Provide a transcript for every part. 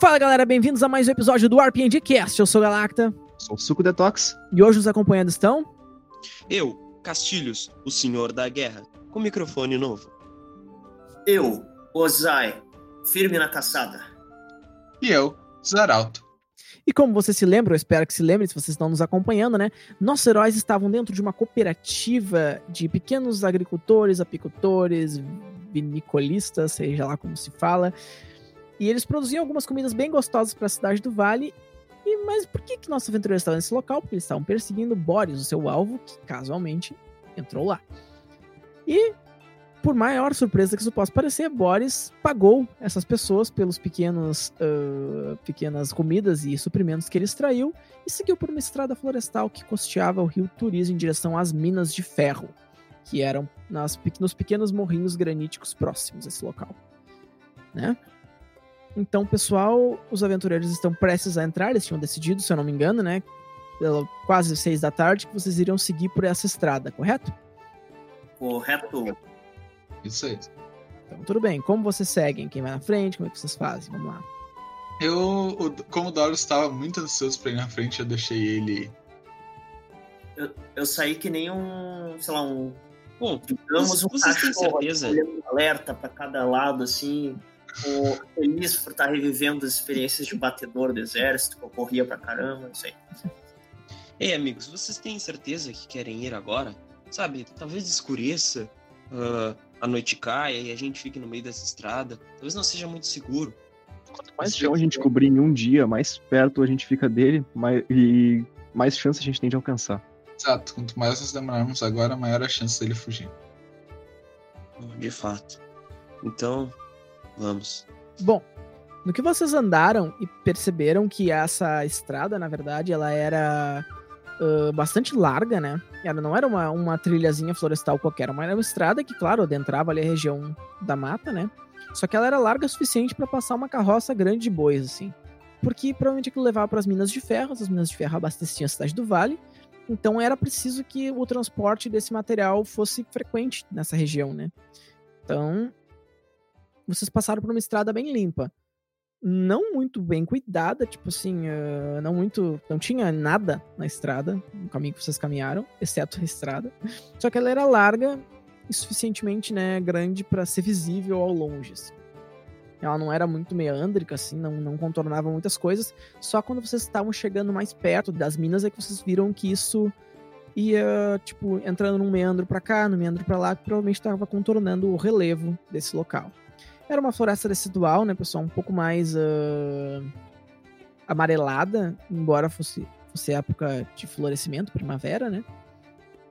Fala galera, bem-vindos a mais um episódio do RPG Cast. Eu sou o Galacta. Sou o Suco Detox. E hoje nos acompanhando estão. Eu, Castilhos, o Senhor da Guerra, com microfone novo. Eu, Ozai, firme na caçada. E eu, Zaralto. E como você se lembra, eu espero que se lembre, se vocês estão nos acompanhando, né? Nossos heróis estavam dentro de uma cooperativa de pequenos agricultores, apicultores, vinicolistas, seja lá como se fala. E eles produziam algumas comidas bem gostosas para a cidade do Vale. E, mas por que, que nossos aventureiros estavam nesse local? Porque eles estavam perseguindo Boris, o seu alvo, que casualmente entrou lá. E por maior surpresa que isso possa parecer, Boris pagou essas pessoas pelos pequenos uh, pequenas comidas e suprimentos que ele extraiu e seguiu por uma estrada florestal que costeava o rio Turis em direção às minas de ferro, que eram nas, nos pequenos morrinhos graníticos próximos a esse local. Né? Então, pessoal, os aventureiros estão prestes a entrar, eles tinham decidido, se eu não me engano, né? Pela quase seis da tarde, que vocês iriam seguir por essa estrada, correto? Correto. Isso aí. Então, tudo bem. Como vocês seguem? Quem vai na frente? Como é que vocês fazem? Vamos lá. Eu, como o Doros estava muito ansioso pra ir na frente, eu deixei ele. Eu, eu saí que nem um, sei lá, um, Bom, digamos, um vocês têm cachorro certeza? olhando alerta para cada lado, assim, o- feliz por estar revivendo as experiências de batedor do exército, que eu corria pra caramba, não sei. Ei, amigos, vocês têm certeza que querem ir agora? Sabe, talvez escureça, ah, a noite caia e a gente fique no meio dessa estrada. Talvez não seja muito seguro. Quanto mais chão a gente cobrir em um dia, mais perto a gente fica dele mais, e mais chance a gente tem de alcançar. Exato, quanto mais nós demorarmos agora, maior a chance dele fugir. De fato. Então, vamos. Bom, no que vocês andaram e perceberam que essa estrada, na verdade, ela era ah, bastante larga, né? Ela não era uma, uma trilhazinha florestal qualquer, mas era uma estrada que, claro, adentrava ali a região da mata, né? Só que ela era larga o suficiente para passar uma carroça grande de bois, assim. Porque provavelmente aquilo levava para as minas de ferro, as minas de ferro abasteciam a cidade do Vale, então era preciso que o transporte desse material fosse frequente nessa região, né? Então, vocês passaram por uma estrada bem limpa. Não muito bem cuidada, tipo assim, ah, não muito. Não tinha nada na estrada, no caminho que vocês caminharam, exceto a estrada. Só que ela era larga e suficientemente né, grande para ser visível ao longe. assim. Ela não era muito meândrica, assim, não, não contornava muitas coisas. Só quando vocês estavam chegando mais perto das minas é que vocês viram que isso ia, tipo, entrando num meandro pra cá, num meandro pra lá, que provavelmente estava contornando o relevo desse local. Era uma floresta residual, né, pessoal? Um pouco mais ah, amarelada, embora fosse, fosse época de florescimento, primavera, né?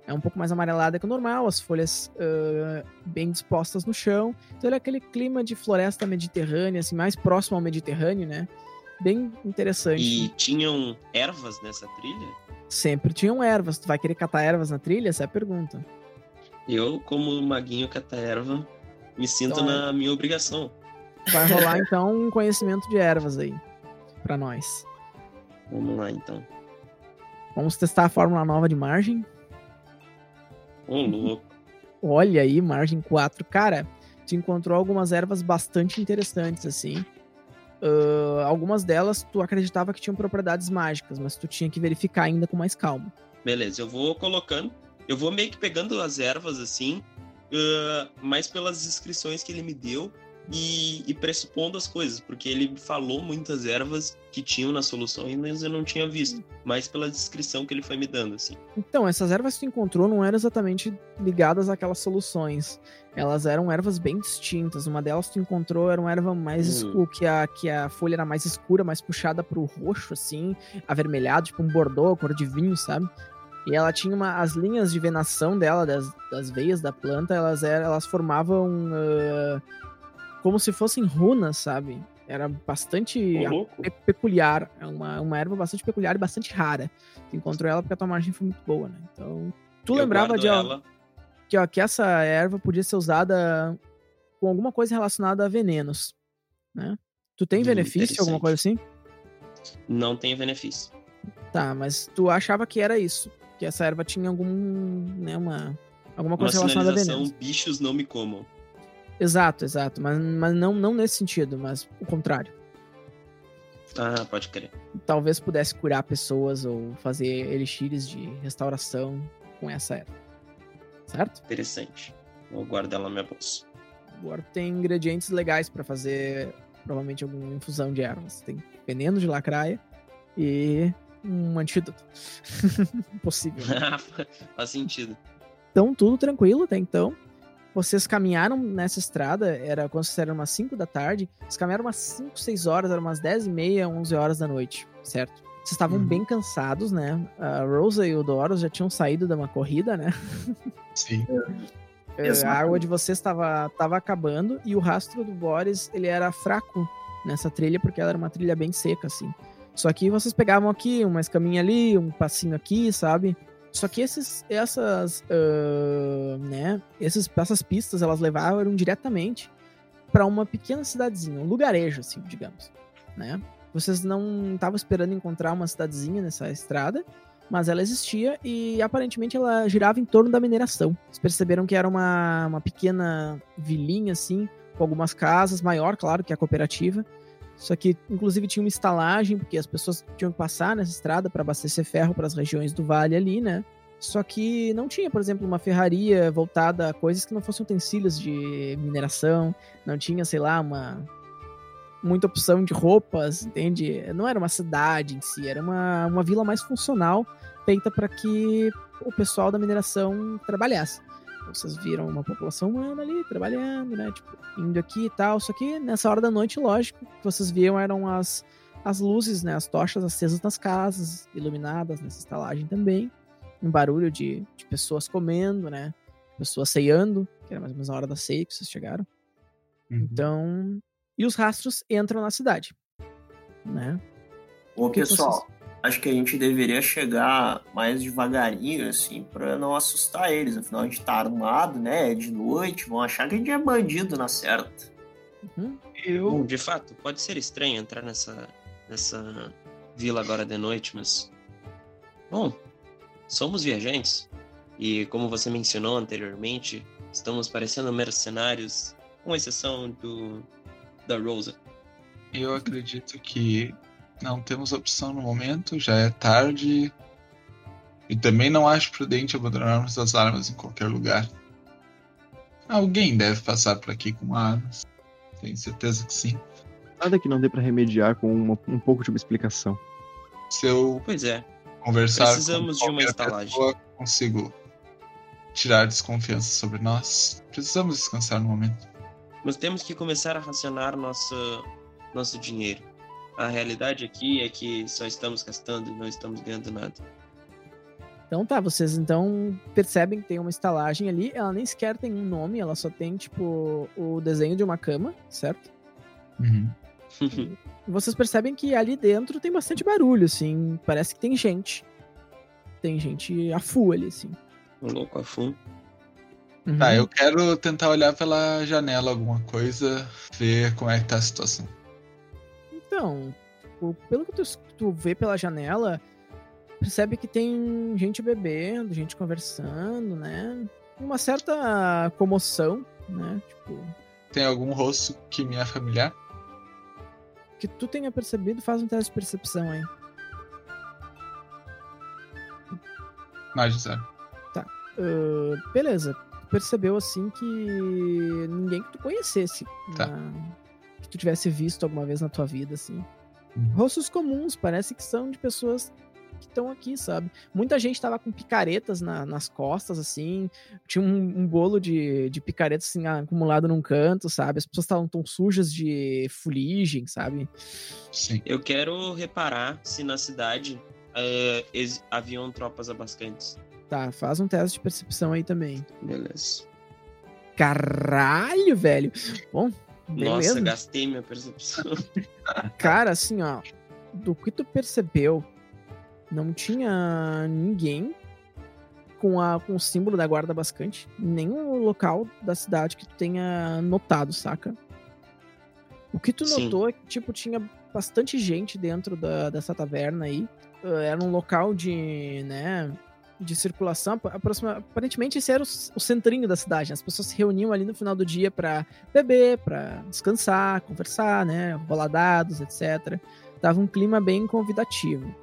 É um pouco mais amarelada que o normal, as folhas ah, bem dispostas no chão. Então ele é aquele clima de floresta mediterrânea, assim, mais próximo ao Mediterrâneo, né? Bem interessante. E tinham ervas nessa trilha? Sempre tinham ervas. Tu vai querer catar ervas na trilha? Essa é a pergunta. Eu, como maguinho cata-erva, me sinto Então, na minha obrigação. Vai rolar então um conhecimento de ervas aí pra nós. Vamos lá, então. Vamos testar a fórmula nova de margem. Ô, louco. Olha aí, margem 4. Cara, tu encontrou algumas ervas bastante interessantes, assim. Ah, algumas delas tu acreditava que tinham propriedades mágicas, mas tu tinha que verificar ainda com mais calma. Beleza, eu vou colocando. Eu vou meio que pegando as ervas assim, ah, mais pelas descrições que ele me deu e, e pressupondo as coisas, porque ele falou muitas ervas que tinham na solução, mas eu não tinha visto, mais pela descrição que ele foi me dando, assim. Então, essas ervas que tu encontrou não eram exatamente ligadas àquelas soluções. Elas eram ervas bem distintas. Uma delas tu encontrou era uma erva mais Hum. que a, que a folha era mais escura, mais puxada pro roxo, assim, avermelhado, tipo um bordô, cor de vinho, sabe? E ela tinha uma, as linhas de venação dela, das, das veias da planta, elas, eram, elas formavam ah, como se fossem runas, sabe? Era bastante pe- peculiar. É uma, uma erva bastante peculiar e bastante rara. Tu encontrou ela porque a tua margem foi muito boa, né? Então. Tu Eu lembrava de ela. que, ó, que essa erva podia ser usada com alguma coisa relacionada a venenos, né? Tu tem Hum, benefício, alguma coisa assim? Não tem benefício. Tá, mas tu achava que era isso. Que essa erva tinha algum. né, uma. Alguma Uma coisa relacionada a venenos. bichos não me comam. Exato, exato. Mas, mas não, não nesse sentido, mas o contrário. Ah, pode crer. Talvez pudesse curar pessoas ou fazer elixires de restauração com essa erva. Certo? Interessante. Vou guardar ela na minha bolsa. Agora tem ingredientes legais pra fazer provavelmente alguma infusão de ervas. Tem veneno de lacraia e um antídoto. Possível. Faz sentido. Então, tudo tranquilo até então. Vocês caminharam nessa estrada, era quando vocês eram umas 5 da tarde. Vocês caminharam umas 5, 6 horas, eram umas 10 e meia, 11 horas da noite, certo? Vocês estavam Uhum. bem cansados, né? A Rosa e o Doros já tinham saído de uma corrida, né? Sim. Eh, A Exatamente. água de vocês estava tava acabando e o rastro do Boris, ele era fraco nessa trilha, porque ela era uma trilha bem seca, assim. Só que vocês pegavam aqui, uma escaminha ali, um passinho aqui, sabe? Só que esses, essas, ah, né, esses, essas pistas, elas levavam diretamente para uma pequena cidadezinha, um lugarejo, assim, digamos, né? Vocês não estavam esperando encontrar uma cidadezinha nessa estrada, mas ela existia e aparentemente ela girava em torno da mineração. Vocês perceberam que era uma, uma pequena vilinha, assim, com algumas casas, maior, claro, que a cooperativa. Só que, inclusive, tinha uma estalagem, porque as pessoas tinham que passar nessa estrada para abastecer ferro para as regiões do vale ali, né? Só que não tinha, por exemplo, uma ferraria voltada a coisas que não fossem utensílios de mineração, não tinha, sei lá, uma muita opção de roupas, entende? Não era uma cidade em si, era uma, uma vila mais funcional, feita para que o pessoal da mineração trabalhasse. Vocês viram uma população humana ali trabalhando, né? Tipo, indo aqui e tal. Só que nessa hora da noite, lógico, o que vocês viam eram as, as luzes, né? As tochas acesas nas casas, iluminadas nessa estalagem também. Um barulho de, de pessoas comendo, né? Pessoas ceando, que era mais ou menos a hora da ceia que vocês chegaram. Uhum. Então. E os rastros entram na cidade. Né? Ô, que pessoal, acho que a gente deveria chegar mais devagarinho, assim, pra não assustar eles. Afinal, a gente tá armado, né? É de noite, vão achar que a gente é bandido na certa. Uhum. Eu. Bom, de fato, pode ser estranho entrar nessa, nessa vila agora de noite, mas. Bom, somos viajantes. E como você mencionou anteriormente, estamos parecendo mercenários, com exceção do da Rosa. Eu acredito que não temos opção no momento, já é tarde. E também não acho prudente abandonarmos as armas em qualquer lugar. Alguém deve passar por aqui com armas. Tenho certeza que sim. Nada que não dê pra remediar com uma- um pouco de uma explicação. Se eu Pois é, conversar Precisamos com de uma estalagem. pessoa, consigo tirar desconfiança sobre nós. Precisamos descansar no momento. mas temos que começar a racionar nossa, nosso dinheiro. A realidade aqui é que só estamos gastando e não estamos ganhando nada. Então tá, vocês então percebem que tem uma estalagem ali. Ela nem sequer tem um nome, ela só tem, tipo, o desenho de uma cama, certo? Uhum. E vocês percebem que ali dentro tem bastante barulho, assim. Parece que tem gente. Tem gente a full ali, assim. Um louco a fundo. Uhum. Tá, eu quero tentar olhar pela janela alguma coisa, ver como é que tá a situação. Então, pelo que tu, tu vê pela janela, percebe que tem gente bebendo, gente conversando, né? Uma certa comoção, né? Tipo, Tem algum rosto que me é familiar? que tu tenha percebido, faz um teste de percepção aí. Mais de zero. Ah, beleza. Tu percebeu assim que ninguém que tu conhecesse. Tá. na- Que tu tivesse visto alguma vez na tua vida, assim. Uhum. Rostos comuns, parece que são de pessoas que estão aqui, sabe? Muita gente tava com picaretas na- nas costas, assim. Tinha um, um bolo de, de picaretas assim, acumulado num canto, sabe? As pessoas estavam tão sujas de fuligem, sabe? Sim. Eu quero reparar se na cidade ex- haviam tropas abastantes. Tá, faz um teste de percepção aí também. Beleza. Caralho, velho! Bom, beleza. Nossa, gastei minha percepção. Cara, assim, ó, do que tu percebeu, não tinha ninguém com, a, com o símbolo da guarda bascante, nenhum local da cidade que tu tenha notado, saca? O que tu Sim. notou é que, tipo, tinha bastante gente dentro da, dessa taverna aí. Ah, Era um local de, né, de circulação. Aparentemente esse era o, o centrinho da cidade. Né? As pessoas se reuniam ali no final do dia para beber, para descansar, conversar, né? Rolar dados, etc. Tava um clima bem convidativo.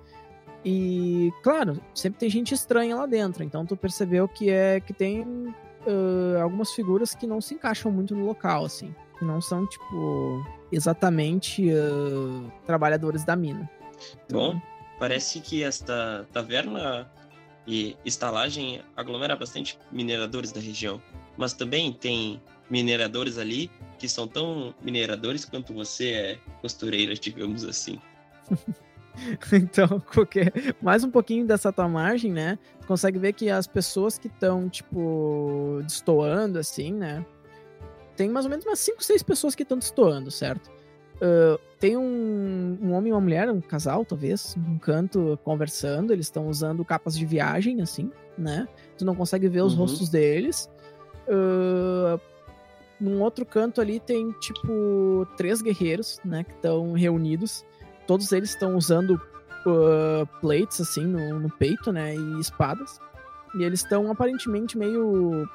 E, claro, sempre tem gente estranha lá dentro. Então tu percebeu que é que tem uh, algumas figuras que não se encaixam muito no local, assim. Que não são, tipo, exatamente uh, trabalhadores da mina. Bom, parece que esta taverna e estalagem aglomera bastante mineradores da região. Mas também tem mineradores ali que são tão mineradores quanto você é costureira, digamos assim. então, qualquer... mais um pouquinho dessa tua margem, né? Tu consegue ver que as pessoas que estão, tipo, destoando, assim, né? Tem mais ou menos umas 5, 6 pessoas que estão destoando, certo? Uh, tem um, um, homem e uma mulher, um casal, talvez, um canto conversando. Eles estão usando capas de viagem, assim, né? Tu não consegue ver os uhum. rostos deles. Uh, num outro canto ali tem, tipo, três guerreiros, né? Que estão reunidos. Todos eles estão usando uh, plates, assim, no, no peito, né? E espadas. E eles estão aparentemente meio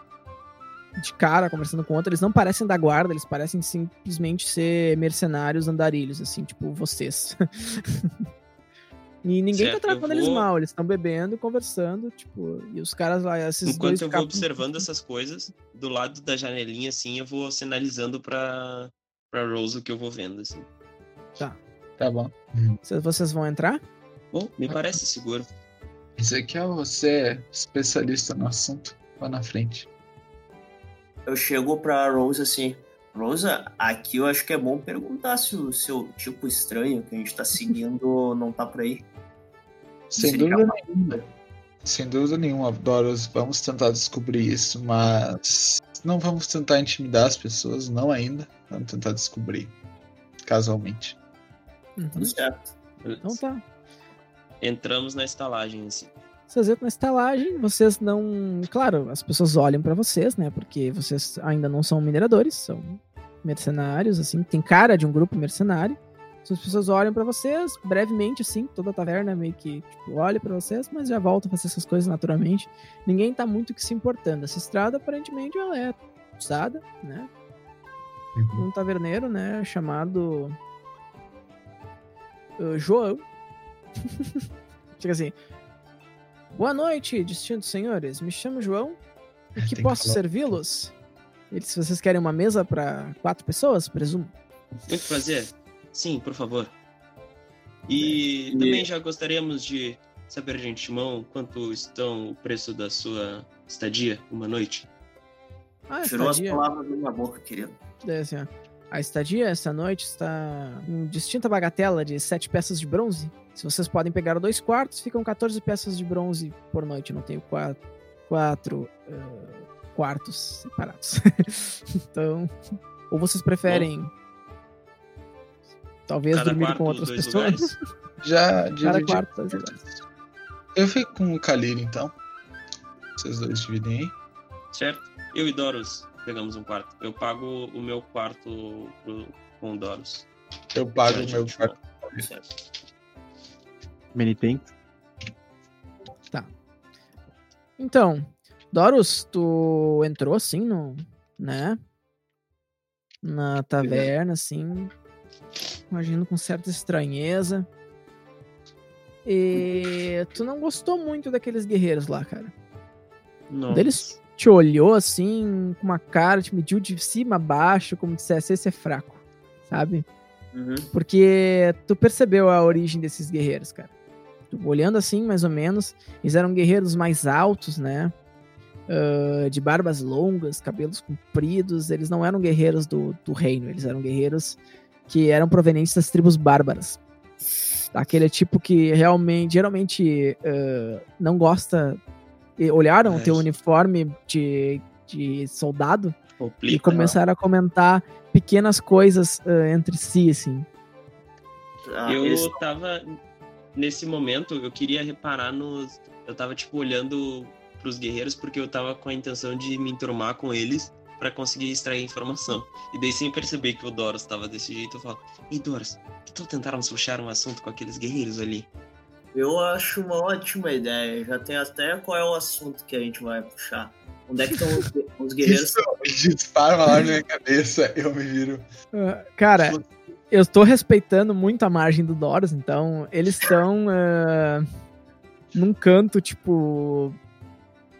de cara conversando com outro, eles não parecem da guarda, eles parecem simplesmente ser mercenários andarilhos, assim, tipo vocês. e ninguém tá certo, tá tratando vou... eles mal, eles estão bebendo, conversando, tipo, e os caras lá, esses Enquanto dois eu vou observando essas coisas, do lado da janelinha, assim, eu vou sinalizando pra, pra Rose o que eu vou vendo, assim. Tá. Tá bom. Vocês vão entrar? Bom, me parece seguro. Ezequiel, você é especialista no assunto. Vá na frente eu chego pra Rose assim, Rosa, aqui eu acho que é bom perguntar se o seu tipo estranho que a gente tá seguindo não tá por aí. Sem Seria dúvida nenhuma. Sem dúvida nenhuma, Doros, vamos tentar descobrir isso, mas não vamos tentar intimidar as pessoas, não ainda. Vamos tentar descobrir, casualmente. Uhum. Tudo certo. Então tá. Entramos na estalagem, assim. Vocês entram na estalagem, vocês não. Claro, as pessoas olham para vocês, né? Porque vocês ainda não são mineradores, são mercenários, assim, tem cara de um grupo mercenário. As pessoas olham para vocês, brevemente, assim, toda a taverna meio que tipo, olha para vocês, mas já volta a fazer essas coisas naturalmente. Ninguém tá muito que se importando. Essa estrada, aparentemente, ela é usada, né? Uhum. Um taverneiro, né? Chamado. Uh, João. Chega assim. Boa noite, distintos senhores. Me chamo João. E que posso servi-los? Se vocês querem uma mesa para quatro pessoas, presumo. Muito prazer. Sim, por favor. E, e também já gostaríamos de saber de antemão quanto estão o preço da sua estadia uma noite. Ah, Tirou estadia... as palavras da minha boca, querido. É assim, ó. A estadia esta noite está em distinta bagatela de sete peças de bronze. Se vocês podem pegar dois quartos, ficam 14 peças de bronze por noite. Eu não tenho quatro, quatro uh, quartos separados. então, ou vocês preferem Bom, talvez dormir com outras pessoas? Lugares. Já Cada quarto, dois lugares. Eu fico com o Kalir, então. Vocês dois dividem aí. Certo. Eu e Doros pegamos um quarto. Eu pago o meu quarto pro, com o Doros. Eu pago o meu quarto. Many thanks. Tá. Então, Doros, tu entrou assim no, né? Na taverna, assim, imagino com certa estranheza. E tu não gostou muito daqueles guerreiros lá, cara. Não. Deles te olhou assim, com uma cara, te mediu de cima a baixo, como dissesse, esse é fraco, sabe? Uhum. Porque tu percebeu a origem desses guerreiros, cara. Olhando assim, mais ou menos, eles eram guerreiros mais altos, né? Uh, de barbas longas, cabelos compridos. Eles não eram guerreiros do, do reino, eles eram guerreiros que eram provenientes das tribos bárbaras. Aquele tipo que realmente, geralmente, uh, não gosta olharam o teu uniforme de, de soldado e começaram não. a comentar pequenas coisas uh, entre si, assim. Ah, eu eles... tava. Nesse momento, eu queria reparar nos. Eu tava, tipo, olhando pros guerreiros porque eu tava com a intenção de me enturmar com eles para conseguir extrair informação. E daí, sem perceber que o Doros tava desse jeito, eu falo: Ei, Doros, que tu tentaram puxar um assunto com aqueles guerreiros ali? Eu acho uma ótima ideia. Já tem até qual é o assunto que a gente vai puxar. Onde é que estão os, os guerreiros? Isso dispara uma lá na minha cabeça, eu me viro. Uh, cara, eu tô respeitando muito a margem do Doros, então eles estão uh, num canto, tipo,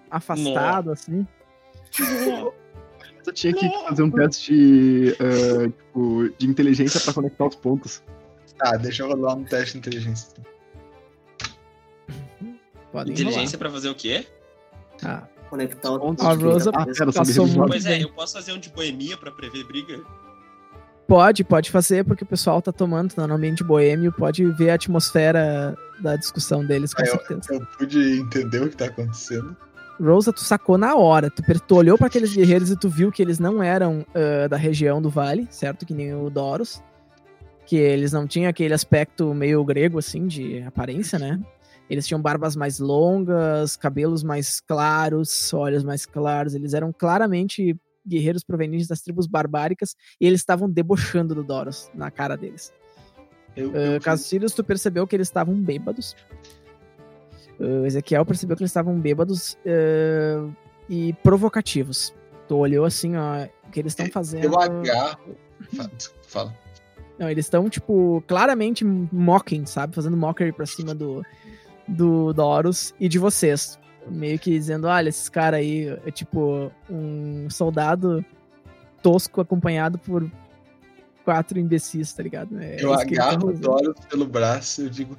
afastado, assim. Eu tinha que fazer um teste de, uh, tipo, de inteligência pra conectar os pontos. Tá, deixa eu rolar um teste de inteligência. Podem Inteligência pra fazer o quê? Ah, Conectar os Pontos A Rosa Ah, pera, são passou muito Pois é, eu posso fazer um de boemia pra prever briga? Pode, pode fazer, porque o pessoal tá tomando, tá no ambiente boêmio, pode ver a atmosfera da discussão deles, com É, certeza. Eu pude entender o que tá acontecendo. Rosa, tu sacou na hora. Tu, tu olhou pra aqueles guerreiros e tu viu que eles não eram ah, da região do vale, certo? Que nem o Doros. Que eles não tinham aquele aspecto meio grego, assim, de aparência, né? Eles tinham barbas mais longas, cabelos mais claros, olhos mais claros. Eles eram claramente guerreiros provenientes das tribos barbáricas e eles estavam debochando do Doros na cara deles. Eu, Uh, Castilhos, tu percebeu que eles estavam bêbados. Uh, Ezequiel percebeu que eles estavam bêbados uh, e provocativos. Tu olhou assim, ó, o que eles estão fazendo. eu agarro. Fala. Não, eles estão, tipo, claramente mocking, sabe? Fazendo mockery pra cima do, do Doros e de vocês. Meio que dizendo, olha, esses caras aí, é tipo um soldado tosco acompanhado por quatro imbecis, tá ligado? É Eu tão agarro o fazendo. Doros pelo braço e eu digo: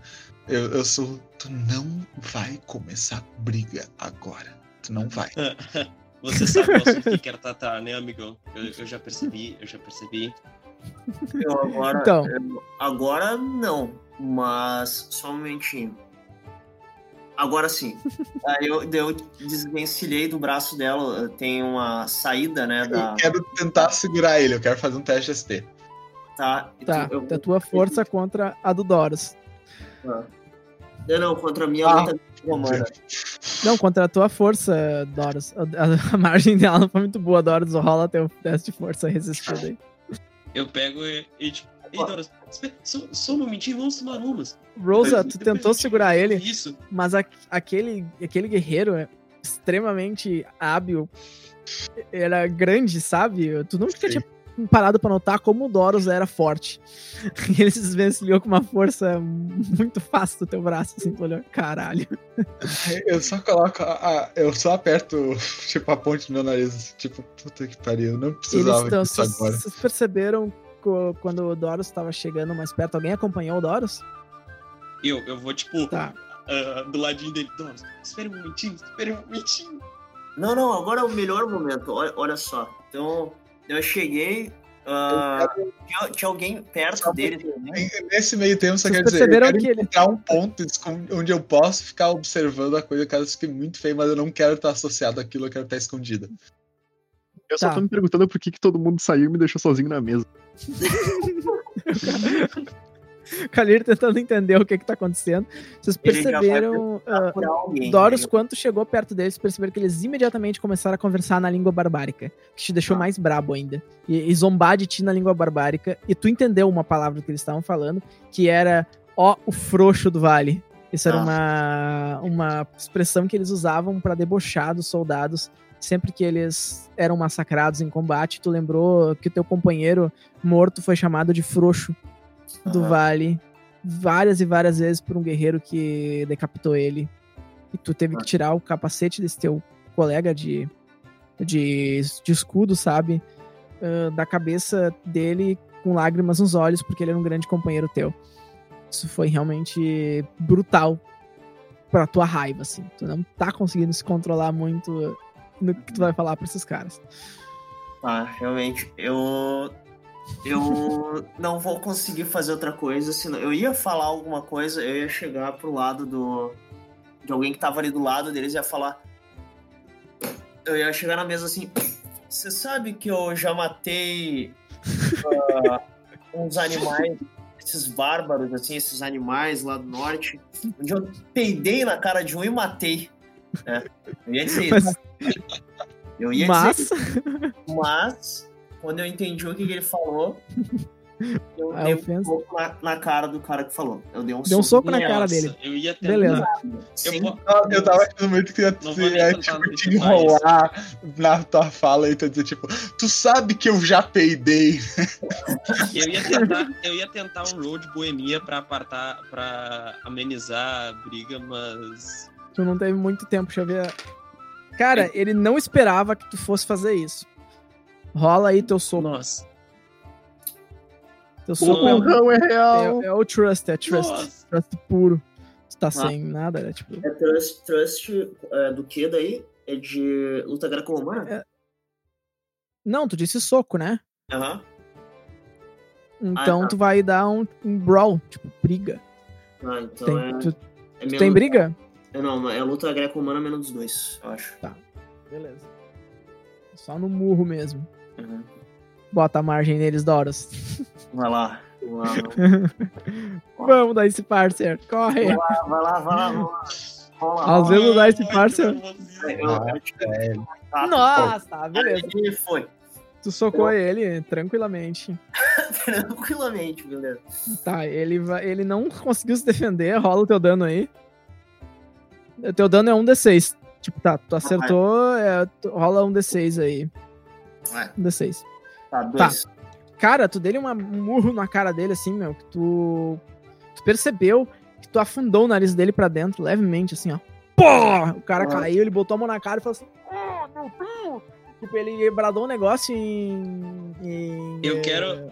eu, eu sou. Tu não vai começar briga agora. Tu não vai. Você sabe o que quer tratar, né, amigão? Eu, eu já percebi, eu já percebi. Eu agora, Então. eu- agora não, mas só um momentinho. Agora sim. Aí eu, eu desvencilhei do braço dela, tem uma saída, né? Da, Eu quero tentar segurar ele, eu quero fazer um teste ST. tá, Tá, eu, da tua força contra a do Doros. Não, não, contra a minha Ah. luta romana. Não, contra a tua força, Doros. A, a- a margem dela não foi muito boa, Doros. Rola teu teste de força resistido aí. Eu pego e, e tipo, ei, espera, só, só um momentinho, vamos tomar umas. Rosa, tu tentou segurar ele, Isso. mas a- aquele, aquele guerreiro é extremamente hábil era grande, sabe? Tu nunca Sim. tinha parado pra notar como o Doros era forte. E ele se desvencilhou com uma força muito fácil do teu braço, assim, tu olhou, caralho. Eu só coloco. A, eu só aperto, tipo, a ponte do meu nariz. Tipo, puta que pariu, eu não Eles precisava tão, disso vocês, agora. vocês perceberam quando o Doros estava chegando mais perto? Alguém acompanhou o Doros? Eu, eu vou, tipo, Tá. ah, do ladinho dele. Espere um momentinho, espere um momentinho. Não, não, agora é o melhor momento. Olha, olha só. Então, eu cheguei. ah, tinha, tinha alguém perto Só dele também. E Nesse meio tempo, só Vocês quer dizer, eu quero que ele- encontrar um ponto onde eu posso ficar observando a coisa caso fique muito feio, mas eu não quero estar associado àquilo, eu quero estar escondido. Eu só Tá. tô me perguntando por que, que todo mundo saiu e me deixou sozinho na mesa. Kalir tentando entender o que que tá acontecendo. Vocês perceberam, alguém. Doros, né? quando chegou perto deles, perceberam que eles imediatamente começaram a conversar na língua barbárica, que te deixou Ah. mais brabo ainda. E, e zombar de ti na língua barbárica. E tu entendeu uma palavra que eles estavam falando, que era ó, o frouxo do vale. Isso era Ah. uma, uma expressão que eles usavam pra debochar dos soldados sempre que eles eram massacrados em combate. Tu lembrou que o teu companheiro morto foi chamado de frouxo do Aham. vale várias e várias vezes por um guerreiro que decapitou ele. E tu teve que tirar o capacete desse teu colega de, de, de escudo, sabe? Ah, da cabeça dele com lágrimas nos olhos, porque ele era um grande companheiro teu. Isso foi realmente brutal pra tua raiva, assim. Tu não tá conseguindo se controlar muito no que tu vai falar pra esses caras. Tá, realmente. Eu. Eu não vou conseguir fazer outra coisa. Senão, eu ia falar alguma coisa, eu ia chegar pro lado do. De alguém que tava ali do lado deles e ia falar. Eu ia chegar na mesa assim. Você sabe que eu já matei ah, uns animais, esses bárbaros, assim, esses animais lá do norte. Onde eu peidei na cara de um e matei. É, eu ia dizer isso. Eu ia dizer Mas, isso. Mas, quando eu entendi o que, que ele falou, Eu A dei um ofensa. soco na, na cara do cara que falou. Eu dei um Deu um soco na Nossa, cara dele. Eu ia tentar. Beleza. Eu, Sim. po- Eu tava achando muito que ia, Não tipo, te enrolar na tua fala e tu dizer, tipo, tu sabe que eu já peidei. eu ia tentar, eu ia tentar um road boemia pra apartar, para amenizar a briga, mas Tu não teve muito tempo, deixa eu ver. Cara, ele não esperava que tu fosse fazer isso. Rola aí teu soco. nossa. Teu soco é, o- é real. é, é o trust, é trust. Nossa. Trust puro. Tu tá sem nada, é tipo. É Trust, trust é, do que daí? É de luta greco-romana? É. Não, tu disse soco, né? Aham. Então tá. tu vai dar um, um brawl, tipo, briga. Ah, então Tem, é, tu, é tu tem briga? É, não, é luta greco-romana menos dos dois, eu acho. Beleza. Só no murro mesmo. Uhum. Bota a margem neles, Doros. Vai lá. Lá, vai Vamos dar esse parceiro. Corre. lá, vai lá, vai lá. Vai lá. Rola, Às vezes dá esse parceiro. Eu, eu Nossa, tá, beleza. Aí foi. Tu socou ele tranquilamente. Tranquilamente, beleza. Tá, ele, vai, ele não conseguiu se defender. Rola o teu dano aí. O teu dano é um D6. Tipo, tá, tu acertou, é, tu- rola um D6 aí. É. Um D6. Tá, dois. Cara, tu deu um murro na cara dele, assim, meu, que tu. Tu percebeu que tu afundou o nariz dele pra dentro, levemente, assim, ó. Pô! O cara Ah. caiu, ele botou a mão na cara e falou assim. Ah, meu Deus! Tipo, ele bradou um negócio em. em, Eu eh, quero-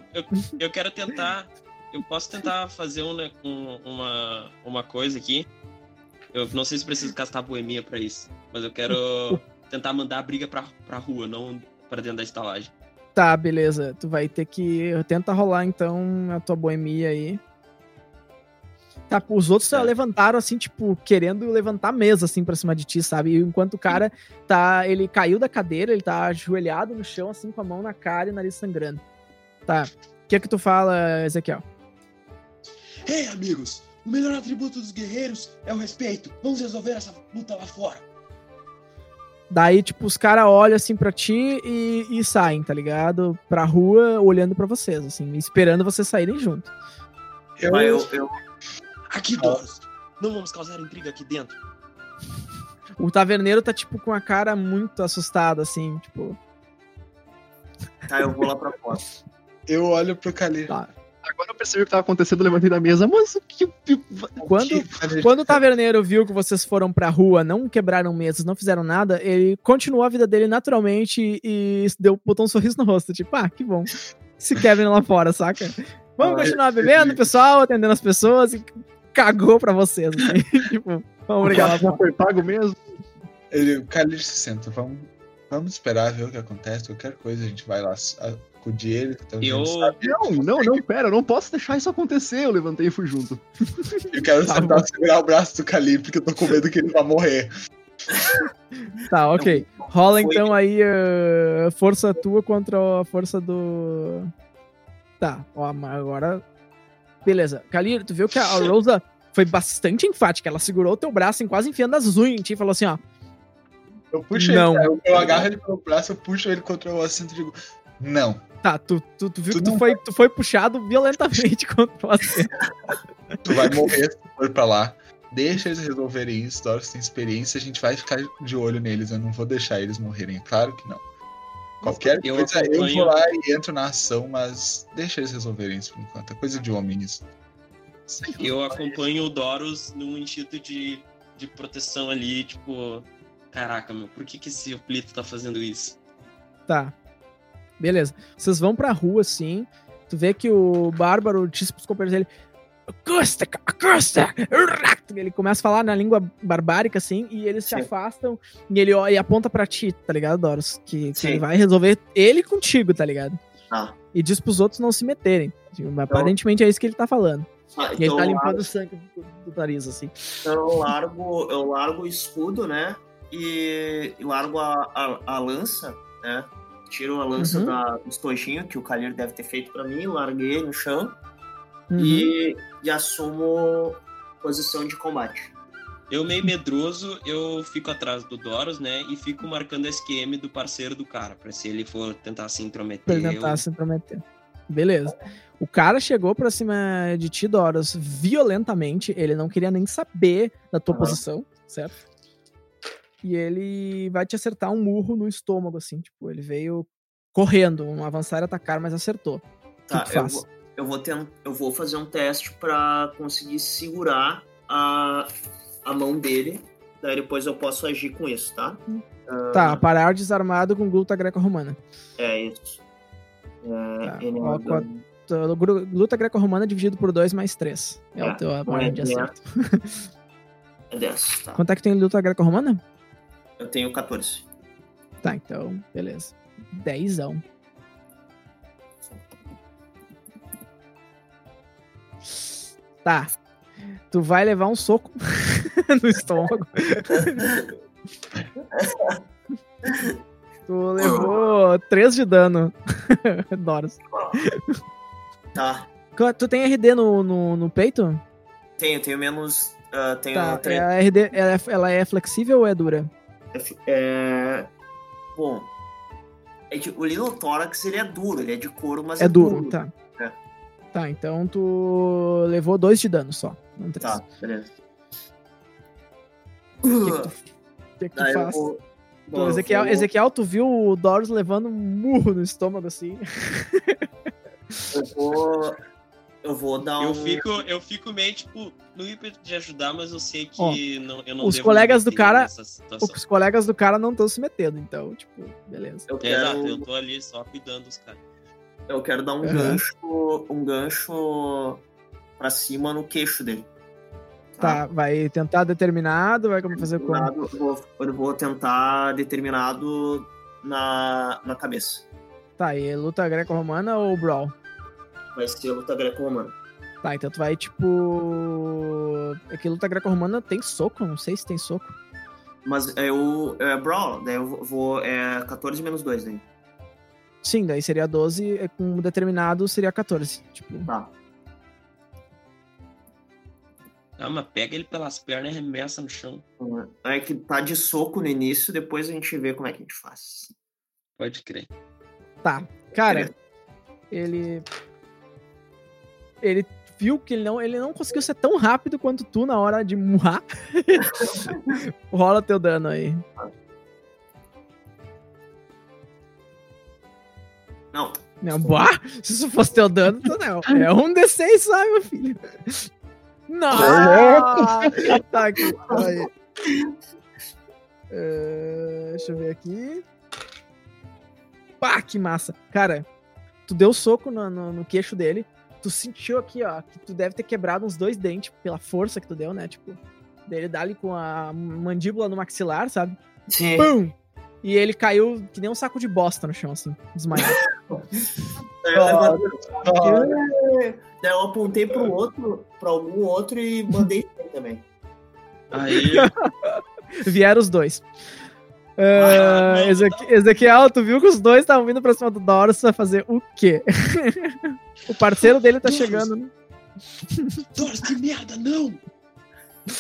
Eu quero tentar. Eu posso tentar fazer um, né, um- uma, uma coisa aqui. Eu não sei se preciso castar boemia pra isso, mas eu quero tentar mandar a briga pra, pra rua, não pra dentro da estalagem. Tá, beleza. Tu vai ter que. Tenta rolar então a tua boemia aí. Tá, os outros Certo. levantaram assim, tipo, querendo levantar a mesa assim pra cima de ti, sabe? E enquanto o cara tá. Ele caiu da cadeira, ele tá ajoelhado no chão, assim, com a mão na cara e o nariz sangrando. Tá. O que é que tu fala, Ezequiel? Ei, amigos! O melhor atributo dos guerreiros é o respeito. Vamos resolver essa luta lá fora. Daí, tipo, os caras olham assim pra ti e, e saem, tá ligado? Pra rua, olhando pra vocês, assim, esperando vocês saírem junto. Eu, eu, eu, Aqui, Doros. Não vamos causar intriga aqui dentro. O taverneiro tá, tipo, com a cara muito assustada, assim, tipo. tá, eu vou lá pra fora. eu olho pro Kalir. Tá. Agora eu percebi o que tava acontecendo, eu levantei da mesa, mas o que. Quando, quando o taverneiro viu que vocês foram pra rua, não quebraram mesas, não fizeram nada, ele continuou a vida dele naturalmente e deu, botou um sorriso no rosto, tipo, ah, que bom. Se Kevin lá fora, saca? Vamos continuar bebendo, pessoal, atendendo as pessoas e cagou pra vocês, assim. tipo, vamos brigar lá foi pago mesmo? Ele, o Kalir se senta, vamos, vamos esperar ver o que acontece. Qualquer coisa a gente vai lá acudir ele. Então Eu. Não, não, não, pera, eu não posso deixar isso acontecer. Eu levantei e fui junto. Eu quero Tá sentar segurar o braço do Kalir, porque eu tô com medo que ele vai morrer. Tá, ok. Rola então aí a força tua contra a força do. Tá, ó, agora. Beleza. Kalir, tu viu que a Rosa foi bastante enfática. Ela segurou o teu braço, em quase enfiando as unhas em ti e falou assim: ó. Eu puxo Não. ele, eu, eu agarro ele pelo braço, eu puxo ele contra o assento e digo, não. Tá, tu, tu, tu viu Tu que tu não foi, tu foi puxado violentamente contra você. Tu vai morrer se for pra lá. Deixa eles resolverem isso, Doris tem experiência, a gente vai ficar de olho neles. Eu não vou deixar eles morrerem, claro que não. Qualquer Eu coisa, eu acompanho- vou lá e entro na ação, mas deixa eles resolverem isso por enquanto. É coisa de homem isso. eu acompanho o Doros num instinto de, de proteção ali, tipo. Caraca, meu, por que, que esse Oplito tá fazendo isso? Tá. Beleza. Vocês vão pra rua assim. Tu vê que o Bárbaro disse pros companheiros dele. Acústica, acústica, Ele começa a falar na língua barbárica, assim, e eles se Sim. afastam e ele ó- e aponta pra ti, tá ligado, Doros? Que, que ele vai resolver ele contigo, tá ligado? Ah. E diz pros outros não se meterem. Tipo, mas Aparentemente é isso que ele tá falando. Ah, E ele então, tá limpando largo, o sangue do, do nariz, assim. então eu largo, eu largo o escudo, né? E, e largo a, a, a lança, né? Tiro a lança Uhum. da, do estojinho que o Kalir deve ter feito pra mim, larguei no chão Uhum. e, e assumo posição de combate. Eu, meio medroso, eu fico atrás do Doros, né? E fico marcando a SQM do parceiro do cara, pra se ele for tentar se intrometer. Pra tentar eu- se intrometer. Beleza. O cara chegou pra cima de ti, Doros, violentamente. Ele não queria nem saber da tua posição, certo? E ele vai te acertar um murro no estômago, assim. Tipo, ele veio correndo, um avançar e atacar, mas acertou. Tá, que tu eu vou, eu, vou eu vou fazer um teste pra conseguir segurar a, a mão dele. Daí depois eu posso agir com isso, tá? Ah, Tá, parar desarmado com gluta greco-romana. É isso. É, Tá, ele ó, Luta greco-romana dividido por 2 mais 3. É, É, o teu a margem é de acerto. É 10, tá? Quanto é que tem luta greco-romana? Eu tenho 14. Tá, então, beleza. Dezão. Tá. Tu vai levar um soco no estômago. tu levou 3 de dano. Doros. Tá. Tu tem RD no, no, no peito? Tenho, tenho menos. ah, tenho Tá. três- é A RD, ela é, ela é flexível ou é dura? É. Bom. É que o Little Thorax ele é duro, ele é de couro, mas É duro, tá. É. Tá, então tu levou 2 de dano só. Não 3. Tá, beleza. O que, que tu, que Daí eu faz? vou- Bom, Ezequiel, vou- Ezequiel, tu viu o Doros levando um murro no estômago assim? Eu vou. Eu vou dar um. Eu fico, eu fico meio, tipo, no ímpeto de ajudar, mas eu sei que Ó, não, eu não os devo colegas do cara-. Os colegas do cara não estão se metendo, então, tipo, beleza. Eu É, quero, Exato, eu tô ali só cuidando dos caras. eu quero dar um Aham. gancho. Um gancho pra cima no queixo dele. Tá, vai tentar determinado, vai como fazer como? Eu, vou, eu vou tentar determinado na, na cabeça. Tá, e luta greco-romana ou brawl? Vai ser luta greco-romana. Tá, então tu vai, tipo... É que luta greco-romana tem soco, não sei se tem soco. Mas eu. É Brawl, daí eu vou. É 14 menos 2 daí. Sim, daí seria 12, é, com determinado seria 14. Tipo, Tá. Ah, mas pega ele pelas pernas e arremessa no chão. É que tá de soco no início, depois a gente vê como é que a gente faz. Pode crer. Tá. Cara, ele. Ele viu que ele não, ele não conseguiu ser tão rápido quanto tu na hora de murrar. Rola teu dano aí. Não, Não, bah, se isso fosse teu dano, tu não. É um D6 só, meu filho. Não! tá aqui. Aí. É, deixa eu ver aqui. Pá, que massa. Cara, tu deu soco no, no, no queixo dele. Tu sentiu aqui, ó, que tu deve ter quebrado uns dois dentes pela força que tu deu, né? Tipo, dele dá ali com a mandíbula no maxilar, sabe? sim. Pum! E ele caiu que nem um saco de bosta no chão, assim, desmaiado. Daí eu, levantei- daí eu apontei pro outro, pra algum outro e mandei também. Aí, Vieram os dois. Ah, Ah, Ezequiel, tu viu que os dois estavam vindo pra cima do Doros pra fazer o quê? o parceiro dele tá chegando, né? Doris, que merda, não!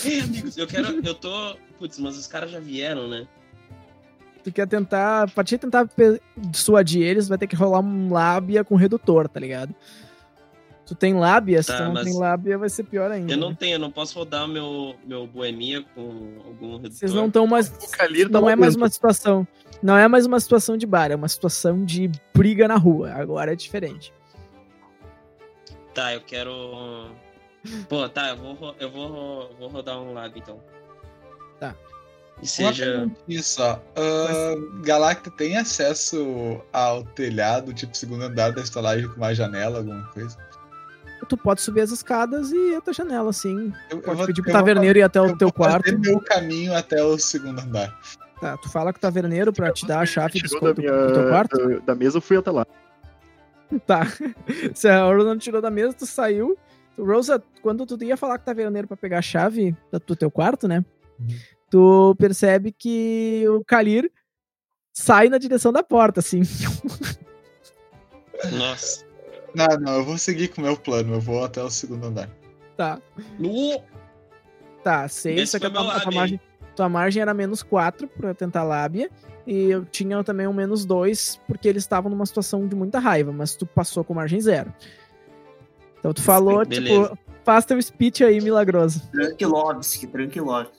Ei, amigos, eu quero. Eu tô. Putz, mas os caras já vieram, né? Tu quer tentar. Pra te tentar dissuadir eles, vai ter que rolar um lábia com redutor, tá ligado? Tu tem lábia? Se Tá, tu não mas tem lábia, vai ser pior ainda. Eu não né? tenho, eu não posso rodar meu, meu boemia com algum redutor. Vocês não estão mais. O Kalir Não não é mais uma situação. Não é mais uma situação de bar, é uma situação de briga na rua. Agora é diferente. Tá, eu quero. Pô, tá, eu vou, eu vou, vou rodar um lab então. Tá. E seja. perguntinha só. Ah, Galacta tem acesso ao telhado, tipo segundo andar da estalagem com uma janela, alguma coisa? Tu pode subir as escadas e ir até a janela, assim. Eu, eu Pode vou- pedir pro eu vou taverneiro ir até o eu teu vou fazer quarto. meu caminho até o segundo andar. Tá, tu fala com o taverneiro pra te dar a chave do, da, do teu quarto. da, da mesa, eu fui até lá. Tá. Se a Rosa não tirou da mesa, tu saiu. Rosa, quando tu ia falar com o taverneiro pra pegar a chave do, do teu quarto, né? Uhum. Tu percebe que o Kalir sai na direção da porta, assim. Nossa. Não, não, eu vou seguir com o meu plano, eu vou até o segundo andar. Tá. No... Tá, Esse só que a tua, a tua margem, tua margem era menos 4 pra tentar lábia. E eu tinha também um menos 2, porque eles estavam numa situação de muita raiva, mas tu passou com margem zero. Então tu falou, Beleza. tipo, faz teu speech aí, milagroso. Tranquilovski, Tranquilovski.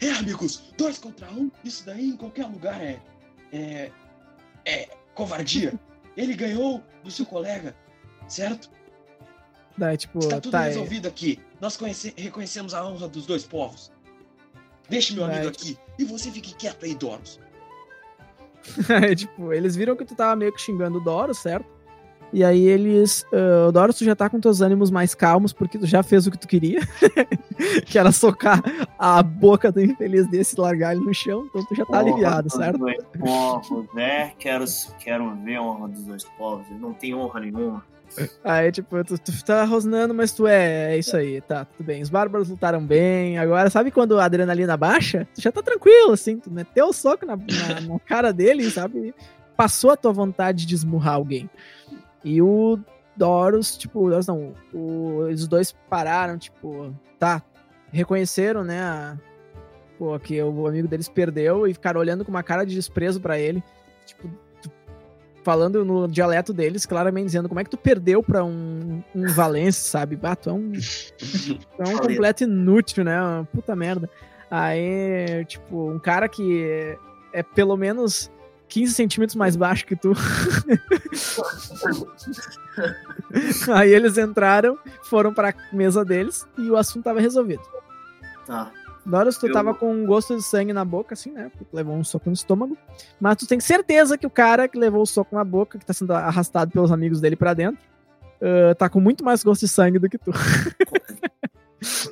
É, amigos, dois contra um, isso daí em qualquer lugar é. É. É covardia. Ele ganhou do seu colega, certo? Daí, tipo, Está tudo tá, é- resolvido aqui. Nós conhece- reconhecemos a honra dos dois povos. Deixe meu amigo Vai. aqui. E você fique quieto aí, Doros. Aí, tipo, eles viram que tu tava meio que xingando o Doro, certo? E aí eles. ah, o Doro, tu já tá com teus ânimos mais calmos, porque tu já fez o que tu queria. que era socar a boca do infeliz desse e largar ele no chão. Então tu já tá aliviado, Honra certo? dois povos, né? Quero, quero ver a honra dos dois povos. Não tem honra nenhuma. Aí, tipo, tu, tu tá rosnando, mas tu é, é isso aí, tá, tudo bem. Os bárbaros lutaram bem. Agora, sabe quando a adrenalina baixa? Tu já tá tranquilo, assim, tu meteu o soco na, na, na cara dele, sabe? Passou a tua vontade de esmurrar alguém. E o Doros, tipo, Doros não, o, os dois pararam, tipo, tá, reconheceram, né, a, pô, que o amigo deles perdeu e ficaram olhando com uma cara de desprezo pra ele, tipo, falando no dialeto deles, claramente dizendo como é que tu perdeu pra um, um Valence, sabe? Bah, tu é um, tu é um completo inútil, né? Uma puta merda. Aí, tipo, um cara que é, é pelo menos 15 centímetros mais baixo que tu. Aí eles entraram, foram pra mesa deles e o assunto tava resolvido. Tá. Doros, tu Eu- tava com um gosto de sangue na boca, assim, né? Porque tu levou um soco no estômago. Mas tu tem certeza que o cara que levou o soco na boca, que tá sendo arrastado pelos amigos dele pra dentro, ah, tá com muito mais gosto de sangue do que tu.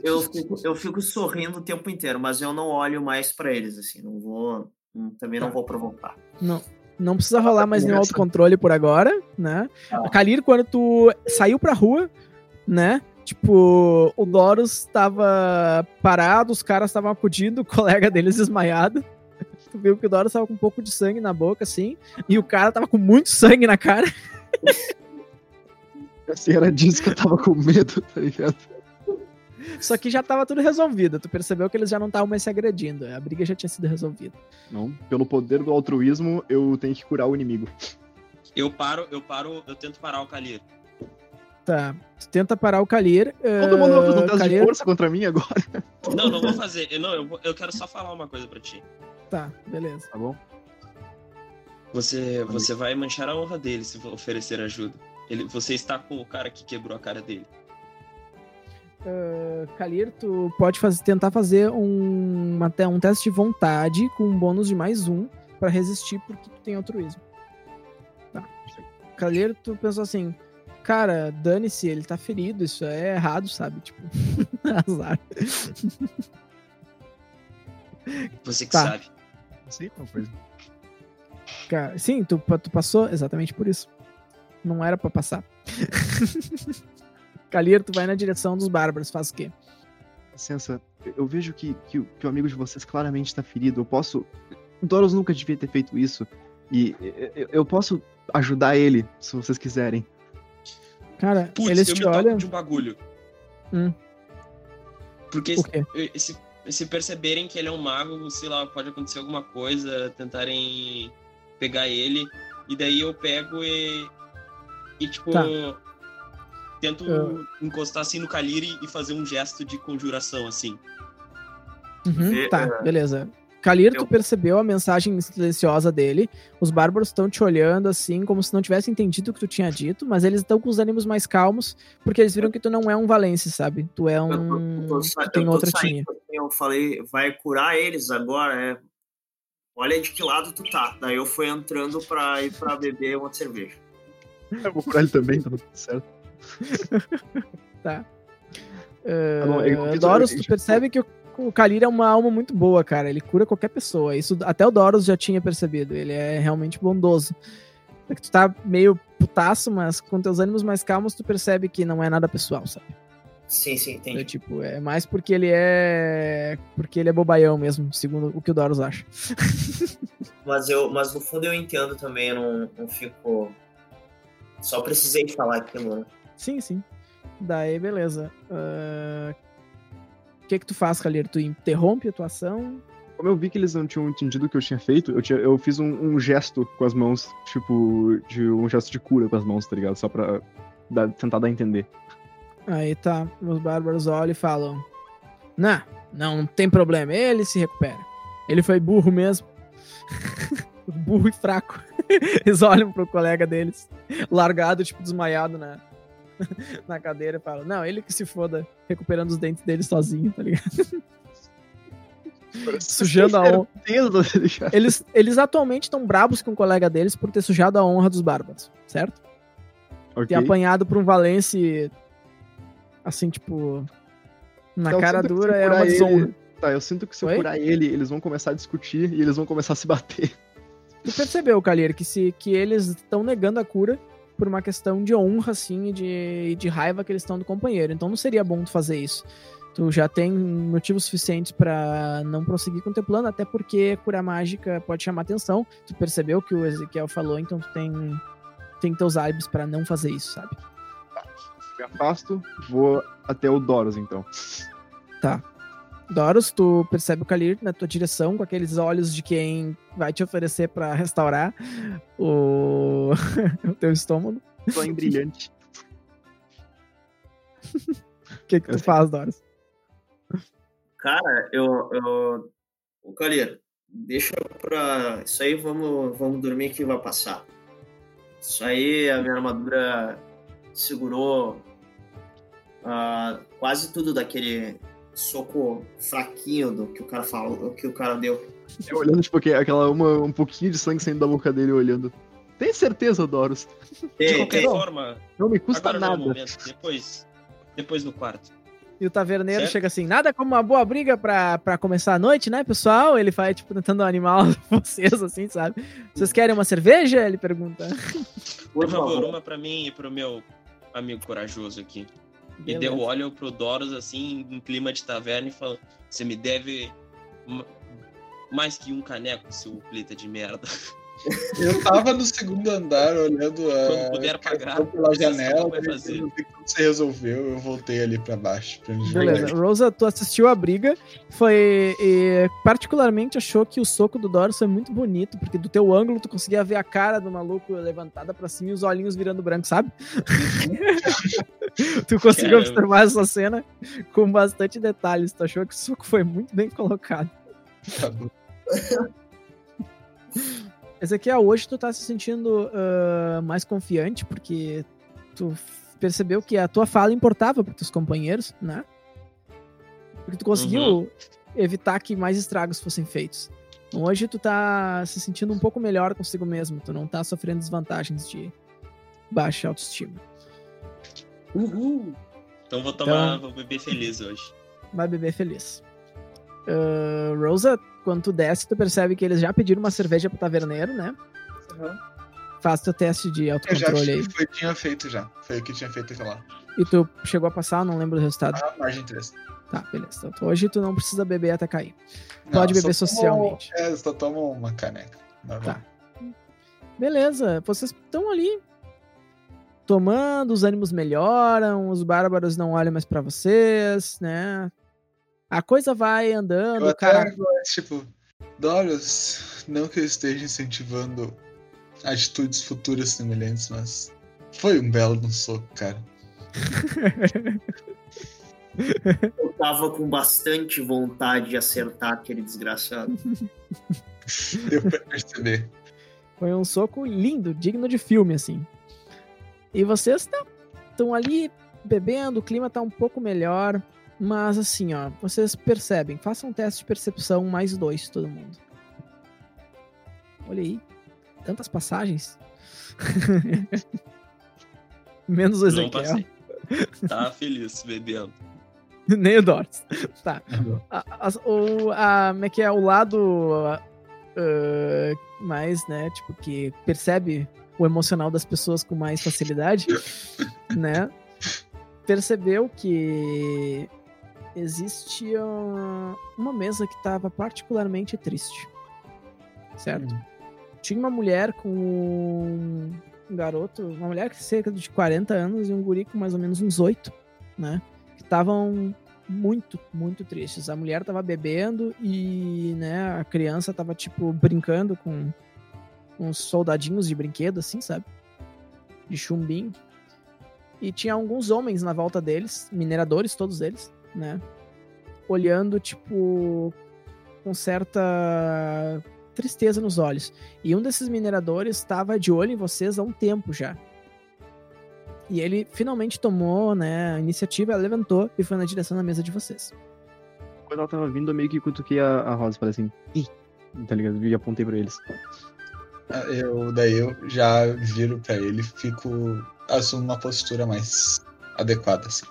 Eu fico, eu fico sorrindo o tempo inteiro, mas eu não olho mais pra eles, assim. Não vou. Também não vou provocar. Não, não precisa rolar mais nenhum autocontrole por agora, né? Tá. A Kalir, quando tu saiu pra rua, né? Tipo, o Doros tava parado, os caras estavam acudindo, o colega deles desmaiado. Tu viu que o Doros tava com um pouco de sangue na boca, assim, e o cara tava com muito sangue na cara. Assim, era disso que eu tava com medo, tá ligado? Só que já tava tudo resolvido. Tu percebeu que eles já não estavam mais se agredindo. A briga já tinha sido resolvida. Não, pelo poder do altruísmo, eu tenho que curar o inimigo. Eu paro, eu paro, eu tento parar o Kalir. Tá. Tu tenta parar o Kalir. Todo mundo vai fazer um teste de Kalir- força contra mim agora. Não, não vou fazer. Eu, não, eu, eu quero só falar uma coisa pra ti. Tá, beleza. Tá bom? Você, você vai manchar a honra dele se oferecer ajuda. Ele, você está com o cara que quebrou a cara dele. Uh, Kalir, tu pode fazer, tentar fazer um, até um teste de vontade com um bônus de mais um pra resistir porque tu tem altruísmo. Tá. Kalir, tu pensou assim, cara, dane-se, ele tá ferido, isso é errado, sabe? Tipo, azar. Você que Tá. sabe. Sim, coisa. Cara, sim, tu, tu passou exatamente por isso. Não era pra passar. Kalir, tu vai na direção dos bárbaros, faz o quê? Licença, eu vejo que, que, o- que o amigo de vocês claramente tá ferido. Eu posso. O Doros nunca devia ter feito isso. E eu, eu posso ajudar ele, se vocês quiserem. Cara, Putz, eles eu te me toco olham. de um bagulho. Hum. Porque se, se perceberem que ele é um mago, sei lá, pode acontecer alguma coisa, tentarem pegar ele, e daí eu pego e. E tipo. Tá. Tento Eu- encostar assim no Kalir e- e fazer um gesto de conjuração, assim. Uhum, Vê, tá, é, beleza. Kalir, tu eu- percebeu a mensagem silenciosa dele. Os bárbaros estão te olhando assim, como se não tivessem entendido o que tu tinha dito, mas eles estão com os ânimos mais calmos, porque eles viram que tu não é um Valence, sabe? Tu é Eu tô- um. eu tô Tu tem eu tô outra saindo, tinha. Eu falei, vai curar eles agora, é. Olha de que lado tu tá. Daí eu fui entrando pra ir pra beber uma cerveja. Eu vou curar ele também, tá tudo certo. Tá. Tá bom, Uh, Doros, tu percebe que o, o Kalir é uma alma muito boa, cara. Ele cura qualquer pessoa. Isso até o Doros já tinha percebido. Ele é realmente bondoso. É que tu tá meio putaço, mas com teus ânimos mais calmos, tu percebe que não é nada pessoal, sabe? Sim, sim, É, entendi. tipo, é mais porque ele é. Porque ele é bobaião mesmo, segundo o que o Doros acha. Mas, eu, mas no fundo eu entendo também, eu não, não fico. Só precisei falar aquilo, né? Sim, sim. Daí, beleza. Ah, O que que tu faz, Calheiro? Tu interrompe a tua ação? Como eu vi que eles não tinham entendido o que eu tinha feito, eu, tinha, eu fiz um, um gesto com as mãos, tipo, de um gesto de cura com as mãos, tá ligado? Só pra dar, tentar dar a entender. Aí tá, os bárbaros olham e falam: Não, não tem problema, ele se recupera. Ele foi burro mesmo. burro e fraco. Eles olham pro colega deles, largado, tipo, desmaiado na, na cadeira e falam: Não, ele que se foda, recuperando os dentes dele sozinho, tá ligado? Sujando a honra. Tá? Eles, eles atualmente estão brabos com o colega deles por ter sujado a honra dos bárbaros, certo? Ok. Ter apanhado por um Valence assim, tipo. Na Então, cara dura é uma ele- desonra. Tá, eu sinto que se eu Oi? curar ele, eles vão começar a discutir e eles vão começar a se bater. Tu percebeu, Calheiro, que, se, que eles estão negando a cura por uma questão de honra, assim, e de, de raiva que eles estão do companheiro. Então não seria bom tu fazer isso. Tu já tem motivos suficientes pra não prosseguir com o teu plano, até porque cura mágica pode chamar atenção. Tu percebeu que o Ezequiel falou, então tu tem, tem teus álibis pra não fazer isso, sabe? Me afasto, vou até o Doros, então. Doros, tu percebe o Kalir na tua direção com aqueles olhos de quem vai te oferecer pra restaurar o, o teu estômago. Tô em brilhante. O que que tu faz, Doros? Cara, eu. eu... Ô, Calheiro, deixa pra. Isso aí vamos, vamos dormir que vai passar. Isso aí a minha armadura segurou ah, quase tudo daquele soco fraquinho do que o cara falou, que o cara deu. Eu olhando, tipo, aquele- aquela uma, um pouquinho de sangue saindo da boca dele olhando. Tem certeza, Doros? De Tem, qualquer tem. forma, Não me custa é nada. momento. Depois, depois no quarto. E o taverneiro Certo. chega assim, nada como uma boa briga pra, pra começar a noite, né, pessoal? Ele vai, tipo, tentando animar vocês, assim, sabe? Vocês querem uma cerveja? Ele pergunta. Por favor, uma pra mim e pro meu amigo corajoso aqui. E deu olho pro Doros assim, em clima de taverna, e falou: Você me deve ma- mais que um caneco, seu pleta de merda. Eu tava no segundo andar olhando a. Quando puder pagar, pela janela, que vai fazer. se resolveu, eu voltei ali pra baixo. Pra Beleza, Rosa, tu assistiu a briga, foi e particularmente achou que o soco do Doros foi muito bonito, porque do teu ângulo tu conseguia ver a cara do maluco levantada pra cima e os olhinhos virando branco, sabe? tu conseguiu Caramba. observar essa cena com bastante detalhes, tu achou que o soco foi muito bem colocado. Tá bom. Ezequiel, hoje tu tá se sentindo ah, mais confiante, porque tu percebeu que a tua fala importava para teus companheiros, né? Porque tu conseguiu Uhum. evitar que mais estragos fossem feitos. Então, hoje tu tá se sentindo um pouco melhor consigo mesmo, tu não tá sofrendo desvantagens de baixa autoestima. Uhul! Então vou tomar, vou beber feliz hoje. Vai beber feliz. Ah, Rosa, quando tu desce, tu percebe que eles já pediram uma cerveja pro taverneiro, né? Faz teu teste de Eu já autocontrole aí. foi, tinha feito já. Foi o que tinha feito lá. E tu chegou a passar, não lembro o resultado. Ah, margem 3. Tá, beleza. Então, hoje tu não precisa beber até cair. Pode beber socialmente. É, só toma uma caneca. Normal. Tá. Beleza, vocês estão ali tomando, os ânimos melhoram, os bárbaros não olham mais pra vocês, né? A coisa vai andando, Eu até cara. gosto, tipo, Doros, não que eu esteja incentivando atitudes futuras semelhantes, mas foi um belo no soco, cara. Eu tava com bastante vontade de acertar aquele desgraçado. Deu pra perceber. Foi um soco lindo, digno de filme, assim. E vocês estão ali bebendo, o clima tá um pouco melhor. Mas assim, ó, vocês percebem. Façam um teste de percepção mais dois, todo mundo. Olha aí. Tantas passagens. Menos o Não Ezequiel. passei. Tá feliz bebendo. Nem o Doris. Tá. A, a- o, a, como é que é? O lado ah, mais, né? Tipo, que percebe o emocional das pessoas com mais facilidade, né? Percebeu que existia uma mesa que estava particularmente triste. Certo? Tinha uma mulher com um garoto, uma mulher que cerca de 40 anos e um guri com mais ou menos uns 8, né? Que estavam muito, muito tristes. A mulher tava bebendo e, né, a criança tava, tipo, brincando com uns soldadinhos de brinquedo, assim, sabe? De chumbinho. E tinha alguns homens na volta deles, mineradores, todos eles, né? Olhando, tipo, com certa tristeza nos olhos. E um desses mineradores estava de olho em vocês há um tempo já. E ele finalmente tomou, né, a iniciativa, ela levantou e foi na direção da mesa de vocês. Quando ela tava vindo, eu meio que cutuquei a, a Rosa e falei assim, ih, tá ligado? E apontei pra eles. Eu, daí eu já viro pra ele e fico. assumo uma postura mais adequada, assim.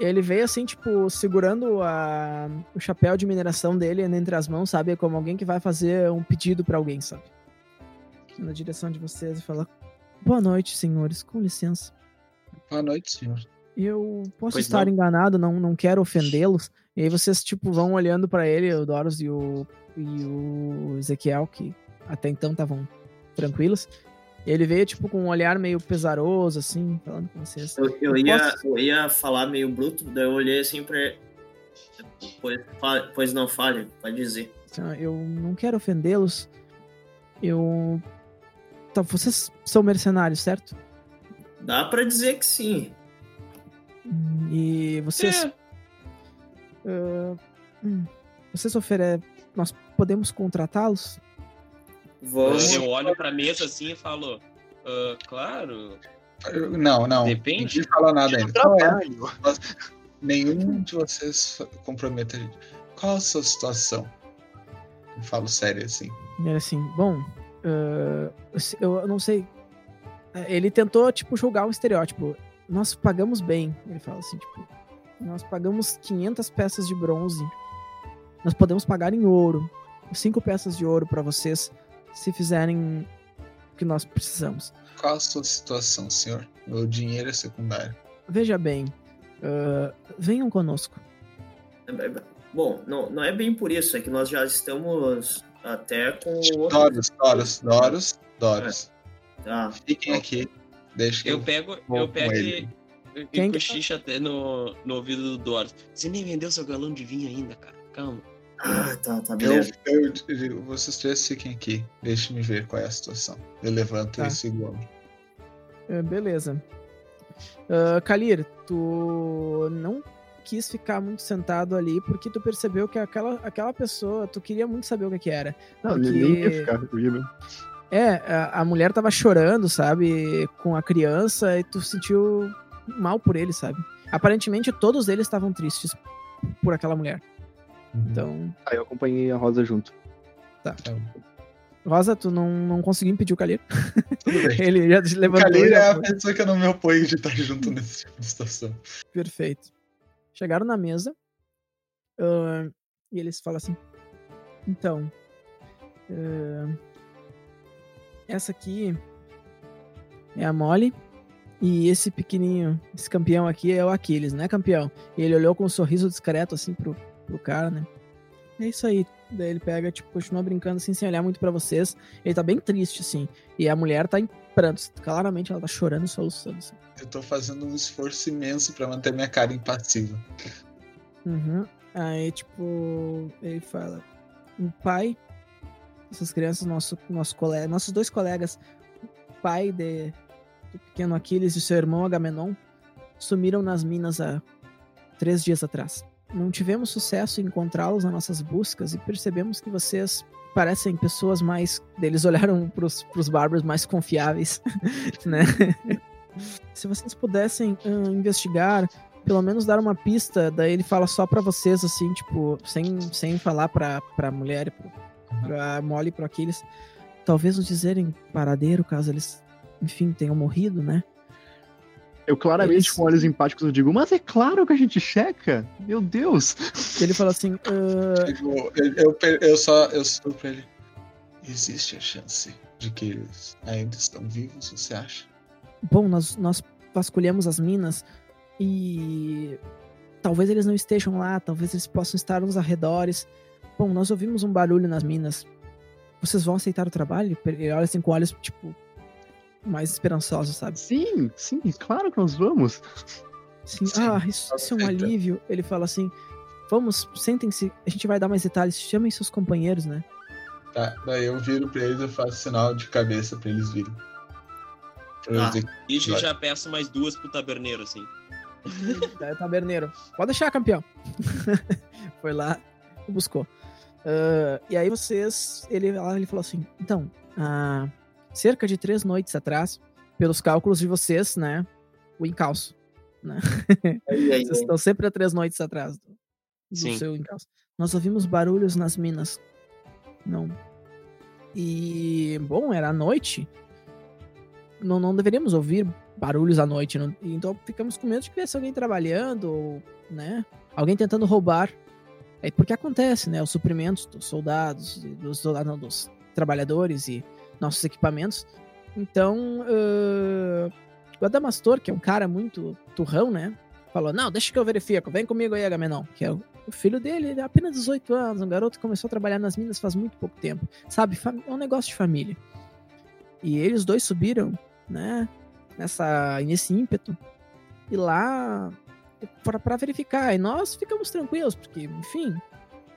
Ele veio assim, tipo, segurando a- o chapéu de mineração dele entre as mãos, sabe? Como alguém que vai fazer um pedido pra alguém, sabe? Na direção de vocês e fala: Boa noite, senhores, com licença. Boa noite, senhor. Eu posso Pois estar não. enganado, não, não quero ofendê-los. E aí vocês, tipo, vão olhando pra ele, o Doros e o, e o Ezequiel, que até então estavam tranquilos. E ele veio, tipo, com um olhar meio pesaroso, assim, falando com vocês. Eu, eu ia, posso- eu ia falar meio bruto, daí eu olhei assim pra ele. Pois, pois não fale, pode dizer. Assim, Eu não quero ofendê-los. Eu. Tá, vocês são mercenários, certo? Dá pra dizer que sim. Hum, E vocês. É, hum, vocês oferecem. Nós podemos contratá-los? Vamos. eu olho pra mesa assim e falo, "Ah, claro, Não, não. Depende. Ninguém fala nada ainda. Qual é? Trabalho. Nenhum de vocês comprometa a gente. Qual a sua situação? Eu falo sério assim. Ele assim, bom, ah, eu não sei. Ele tentou, tipo, julgar um estereótipo. Nós pagamos bem. Ele fala assim, tipo, nós pagamos 500 peças de bronze. Nós podemos pagar em ouro. Cinco peças de ouro pra vocês se fizerem o que nós precisamos. Qual a sua situação, senhor? O dinheiro é secundário. Veja bem, ah, venham conosco. Bom, não, não é bem por isso, é que nós já estamos até com. Doros, Doros, Doros, Doros. Tá. Fiquem aqui. Deixa que eu pego, vou eu pego ele. e, e cochicho até no, no ouvido do Doris. Você nem vendeu seu galão de vinho ainda, cara. Calma. Ah, tá, tá, Eu, beleza. eu, eu- vocês três fiquem aqui. Deixe-me ver qual é a situação. Eu levanto Tá. e sigo o homem. Ah, beleza. Ah, Kalir, tu não quis ficar muito sentado ali porque tu percebeu que aquela, aquela pessoa, tu queria muito saber o que, que era. Não, Porque- nem ia ficar, ia mesmo. É, a, a mulher tava chorando, sabe, com a criança e tu sentiu mal por ele, sabe? Aparentemente todos eles estavam tristes por aquela mulher. Então, Aí eu acompanhei a Rosa junto. Rosa, tu não, não conseguiu impedir o Kalir. Tudo bem. Ele já O levantou. e Kalir é a pessoa que eu não me oponho de estar junto nesse tipo de situação. Perfeito. Chegaram na mesa ahn, e eles falam assim: Então, ahn, essa aqui é a Molly e esse pequenininho, esse campeão aqui é o Aquiles, né, campeão? E ele olhou com um sorriso discreto assim pro, pro cara, né? É isso aí. Daí ele pega, tipo, continua brincando assim, sem olhar muito pra vocês. Ele tá bem triste, assim. E a mulher tá em prantos. Claramente ela tá chorando e soluçando. Assim. Eu tô fazendo um esforço imenso pra manter minha cara impassível. Uhum. Aí, tipo, ele fala: o pai, essas crianças, nosso, nosso colega, nossos dois colegas, o pai de, do pequeno Aquiles e seu irmão Agamenon, sumiram nas minas há três dias atrás. Não tivemos sucesso em encontrá-los nas nossas buscas e percebemos que vocês parecem pessoas mais. Eles olharam pros, pros bárbaros mais confiáveis, né? Se vocês pudessem investigar pelo menos dar uma pista, daí ele fala só pra vocês, assim, tipo, sem, sem falar pra, pra mulher, e pro, pra Molly pro Aquiles. Talvez nos dizerem paradeiro, caso eles, enfim, tenham morrido, né? Eu claramente, Eles- com olhos empáticos, eu digo, mas é claro que a gente checa. Meu Deus. Ele fala assim, "Ah, Tipo, eu, eu, eu só eu sou pra ele. Existe a chance de que eles ainda estão vivos, você acha? bom, nós, nós vasculhamos as minas e talvez eles não estejam lá, talvez eles possam estar nos arredores. Bom, nós ouvimos um barulho nas minas. Vocês vão aceitar o trabalho? Ele olha assim com olhos, tipo, mais esperançosos, sabe? Sim, sim, claro que nós vamos. Assim, Sim, ah, isso, isso é um alívio. Ele fala assim: vamos, sentem-se, a gente vai dar mais detalhes, chamem seus companheiros, né? Tá, daí eu viro pra eles e faço sinal de cabeça pra eles virem. Pra dizer E já peço mais duas pro taberneiro, assim. Daí o taberneiro, pode deixar, campeão. Foi lá e buscou. Ah, e aí vocês, ele, lá ele falou assim, então, ah, cerca de três noites atrás, pelos cálculos de vocês, né, o encalço. Aí, aí, Vocês estão sempre a três noites atrás do, do seu encalço. Nós ouvimos barulhos nas minas. Não. E, bom, era à noite. Não, não deveríamos ouvir barulhos à noite. não- então ficamos com medo de que tivesse alguém trabalhando, ou, né? Alguém tentando roubar. É porque acontece, né? Os suprimentos dos soldados, dos, soldados, não, dos trabalhadores e nossos equipamentos. Então, o Adamastor, que é um cara muito turrão, né? Falou, não, deixa que eu verifico, vem comigo aí, Agamenon. Que é o, filho dele, ele é apenas 18 anos, um garoto que começou a trabalhar nas minas faz muito pouco tempo. Sabe, é um negócio de família. E eles dois subiram, né, nessa, nesse ímpeto, e lá para verificar. E nós ficamos tranquilos, porque, enfim,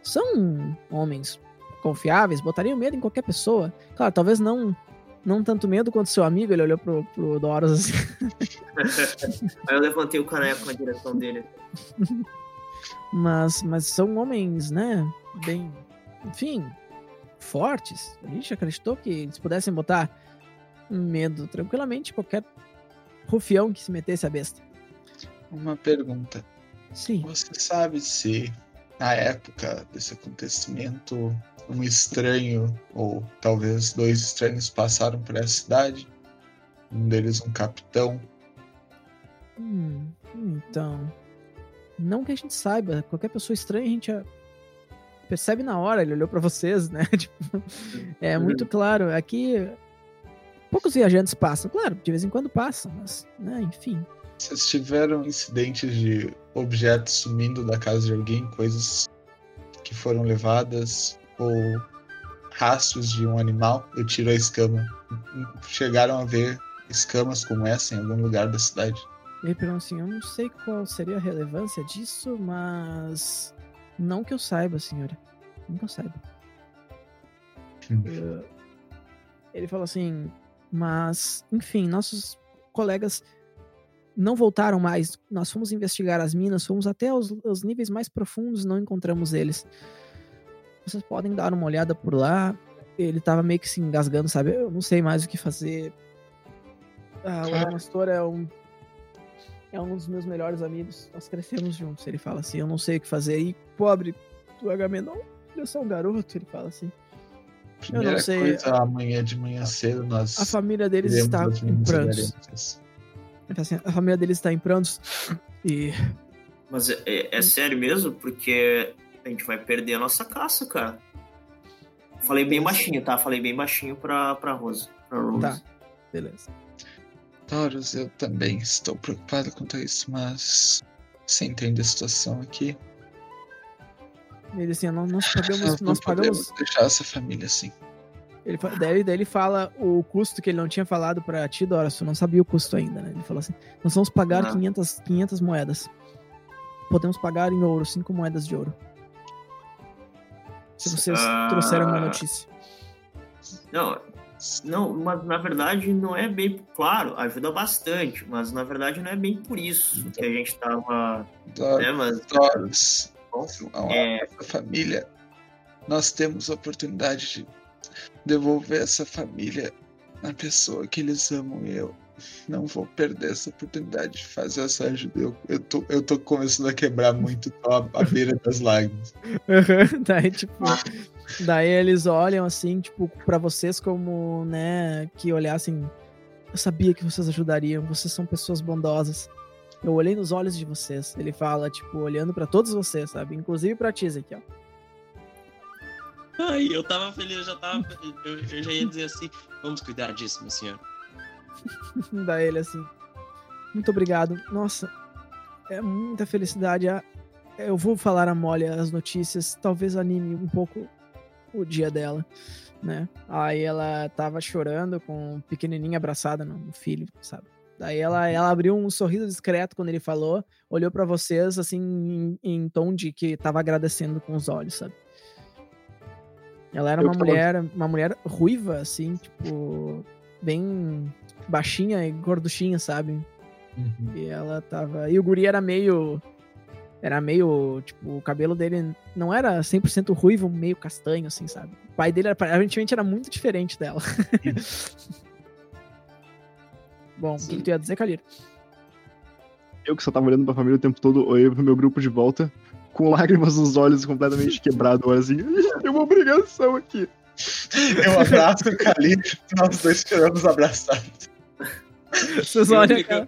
são homens confiáveis, botariam medo em qualquer pessoa. Claro, talvez não não tanto medo quanto seu amigo, ele olhou pro, pro Doros assim. Aí eu levantei o caneco na direção dele. Mas, mas são homens, né? Bem. Enfim, fortes. A gente acreditou que eles pudessem botar medo tranquilamente em qualquer rufião que se metesse a besta. Uma pergunta. Sim. Você sabe se na época desse acontecimento um estranho, ou talvez dois estranhos passaram por essa cidade? Um deles um capitão. Hum, então. Não que a gente saiba. Qualquer pessoa estranha a gente percebe na hora. Ele olhou pra vocês, né? Tipo, é muito claro. Aqui. Poucos viajantes passam. Claro, de vez em quando passam, mas, né, enfim. Vocês tiveram incidentes de objetos sumindo da casa de alguém, coisas que foram levadas, ou rastros de um animal? Eu tiro a escama. Chegaram a ver escamas como essa em algum lugar da cidade? Ele perguntou assim: Eu não sei qual seria a relevância disso, mas. Não que eu saiba, senhora. Não que eu saiba. Hum. Eh, Ele falou assim: Mas, enfim, nossos colegas não voltaram mais. Nós fomos investigar as minas, fomos até os, os níveis mais profundos, não encontramos eles. Vocês podem dar uma olhada por lá. Ele tava meio que se engasgando, sabe? Eu não sei mais o que fazer. Ah, o Claro. Adamastor é um é um dos meus melhores amigos. Nós crescemos juntos. Ele fala assim: Eu não sei o que fazer. E pobre do Agamenon, é só um garoto. Ele fala assim: Primeira sei. coisa, amanhã de manhã cedo nós A família deles está em prantos. assim, a família deles está em prantos. E Mas é, é- é sério mesmo? Porque a gente vai perder a nossa caça, cara. Falei bem baixinho, tá? Falei bem baixinho pra, pra Rose. Pra Rose. Tá. beleza. Taurus, eu também estou preocupado quanto a isso, mas você entende a situação aqui. Ele assim, nós, nós pagamos, Nós não nós podemos pagamos. deixar essa família assim. Ele, daí, daí ele fala o custo que ele não tinha falado pra ti, Doris. Tu não sabia o custo ainda, né? Ele falou assim: nós vamos pagar Ah. 500, 500 moedas. Podemos pagar em ouro, 5 moedas de ouro. Se vocês Ah. trouxerem uma notícia. Não, não, mas na verdade não é bem claro, ajuda bastante, mas na verdade não é bem por isso que a gente tava. Taurus, Né, mas. Taurus, Bom, a É, família, nós temos a oportunidade de devolver essa família na pessoa que eles amam e eu não vou perder essa oportunidade de fazer essa ajuda. Eu, eu, tô, eu tô começando a quebrar muito, à, à beira das lágrimas. daí, tipo, daí eles olham assim, tipo, pra vocês como, né, que olhassem. Eu sabia que vocês ajudariam, vocês são pessoas bondosas. Eu olhei nos olhos de vocês. Ele fala, tipo, olhando pra todos vocês, sabe? Inclusive pra Tiz aqui, ó. Ai, eu tava feliz, eu já tava. Eu, eu já ia dizer assim: vamos cuidar disso, meu senhor. Daí ele assim. Muito obrigado. Nossa, é muita felicidade. Ah, Eu vou falar a Molly as notícias, talvez anime um pouco o dia dela, né? Aí ela tava chorando com o pequenininho abraçada no filho, sabe? Daí ela, ela abriu um sorriso discreto quando ele falou, olhou pra vocês assim em, em tom de que tava agradecendo com os olhos, sabe? Ela era Eu uma tava- mulher, uma mulher ruiva, assim, tipo, bem baixinha e gorduchinha, sabe? Uhum. E ela tava. E o guri era meio. Era meio. Tipo, o cabelo dele não era 100% ruivo, meio castanho, assim, sabe? O pai dele, era- aparentemente, era muito diferente dela. Bom, o que, tu ia dizer, Calir? Eu que só tava olhando pra família o tempo todo, olhei pro meu grupo de volta, com lágrimas nos olhos, completamente quebrado, assim, tem uma obrigação aqui. Eu abraço o Cali, nós dois choramos abraçados. Vocês Eu olham, fico- cara.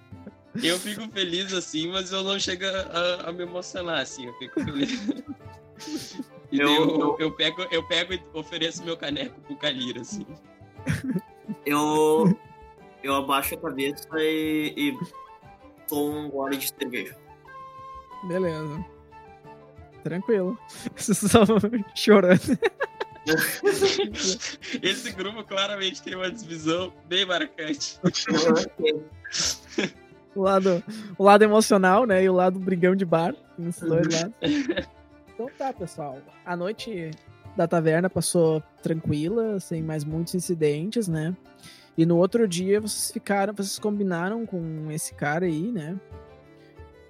Eu fico feliz assim, mas eu não chego a, a me emocionar assim, eu fico feliz. E eu, eu- eu pego, eu pego e ofereço meu caneco pro Kalira, assim. Eu, eu abaixo a cabeça e, e tomo um gole de cerveja. Beleza. Tranquilo. Vocês estão chorando. Esse grupo claramente tem uma divisão bem marcante. O lado, o lado emocional, né? E o lado brigão de bar. Tem esses dois lados. Então tá, pessoal. A noite da taverna passou tranquila, sem mais muitos incidentes, né? E no outro dia vocês ficaram, vocês combinaram com esse cara aí, né?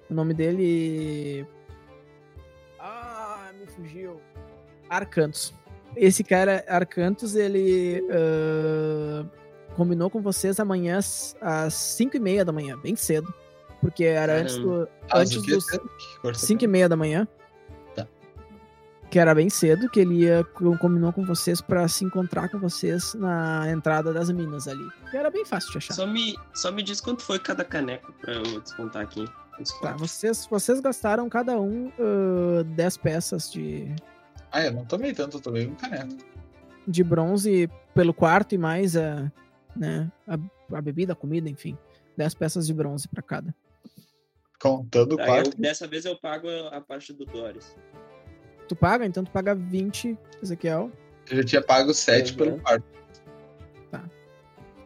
O nome dele. Ah, me fugiu. Arcantos. Esse cara, Arcantos, ele ah, combinou com vocês amanhã às- às 5 e meia da manhã, bem cedo. Porque era antes do. Mas Antes dos. é que cortou 5 e meia da manhã. Tá. Que era bem cedo, que ele ia, combinou com vocês pra se encontrar com vocês na entrada das minas ali. Que era bem fácil de achar. Só me, só me diz quanto foi cada caneco pra eu descontar aqui. Tá, vocês, vocês gastaram cada um ah, 10 peças de, Ah, eu não tomei tanto, eu tomei um caneco. de bronze pelo quarto e mais a, né, a, a bebida, a comida, enfim. 10 peças de bronze pra cada. Contando o Tá, eu- quarto. dessa vez eu pago a, a parte do Doris. Tu paga? Então tu paga 20, Ezequiel. Eu já tinha pago 7 Uhum. pelo quarto.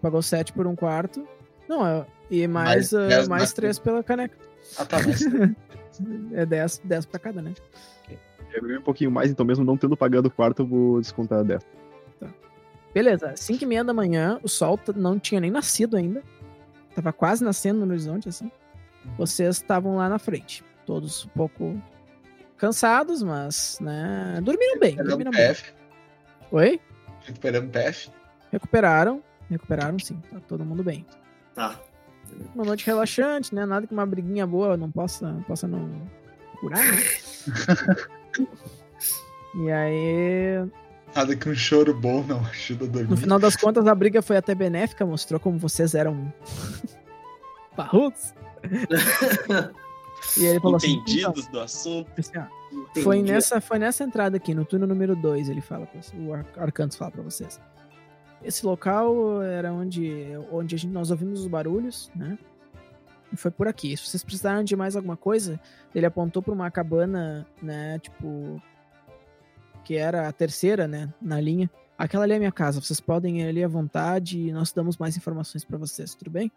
Pagou 7 por um quarto. Não, é- e mais, Mais ah, dez mais na- 3 pela caneca. Ah, tá, mas. É 10, 10 pra cada, né? Eu bebi um pouquinho mais, então mesmo não tendo pagado o quarto, eu vou descontar 10. Beleza, 5 e meia da manhã, o sol não tinha nem nascido ainda. Tava quase nascendo no horizonte, assim. Vocês estavam lá na frente. Todos um pouco cansados, mas, né? Dormiram bem, dormiram bem. PF. Oi? Recuperamos PF. Recuperaram. Recuperaram, sim. Tá todo mundo bem. Tá. Uma noite relaxante, né? Nada que uma briguinha boa não possa, possa não curar, né? e aí, Nada que um choro bom não ajuda a dormir. no final das contas, a briga foi até benéfica, mostrou como vocês eram parrudos. E ele falou assim, Entendidos do assunto. então, assim, foi, nessa, foi nessa entrada aqui, no turno número 2, ele fala, pra vocês, o Ar- Arcantos fala pra vocês. Esse local era onde, onde a gente, nós ouvimos os barulhos, né? Foi por aqui. Se vocês precisaram de mais alguma coisa, ele apontou pra uma cabana, né? Tipo, que era a terceira, né? Na linha. Aquela ali é a minha casa. Vocês podem ir ali à vontade e nós damos mais informações pra vocês, tudo bem?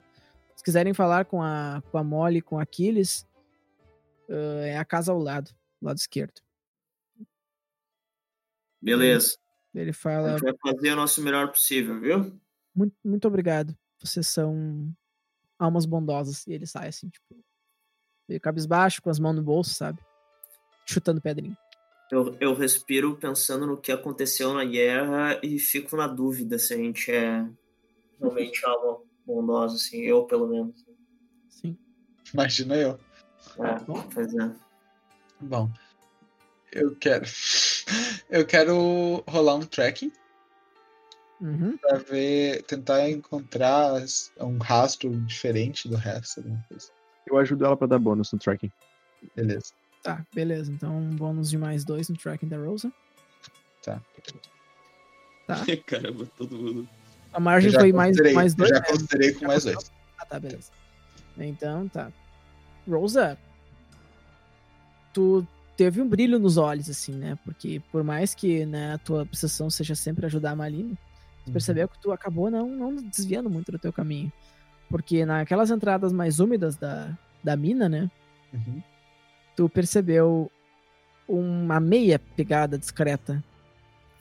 Se quiserem falar com a, com a Molly, com a Aquiles, ah, é a casa ao lado, lado esquerdo. Beleza. Ele A fala: gente vai fazer o nosso melhor possível, viu? muito, muito obrigado. Vocês são almas bondosas. E ele sai assim, tipo, meio cabisbaixo, com as mãos no bolso, sabe? Chutando pedrinha. Eu, eu respiro pensando no que aconteceu na guerra e fico na dúvida se a gente é realmente alma bondosa, assim. Eu, pelo menos. Sim. Imagina eu. É, pois é. Bom, eu quero. Eu quero rolar um tracking Uhum. pra ver, tentar encontrar um rastro diferente do resto, alguma coisa. Eu ajudo ela pra dar bônus no tracking. Beleza. Tá, beleza. Então, um bônus de mais dois no tracking da Rosa. Tá. Tá. Caramba, todo mundo. A margem já foi mais, mais eu dois. Já né? considerei com mais dois. Ah, tá, beleza. Então, tá. Rosa, tu teve um brilho nos olhos, assim, né? Porque por mais que né, a tua obsessão seja sempre ajudar a Malina, tu Uhum. percebeu que tu acabou não, não desviando muito do teu caminho. Porque naquelas entradas mais úmidas da, da mina, né? Uhum. Tu percebeu uma meia pegada discreta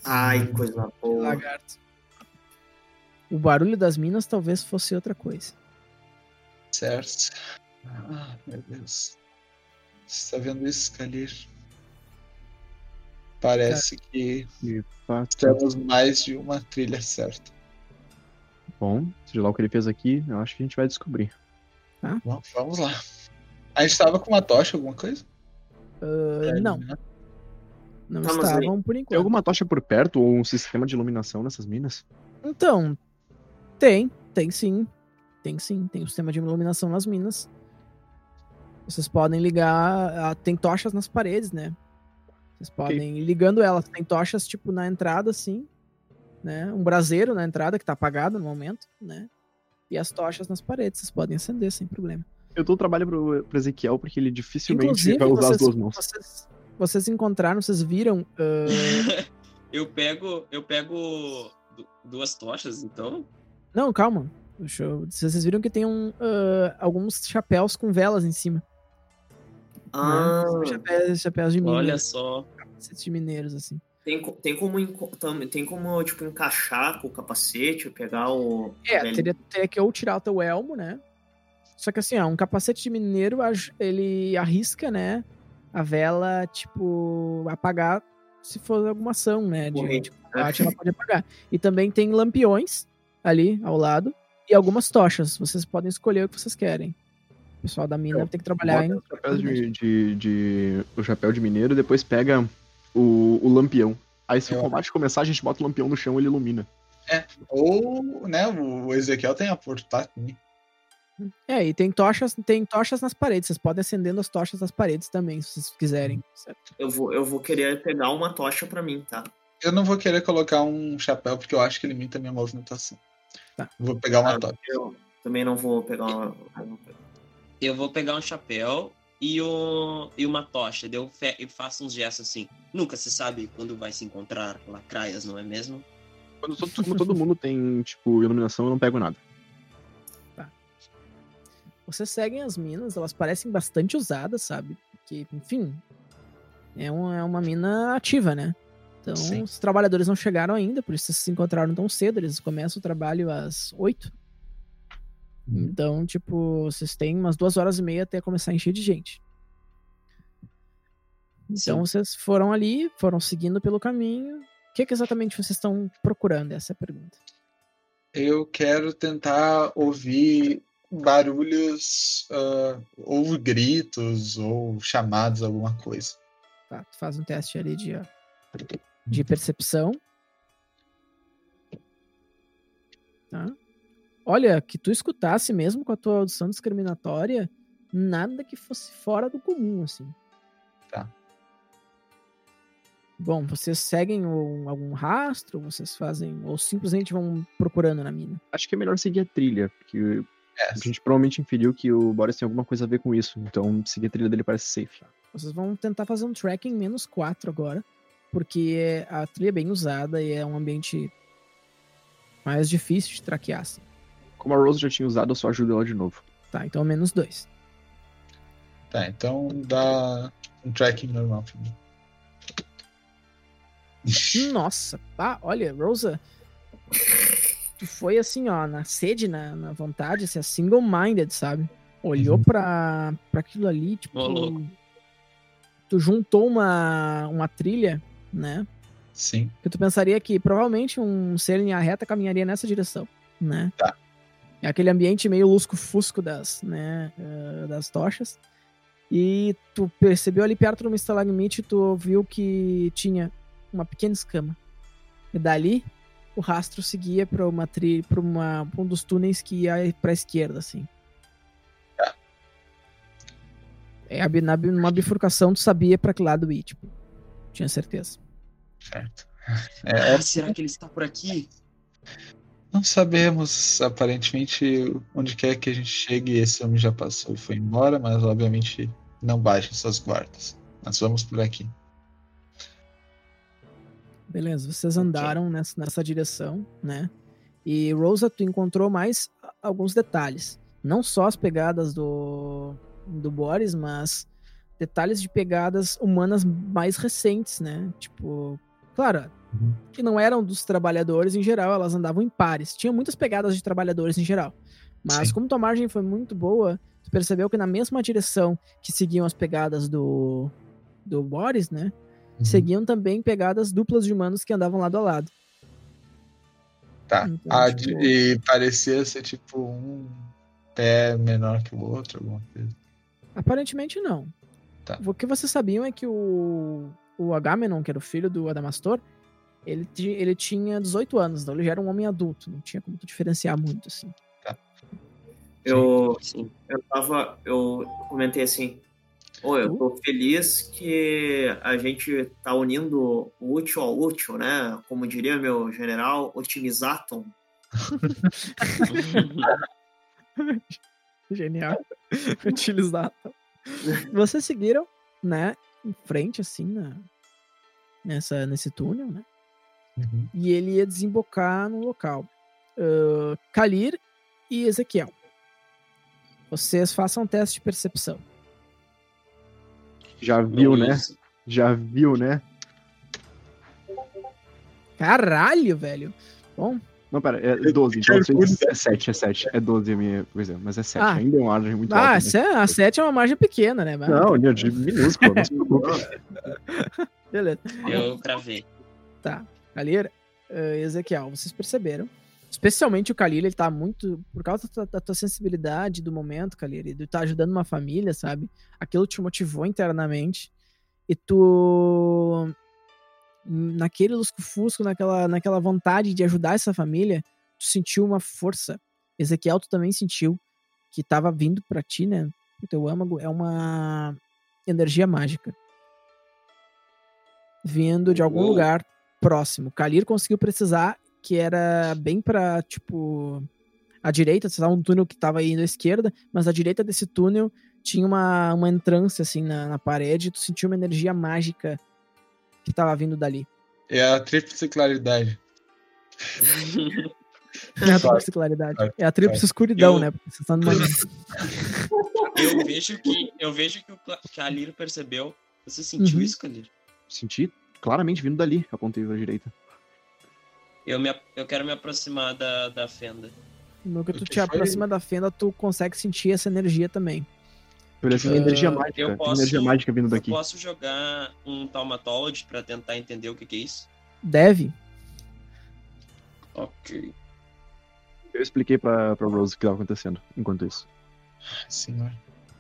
Ai, coisa de boa. lagarto. O barulho das minas talvez fosse outra coisa. Certo. Ah, meu Deus. Você tá vendo isso, Kalir? Parece que temos mais de uma trilha certa. Bom, seja lá o que ele fez aqui, eu acho que a gente vai descobrir. Bom, vamos lá. A gente tava com uma tocha, alguma coisa? Ah, não, né? não aí- estavam por Tem enquanto. alguma tocha por perto ou um sistema de iluminação nessas minas? Então, tem, tem sim. Tem sim, tem um sistema de iluminação nas minas. Vocês podem ligar. ah, Tem tochas nas paredes, né? Vocês podem ir ligando elas. Tem tochas, tipo, na entrada, assim. Né? Um braseiro na entrada, que tá apagado no momento, né? E as tochas nas paredes. Vocês podem acender sem problema. Eu dou trabalho pro, pro Ezequiel porque ele dificilmente Inclusive, vai usar vocês, as duas mãos. Vocês, vocês encontraram, vocês viram. ah, eu pego, eu pego du- duas tochas, então. Não, calma. Deixa eu- Vocês viram que tem um, ah, alguns chapéus com velas em cima. Ah, né? Chapéus, chapéus de Olha mineiros. só. Capacetes de mineiros, assim. tem, tem como tem como tipo encaixar com o capacete, pegar o É, teria, teria que ou tirar o teu elmo, né? Só que assim, ó, um capacete de mineiro, ele arrisca, né? A vela, tipo, apagar se for alguma ação, né? De, Corrente. de combate, ela pode apagar. E também tem lampiões ali ao lado e algumas tochas. Vocês podem escolher o que vocês querem. O pessoal da mina tem que trabalhar em. os chapéus de, de, de- o chapéu de mineiro e depois pega o, o lampião. Aí se o Eu- combate começar, a gente bota o lampião no chão e ele ilumina. Ou, né, o Ezequiel tem a portátil. É, e tem tochas, tem tochas nas paredes. Vocês podem acendendo as tochas nas paredes também, se vocês quiserem. certo? Eu vou, eu vou querer pegar uma tocha pra mim, tá? Eu não vou querer colocar um chapéu porque eu acho que limita a minha movimentação. Tá. Vou pegar uma Ah, tocha. Eu também não vou pegar uma. Eu vou pegar um chapéu e, o, e uma tocha. Eu fe- e faço uns gestos assim. Nunca se sabe quando vai se encontrar lacraias, não é mesmo? Quando todo, como todo mundo tem, tipo, iluminação, eu não pego nada. Vocês seguem as minas, elas parecem bastante usadas, sabe? Porque, enfim, é uma, é uma mina ativa, né? Então, Sim. os trabalhadores não chegaram ainda, por isso vocês se encontraram tão cedo. Eles começam o trabalho às 8. Uhum. Então, tipo, vocês têm umas duas horas e meia até começar a encher de gente. Então, vocês foram ali, foram seguindo pelo caminho. O que, que exatamente vocês estão procurando? Essa é a pergunta. Eu quero tentar ouvir barulhos, ah, ou gritos, ou chamados, alguma coisa. Tá, tu faz um teste ali de, ó, de percepção. Tá? Olha, que tu escutasse mesmo com a tua audição discriminatória, nada que fosse fora do comum, assim. Tá. Bom, vocês seguem o- algum rastro? Vocês fazem. Ou simplesmente vão procurando na mina? Acho que é melhor seguir a trilha, porque É, a gente provavelmente inferiu que o Boris tem alguma coisa a ver com isso. Então, seguir a trilha dele parece safe. Vocês vão tentar fazer um tracking menos 4 agora, porque a trilha é bem usada e é um ambiente mais difícil de traquear. Assim. Como a Rose já tinha usado, eu só ajudo ela de novo. Tá, então menos 2. tá, então dá um tracking normal pra mim. Nossa, pá, olha, Rosa, tu foi assim, ó, na sede, na, na vontade, assim, single-minded, sabe? Olhou Uhum. pra, pra aquilo ali, tipo. Louco. Tu juntou uma, uma trilha, né? Sim. que tu pensaria que provavelmente um ser em linha reta caminharia nessa direção, né? Tá. É aquele ambiente meio lusco-fusco das, né, eh, das tochas. E tu percebeu ali perto de uma estalagmite, tu viu que tinha uma pequena escama. E dali, o rastro seguia para uma tri, para uma pra um dos túneis que ia para esquerda, assim. É, a na, numa bifurcação, tu sabia para que lado ir, tipo. Tinha certeza. Certo. É, Ah, será que ele está por aqui? Não sabemos, aparentemente, onde quer que a gente chegue, esse homem já passou e foi embora, mas obviamente não baixem suas guardas. Nós vamos por aqui. Beleza, vocês andaram nessa, nessa direção, né? E Rosa, tu encontrou mais alguns detalhes. não só as pegadas do, do Boris, mas detalhes de pegadas humanas mais recentes, né? Tipo, claro, Uhum. que não eram dos trabalhadores em geral, elas andavam em pares. Tinha muitas pegadas de trabalhadores em geral. Mas Sim. como tua margem foi muito boa, tu percebeu que na mesma direção que seguiam as pegadas do, do Boris, né? Uhum. Seguiam também pegadas duplas de humanos que andavam lado a lado. Tá. Então, Ah, tipo- E parecia ser tipo um pé menor que o outro, alguma coisa. Aparentemente não. Tá. O que vocês sabiam é que o, o Agamenon, que era o filho do Adamastor, ele, ele tinha 18 anos, então ele já era um homem adulto, não tinha como tu diferenciar muito, assim. Eu, Sim. eu tava. Eu comentei assim. Ô, eu tô feliz que a gente tá unindo o útil ao útil, né? Como diria meu general, otimizatum. Genial. Utilizar. Vocês seguiram, né, em frente, assim, na, nessa, nesse túnel, né? Uhum. E ele ia desembocar no local. Ah, Kalir e Ezequiel. Vocês façam um teste de percepção. Já viu, né? Já viu, né? Caralho, velho. Bom, Não, pera, é 12, então é 7, é 7. É 12 a minha coisa, mas é 7. Ah. Ainda é uma margem muito ah, alta. se- a 7 é uma margem pequena, né? Né? Mas- Não, é de minúsculo, não se preocupe. Beleza. Eu cravei. Tá. Kalir, eh, Ezequiel, vocês perceberam. Especialmente o Kalir, ele tá muito. Por causa da, da tua sensibilidade do momento, Kalir, e de tá ajudando uma família, sabe? Aquilo te motivou internamente. E tu. Naquele lusco-fusco, naquela, naquela vontade de ajudar essa família, tu sentiu uma força. Ezequiel, tu também sentiu que tava vindo pra ti, né? O teu âmago é uma energia mágica. Vindo de algum lugar próximo. Kalir conseguiu precisar que era bem pra, tipo, à direita, você tava um túnel que tava indo à esquerda, mas à direita desse túnel tinha uma, uma entrância, assim, na, na parede, e tu sentiu uma energia mágica que tava vindo dali. É a tríplice claridade. É a tríplice claridade. É a tríplice escuridão, Eu- né? Porque vocês estão numa... Eu vejo que eu vejo que o que a Lira percebeu. Você sentiu Uhum. isso, Kalir? Senti claramente vindo dali, apontei pra direita. Eu, me, eu quero me aproximar da, da fenda. No que tu te aproxima da fenda, tu consegue sentir essa energia também. Ah, energia eu mágica. Tem posso- energia mágica vindo Eu daqui. posso jogar um Taumatology pra tentar entender o que, que é isso? Deve. Ok. Eu expliquei pra, pra Rose o que tava acontecendo enquanto isso. Senhor.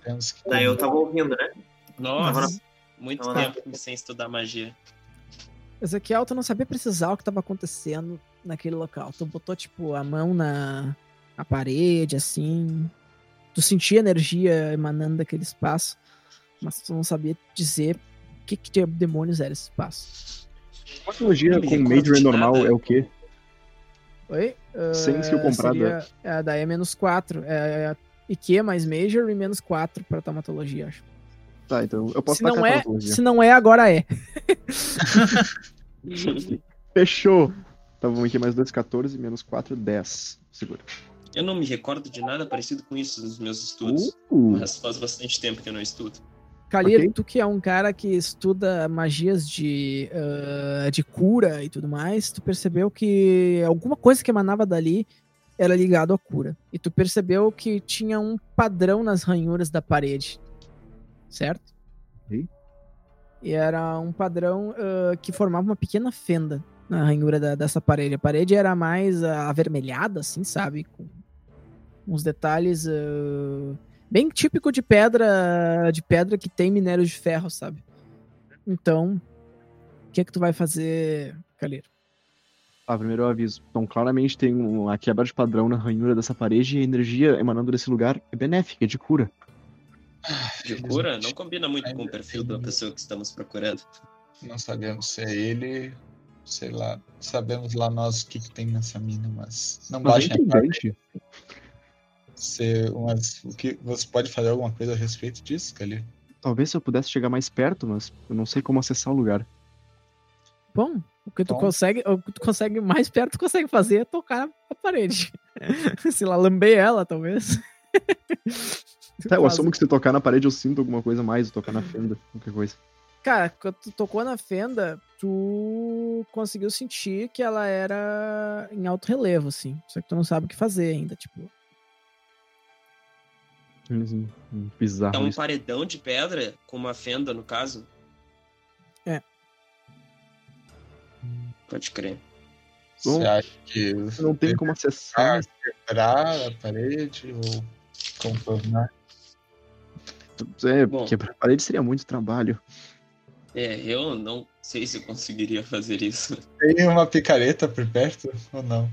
Temos que. Daí eu tava ouvindo, né? Nossa, muito Tava na- tempo sem estudar magia. Ezequiel, tu não sabia precisar o que tava acontecendo naquele local. Tu botou, tipo, a mão na, na parede, assim. Tu sentia energia emanando daquele espaço, mas tu não sabia dizer o que, que de demônios era esse espaço. Uma trilogia com Major e normal é o quê? Oi? Sem skill Ah, comprada. Seria, é, daí é menos 4. É IQ mais Major e menos 4 pra taumatologia, acho. Tá, então eu posso Se não, é, se não é, agora é. Fechou! Tá bom, aqui mais 2, 14, menos 4, 10. Segura. Eu não me recordo de nada parecido com isso nos meus estudos. Uh, Mas faz bastante tempo que eu não estudo. Kalir, Ok. tu que é um cara que estuda magias de, ah, de cura e tudo mais, tu percebeu que alguma coisa que emanava dali era ligado à cura. E tu percebeu que tinha um padrão nas ranhuras da parede. Certo? E era um padrão ah, que formava uma pequena fenda na ranhura da- dessa parede. A parede era mais ah, avermelhada, assim, sabe? Com uns detalhes ah, bem típico de pedra de pedra que tem minério de ferro, sabe? Então, o que é que tu vai fazer, Caleiro? Tá, primeiro eu aviso. Então, claramente tem uma quebra de padrão na ranhura dessa parede e a energia emanando desse lugar é benéfica, é de cura. De cura não combina muito com o perfil da pessoa que estamos procurando. Não sabemos se é ele, sei lá. Sabemos lá nós o que, que tem nessa mina, mas não Mas baixem a intrigante. Se umas, o que, você pode fazer alguma coisa a respeito disso, Cali? Talvez se eu pudesse chegar mais perto, mas eu não sei como acessar o lugar. Bom, o que tu Bom. consegue, o que tu consegue mais perto tu consegue fazer é tocar a parede. Se lá lamber ela, talvez. Tá, eu Faz- assumo que se tocar na parede eu sinto alguma coisa mais, tocar na fenda, qualquer coisa. Cara, quando tu tocou na fenda, tu conseguiu sentir que ela era em alto relevo, assim. Só que tu não sabe o que fazer ainda, tipo. Hum, Bizarro É um isso. paredão de pedra com uma fenda, no caso? É. Pode crer. Bom, Você acha que Não tem como acessar. quebrar a parede ou contornar? É, Bom. quebrar a parede seria muito trabalho. É, eu não sei se eu conseguiria fazer isso. Tem uma picareta por perto ou não?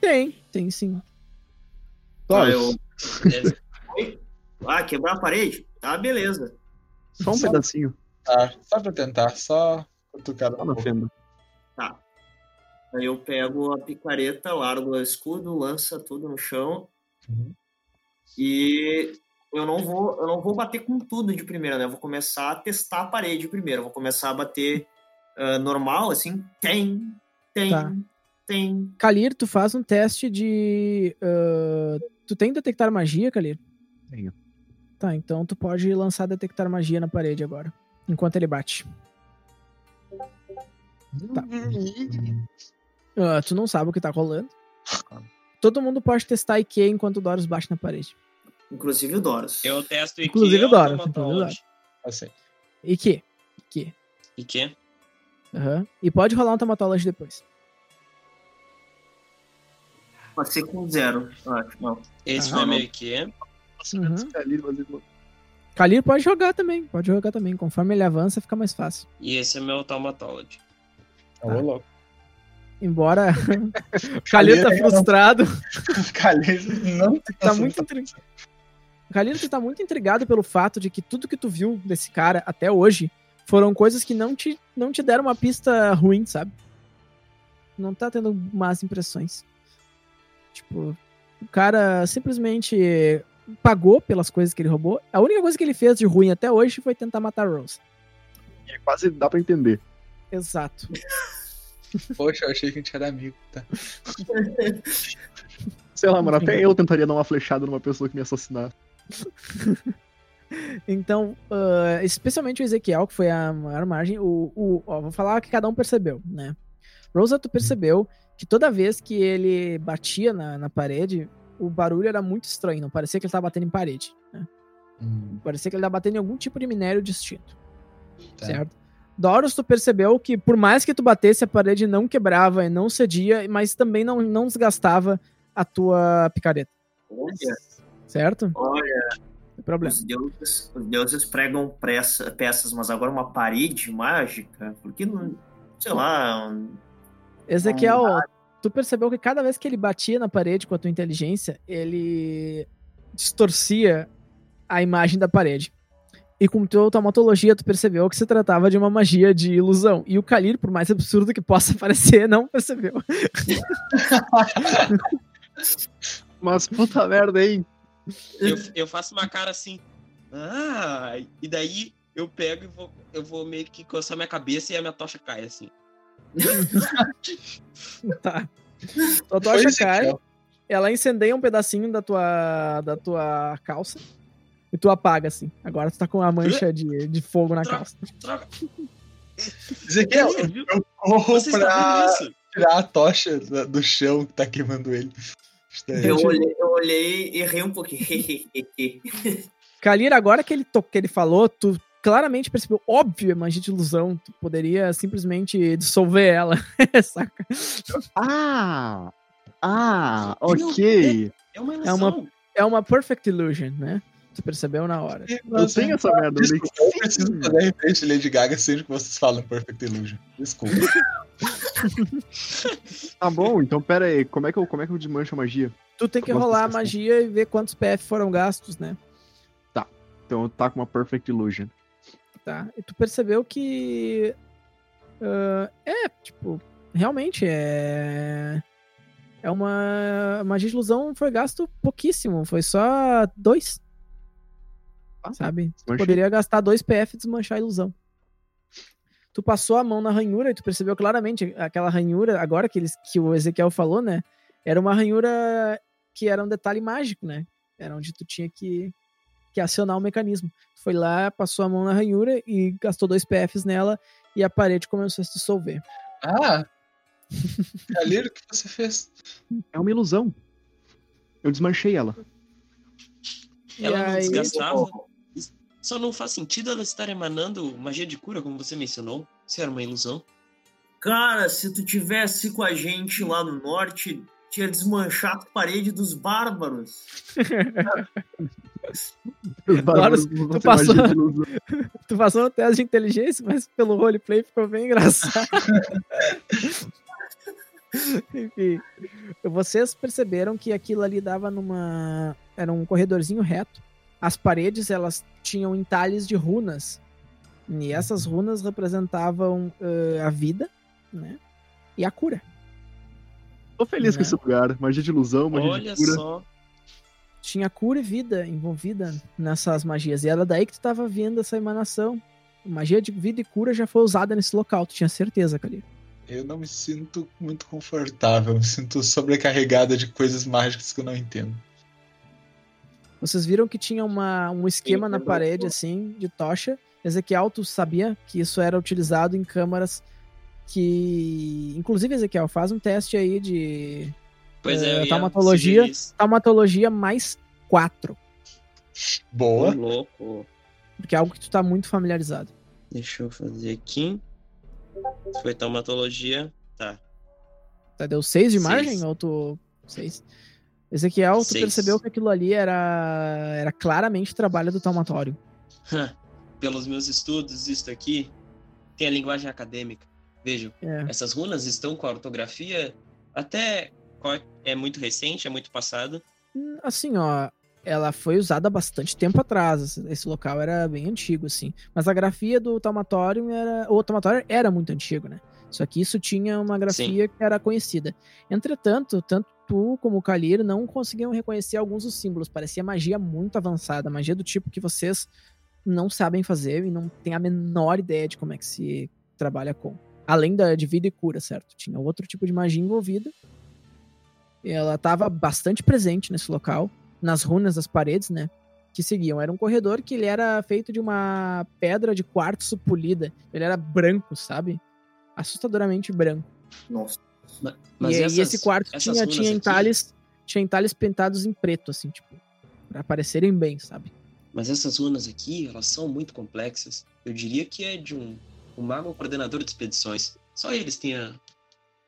Tem, tem sim. Ah, eu... Oi? Ah, quebrar a parede? Tá, beleza. só um Só- pedacinho, Tá, só pra tentar, só cutucar um pouco. fenda. Aí eu pego a picareta, largo o escudo, lança tudo no chão. Uhum. E eu não vou, eu não vou bater com tudo de primeira, né? Eu vou começar a testar a parede primeiro. Eu vou começar a bater ah, normal, assim. Tem, tem, Tá. tem. Kalir, tu faz um teste de. ah, tu tem detectar magia, Kalir? Tenho. Tá, então tu pode lançar detectar magia na parede agora. Enquanto ele bate. Tá. Ah, tu não sabe o que tá rolando. Todo mundo pode testar IQ enquanto o Doros bate na parede. Inclusive o Doros. Eu testo Inclusive o Dora, automatology. Assim. IQ. IQ. IQ? Aham. E pode rolar um Tamatology depois. Pode ser com zero, eu acho. Não. Esse Ah, foi meu IQ. Uhum. Kalir pode jogar também. Pode jogar também. Conforme ele avança, fica mais fácil. E esse é meu automatology. Ô, louco. Embora. Kalir tá frustrado. Kalir não tá muito intrigado. Kalir, tu tá muito intrigado pelo fato de que tudo que tu viu desse cara até hoje foram coisas que não te, não te deram uma pista ruim, sabe? Não tá tendo más impressões. Tipo, o cara simplesmente pagou pelas coisas que ele roubou. A única coisa que ele fez de ruim até hoje foi tentar matar Rose. E quase dá pra entender. Exato. Poxa, eu achei que a gente era amigo, tá? Sei lá, mano, até eu tentaria dar uma flechada numa pessoa que me assassinar. Então, ah, especialmente o Ezequiel, que foi a maior margem, o, o, ó, vou falar o que cada um percebeu, né? Rosa, tu percebeu que toda vez que ele batia na, na parede, o barulho era muito estranho, não parecia que ele estava batendo em parede, né? Parecia que ele estava batendo em algum tipo de minério distinto, Tá. certo? Doros, tu percebeu que por mais que tu batesse, a parede não quebrava e não cedia, mas também não, não desgastava a tua picareta, Olha, certo? olha, problema. os deuses, os deuses pregam pressa- peças, mas agora uma parede mágica? Porque não. Sei lá. Ezequiel, tu percebeu que cada vez que ele batia na parede com a tua inteligência, ele distorcia a imagem da parede. E com tua automatologia, tu percebeu que se tratava de uma magia de ilusão. E o Kalir, por mais absurdo que possa parecer, não percebeu. Mas puta merda, hein? Eu, eu faço uma cara assim. Ah, e daí eu pego e vou, eu vou meio que coçar minha cabeça e a minha tocha cai assim. Tá. Tua Foi tocha esse cai, aqui, ó. ela incendeia um pedacinho da tua, da tua calça e tu apaga, assim. Agora tu tá com uma mancha de, de fogo na Droga. calça. Droga. Ezequiel, eu corro pra isso? tirar a tocha do chão que tá queimando ele. Eu olhei, eu olhei e errei um pouquinho. Kalir, agora que ele, to- que ele falou, tu claramente percebeu, óbvio, é magia de ilusão. Tu poderia simplesmente dissolver ela. Saca? Ah! Ah, ok. É uma É uma- É uma perfect illusion, né? Tu percebeu na hora. Eu tenho essa merda. Eu Desculpa, eu preciso fazer repente de Lady Gaga sempre que vocês falam Perfect Illusion. Desculpa. Tá bom, então pera aí. Como é que eu, como é que eu desmancho a magia? Tu tem que rolar a magia e ver quantos PF foram gastos, né? Então eu tá com uma Perfect Illusion. Tá. E tu percebeu que. ah, é, tipo, realmente é. É uma. Magia de ilusão foi gasto pouquíssimo. Foi só dois. Ah, sabe? Tu poderia gastar dois PF e desmanchar a ilusão. Tu passou a mão na ranhura e tu percebeu claramente aquela ranhura, agora que, eles, que o Ezequiel falou, né? Era uma ranhura que era um detalhe mágico, né? Era onde tu tinha que, que acionar o mecanismo. Tu foi lá, passou a mão na ranhura e gastou dois PFs nela e a parede começou a se dissolver. Ah! Calheiro, o que você fez? É uma ilusão. Eu desmanchei ela. E Ela não aí- desgastava. Só não faz sentido ela estar emanando magia de cura, como você mencionou. Se era uma ilusão. Cara, se tu tivesse com a gente lá no norte, tinha desmanchado a parede dos bárbaros. Os bárbaros tu vão ter passou-. Tu passou no teste de inteligência, mas pelo roleplay ficou bem engraçado. Enfim, vocês perceberam que aquilo ali dava numa. Era um corredorzinho reto. As paredes elas tinham entalhes de runas. E essas runas representavam eh, a vida, né? E a cura. Tô feliz com Né? esse lugar. Magia de ilusão, magia Olha de cura. só. Tinha cura e vida envolvida nessas magias. E era daí que tu tava vendo essa emanação. Magia de vida e cura já foi usada nesse local, tu tinha certeza, Cali. Eu não me sinto muito confortável, me sinto sobrecarregada de coisas mágicas que eu não entendo. Vocês viram que tinha uma, um esquema Sim, na eu parede, assim, de tocha. Ezequiel, tu sabia que isso era utilizado em câmaras que. Inclusive, Ezequiel, faz um teste aí de Pois É, é, eu ia taumatologia. taumatologia mais 4. Ô, Boa. louco. Porque é algo que tu tá muito familiarizado. Deixa eu fazer aqui. Foi taumatologia. Tá. Tá, deu 6 de Seis. margem? Ou tu. 6. Ezequiel, tu Seis. percebeu que aquilo ali era, era claramente trabalho do taumatório. Pelos meus estudos, isto aqui tem a linguagem acadêmica. Vejam, É. essas runas estão com a ortografia até co- é muito recente, é muito passada. Hum, Assim, ó, ela foi usada há bastante tempo atrás. esse- local era bem antigo, assim. Mas a grafia do Taumatório era. O Taumatório era muito antigo, né? Só que isso tinha uma grafia que era conhecida. Entretanto, tanto tu como o Kalir não conseguiam reconhecer alguns dos símbolos. Parecia magia muito avançada, magia do tipo que vocês não sabem fazer e não têm a menor ideia de como é que se trabalha com. Além da de vida e cura, certo? Tinha outro tipo de magia envolvida. Ela estava bastante presente nesse local, nas runas das paredes, né? Que seguiam. Era um corredor que ele era feito de uma pedra de quartzo polida. Ele era branco, sabe? Assustadoramente branco. Nossa. Mas e, e essas- esse quartzo essas tinha, tinha aqui- entalhes, tinha entalhes pintados em preto, assim, tipo, pra aparecerem bem, sabe? Mas essas runas aqui, elas são muito complexas. Eu diria que é de um, um mago ou coordenador de expedições. Só eles têm a,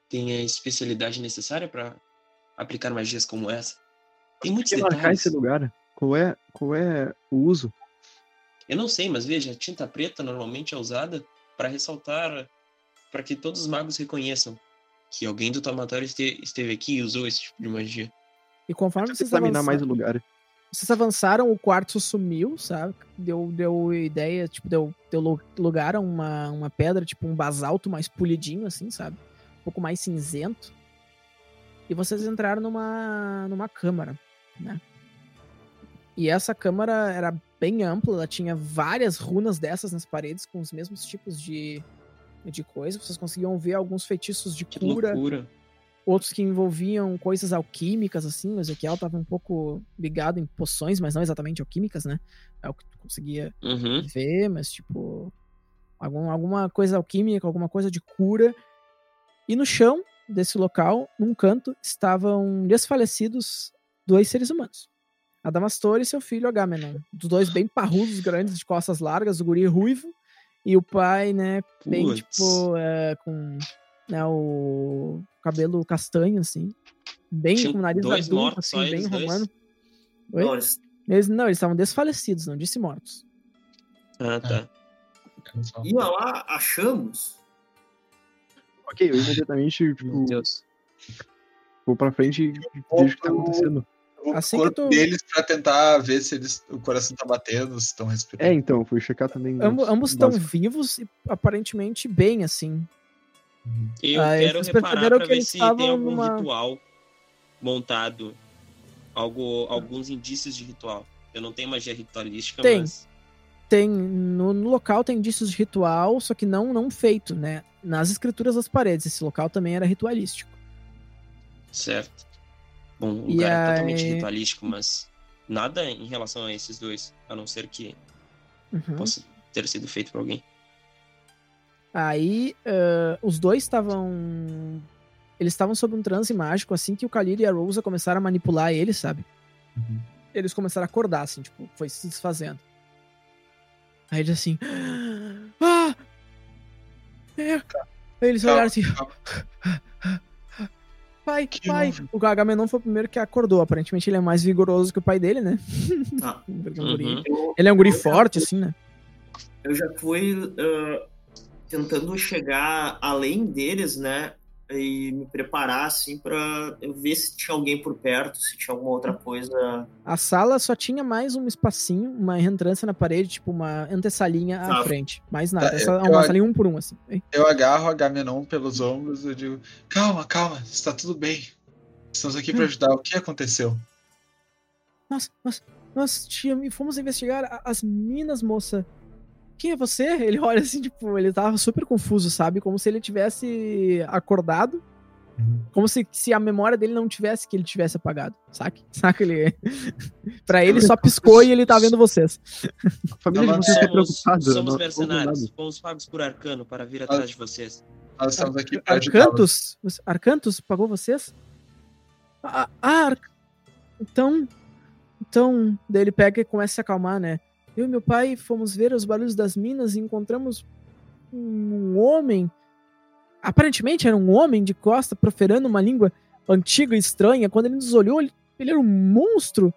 têm a especialidade necessária para aplicar magias como essa. Tem muitos Por que marcar detalhes. esse lugar? Qual é, qual é o uso? Eu não sei, mas veja, a tinta preta normalmente é usada para ressaltar, para que todos os magos reconheçam que alguém do tomatório este- esteve aqui e usou esse tipo de magia. E conforme vocês examinar avançaram, mais o lugar. vocês avançaram, o quartzo sumiu, sabe? Deu, deu ideia, tipo, deu, deu lu- lugar a uma, uma pedra, tipo um basalto mais polidinho, assim, sabe? Um pouco mais cinzento. E vocês entraram numa, numa câmara, né? E essa câmara era bem ampla, ela tinha várias runas dessas nas paredes, com os mesmos tipos de, de coisa. Vocês conseguiam ver alguns feitiços de Que cura, loucura. outros que envolviam coisas alquímicas, assim. O Ezequiel tava um pouco ligado em poções, mas não exatamente alquímicas, né? É o que tu conseguia Uhum. ver, mas tipo. Algum, alguma coisa alquímica, alguma coisa de cura. E no chão desse local, num canto, estavam desfalecidos dois seres humanos. Adamastor e seu filho Agamenon. Dos dois bem parrudos, grandes, de costas largas, o guri ruivo. E o pai, né, bem, Puts. tipo, é, com né, o cabelo castanho, assim. Bem Tinha com o nariz dois adulto, mortos só, assim, bem eles dois? romano. Oi? Não, eles- não, eles estavam desfalecidos, não disse mortos. Ah, tá. Ia lá, achamos. Ok, eu imediatamente, Meu tipo, Deus. vou pra frente e vejo o que tá acontecendo. O Assim corpo tu- deles pra tentar ver se eles, o coração tá batendo, se estão respirando. É, então, fui checar também. Ambo- os ambos estão vivos e aparentemente bem, assim. Eu Ah, quero vocês reparar perceberam pra que ver eles se tem algum numa- ritual montado. Algo, alguns indícios de ritual. Eu não tenho magia ritualística, Tem. mas. Tem, no, no local tem indícios de ritual, só que não, não feito, né? Nas escrituras das paredes, esse local também era ritualístico. Certo. Bom, o E lugar é totalmente aí- ritualístico, mas nada em relação a esses dois, a não ser que Uhum. possa ter sido feito por alguém. Aí, ah, os dois estavam. Eles estavam sob um transe mágico assim que o Khalil e a Rosa começaram a manipular eles, sabe? Uhum. Eles começaram a acordar, assim, tipo, foi se desfazendo. Aí eles assim. Ah! É. Aí eles Calma, olharam assim. calma. Pai, Que pai. houve? O Agamenon foi o primeiro que acordou. Aparentemente ele é mais vigoroso que o pai dele, né? Tá. Porque é um Uhum. Ele é um guri forte, assim, né? eu já fui ah, tentando chegar além deles, né? E me preparar, assim, pra eu ver se tinha alguém por perto, se tinha alguma outra coisa. A sala só tinha mais um espacinho, uma entrância na parede, tipo uma antessalinha à Tá. frente. Mais nada. Tá, Essa, eu- uma eu- salinha um por um, assim. Eu agarro a Gamenon pelos ombros e digo: Calma, calma, está tudo bem. Estamos aqui para ajudar. O que aconteceu? Nós, nós, nós tinha- fomos investigar as minas, moça. Quem é você? Ele olha assim, tipo, ele tava super confuso, sabe? Como se ele tivesse acordado. Como se, se a memória dele não tivesse que ele tivesse apagado, saque? Saca ele. pra ele só piscou e ele tá vendo vocês. A família de vocês tá Somos, preocupada. somos não- não mercenários, fomos pagos por Arcano para vir atrás de vocês. Nós estamos aqui ajudar. Arcantos? Você- Arcantos pagou vocês? Ah, ah, Ar- então. Então. Daí ele pega e começa a se acalmar, né? Eu e meu pai fomos ver os barulhos das minas e encontramos um homem. Aparentemente era um homem de costa proferando uma língua antiga e estranha. Quando ele nos olhou, ele, ele era um monstro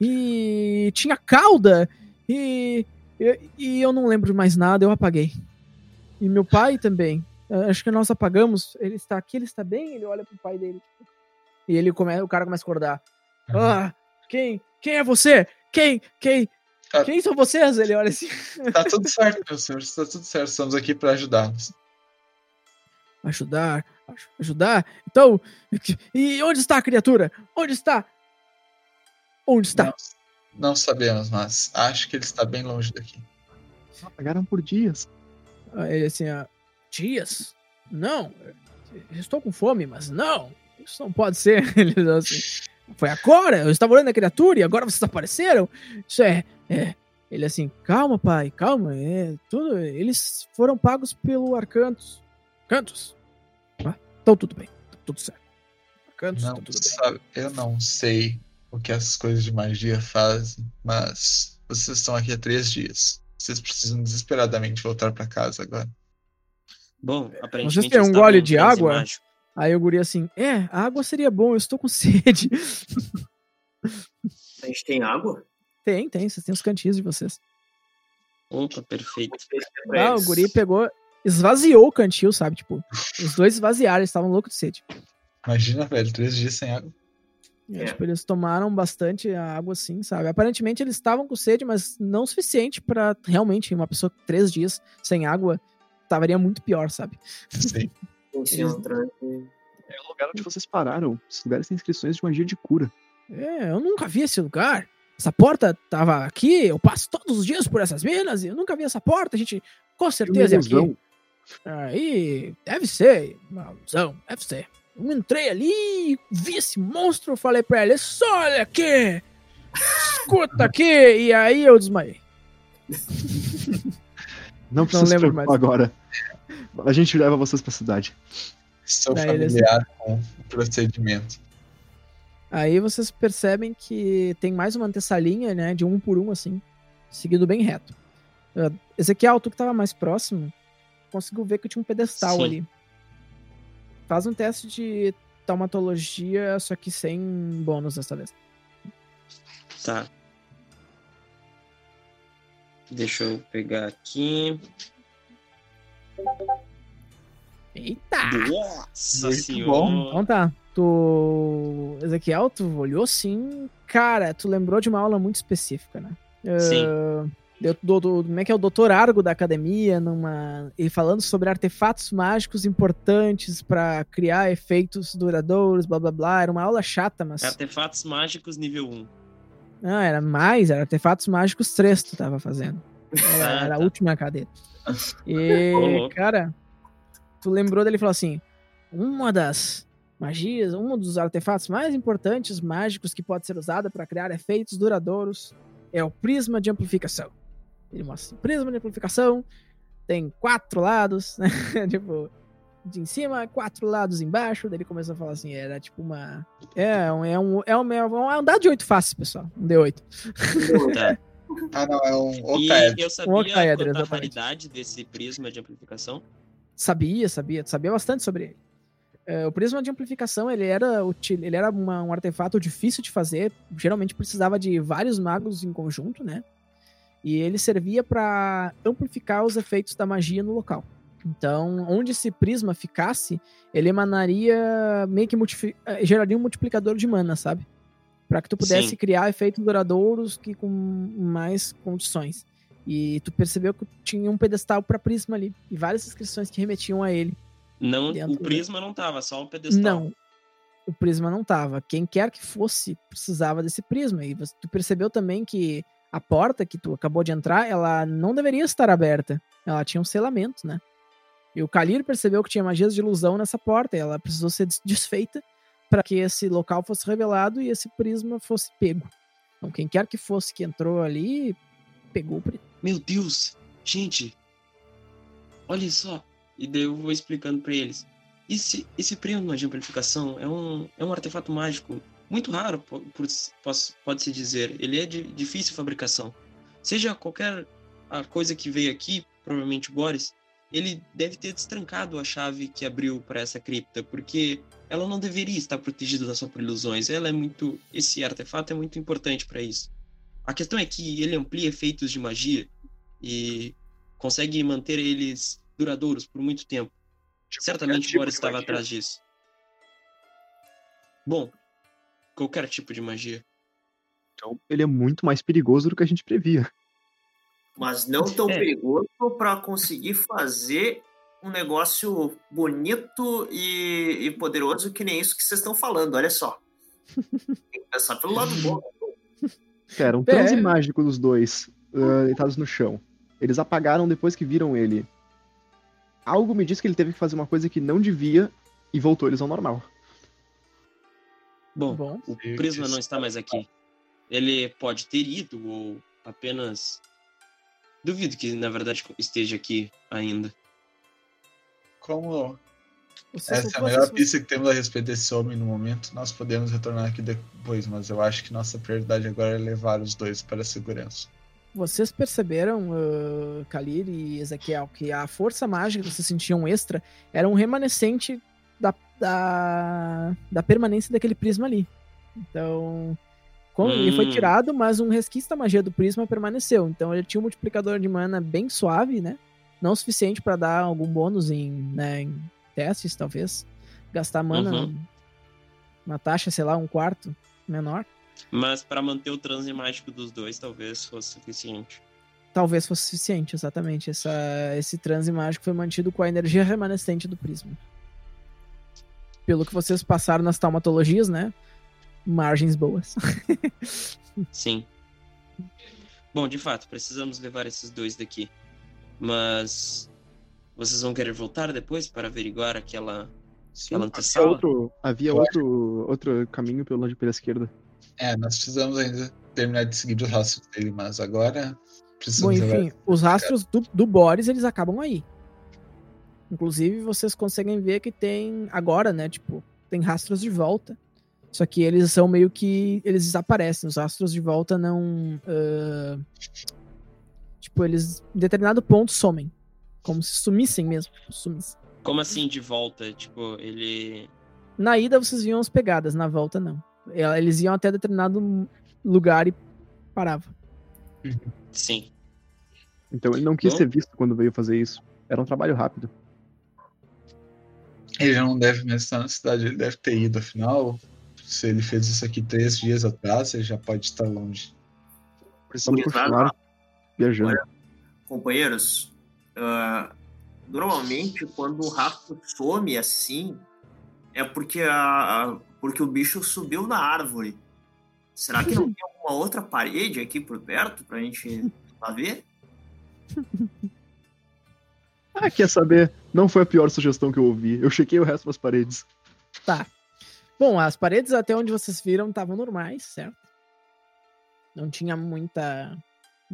e tinha cauda. E, e, e eu não lembro de mais nada, eu apaguei. E meu pai também. Ah, Acho que nós apagamos. Ele está aqui, ele está bem. Ele olha pro pai dele. tipo, E ele come, o cara começa a acordar. Ah, quem? Quem é você? Quem? Quem? Cara. Quem são vocês? Ele olha assim. Tá tudo certo, meu senhor. Está tudo certo. Estamos aqui para ajudá-los. Ajudar, aj- ajudar. Então, e onde está a criatura? Onde está? Onde está? Não, não sabemos, mas acho que ele está bem longe daqui. Pagaram por dias. Aí Ele assim, ah, dias? Não, estou com fome, mas não, isso não pode ser. Ele diz assim, foi agora, eu estava olhando a criatura e agora vocês apareceram? Isso é, é. Ele assim, calma pai, calma, é tudo, eles foram pagos pelo Arcantos. Arcantos? Ah, então tudo bem, tá tudo certo. Arcantos, Não tá tudo bem. sabe, eu não sei o que essas coisas de magia fazem, mas vocês estão aqui há três dias. Vocês precisam desesperadamente voltar para casa agora. Bom, aparentemente. têm um gole de água? mágico. Aí o guri assim, é, a água seria bom, eu estou com sede. A gente tem água? tem, tem, vocês têm os cantinhos de vocês. Opa, perfeito. Não, o guri pegou, esvaziou o cantil, sabe? Tipo, os dois esvaziaram, eles estavam loucos de sede. Imagina, velho, três dias sem água. É, É. Tipo, eles tomaram bastante a água assim, sabe? Aparentemente eles estavam com sede, mas não o suficiente pra realmente uma pessoa com três dias sem água estaria muito pior, sabe? Sim. Esse entrante. É o lugar onde vocês pararam. Esses lugares têm inscrições de magia de cura. É, eu nunca vi esse lugar. Essa porta tava aqui, eu passo todos os dias por essas minas e eu nunca vi essa porta, a gente com certeza é aqui. Aí, deve ser uma ilusão, deve ser. Eu entrei ali, vi esse monstro, falei pra ele, olha aqui, escuta aqui, e aí eu desmaiei. Não precisa se lembro preocupar mais. agora. A gente leva vocês pra cidade. Estou Daí eles- familiar com o procedimento. Aí vocês percebem que tem mais uma antessalinha, né, de um por um, assim, seguido bem reto. Uh, Ezequiel, tu que tava mais próximo, conseguiu ver que tinha um pedestal Sim. ali. Faz um teste de taumatologia, só que sem bônus dessa vez. Tá. Deixa eu pegar aqui. Eita! Nossa Muito senhora. bom. Então tá. Tu. Ezequiel, tu olhou sim. Cara, tu lembrou de uma aula muito específica, né? Sim. Ah, do, do- do- como é que é o doutor Argo da academia, numa, ele falando sobre artefatos mágicos importantes pra criar efeitos duradouros, blá blá blá. Era uma aula chata, mas. Artefatos mágicos nível 1. Não, era mais, era artefatos mágicos 3 tu tava fazendo. Era, Ah, era a tá. última cadeira. E, cara, tu lembrou dele e falou assim: uma das magias, um dos artefatos mais importantes mágicos que pode ser usado para criar efeitos duradouros é o prisma de amplificação. Ele mostra o prisma de amplificação, tem quatro lados, né? tipo, de em cima, quatro lados embaixo. Daí ele começou a falar assim: era tipo uma. É um, é um, é um, é um, é um dado de oito faces, pessoal. Um D8. Tá. Ah, não, é um E eu sabia octaedro, quanto a raridade desse prisma de amplificação. Sabia, sabia, sabia bastante sobre ele. É, o prisma de amplificação ele era, ele era uma- um artefato difícil de fazer, geralmente precisava de vários magos em conjunto, né? E ele servia para amplificar os efeitos da magia no local. Então, onde esse prisma ficasse, ele emanaria meio que eh, geraria um multiplicador de mana, sabe? Para que tu pudesse Sim. criar efeitos duradouros que com mais condições. E tu percebeu que tinha um pedestal para prisma ali e várias inscrições que remetiam a ele. Não, o prisma não tava, só o pedestal. Não. O prisma não tava. Quem quer que fosse precisava desse prisma. E tu percebeu também que a porta que tu acabou de entrar, ela não deveria estar aberta. Ela tinha um selamento, né? E o Kalir percebeu que tinha magias de ilusão nessa porta. E ela precisou ser des- desfeita para que esse local fosse revelado e esse prisma fosse pego. Então, quem quer que fosse que entrou ali, pegou o prisma. Meu Deus, gente, olha só. E daí eu vou explicando pra eles. Esse, esse prisma de amplificação é um, é um artefato mágico muito raro, po- por- posso- pode-se dizer. Ele é de difícil fabricação. Seja qualquer a coisa que veio aqui, provavelmente o Boris, ele deve ter destrancado a chave que abriu para essa cripta, porque ela não deveria estar protegida da sua por ilusões. Ela é muito, esse artefato é muito importante para isso. A questão é que ele amplia efeitos de magia e consegue manter eles duradouros por muito tempo. Tipo, Certamente Boris tipo de estava magia. atrás disso. Bom, qualquer tipo de magia. Então, ele é muito mais perigoso do que a gente previa. Mas não tão É. perigoso para conseguir fazer um negócio bonito e, e poderoso que nem isso que vocês estão falando, olha só. Tem que pensar pelo lado bom. Cara, um É. transe mágico dos dois, ah, deitados no chão. Eles apagaram depois que viram ele. Algo me diz que ele teve que fazer uma coisa que não devia e voltou eles ao normal. Bom, Bom, o Prisma não está mais aqui. Ele pode ter ido ou apenas. Duvido que na verdade esteja aqui ainda. Como vocês- essa é a melhor pista que temos a respeito desse homem no momento, nós podemos retornar aqui depois, mas eu acho que nossa prioridade agora é levar os dois para a segurança. Vocês perceberam, uh, Kalir e Ezequiel, que a força mágica que vocês sentiam extra era um remanescente da, da, da permanência daquele prisma ali. Então, como ele foi Hum. tirado, mas um resquício da magia do prisma permaneceu. Então, ele tinha um multiplicador de mana bem suave, né? Não o suficiente para dar algum bônus em, né, em testes, talvez. Gastar mana, Uhum. uma taxa, sei lá, um quarto menor. Mas para manter o transe mágico dos dois talvez fosse suficiente. Talvez fosse suficiente, exatamente. Essa, esse transe mágico foi mantido com a energia remanescente do prisma. Pelo que vocês passaram nas taumatologias, né? Margens boas. Sim. Bom, de fato, precisamos levar esses dois daqui. Mas vocês vão querer voltar depois para averiguar aquela, aquela Havia antessala? outro, havia outro, outro caminho pelo lado pela esquerda. É, nós precisamos ainda terminar de seguir os rastros dele, mas agora Bom, precisamos levar enfim, os rastros do, do Boris, eles acabam aí. Inclusive, vocês conseguem ver que tem, agora, né, tipo, tem rastros de volta. Só que eles são meio que, eles desaparecem. Os rastros de volta não... ah, tipo, eles, em determinado ponto, somem. Como se sumissem mesmo. Sumissem. Como assim de volta? Tipo, ele. Na ida, vocês viam as pegadas. Na volta, não. Eles iam até determinado lugar e paravam. Sim. Então ele não quis Bom. ser visto quando veio fazer isso. Era um trabalho rápido. Ele já não deve mais estar na cidade, ele deve ter ido, afinal. Se ele fez isso aqui três dias atrás, ele já pode estar longe. Precisamos continuar viajando. Companheiros, ah, normalmente quando o rastro some assim, é porque, a, a- porque o bicho subiu na árvore. Será que não tem alguma outra parede aqui por perto pra gente tentar ver? Ah, quer saber? Não foi a pior sugestão que eu ouvi. Eu chequei o resto das paredes. Tá. Bom, as paredes até onde vocês viram estavam normais, certo? Não tinha muita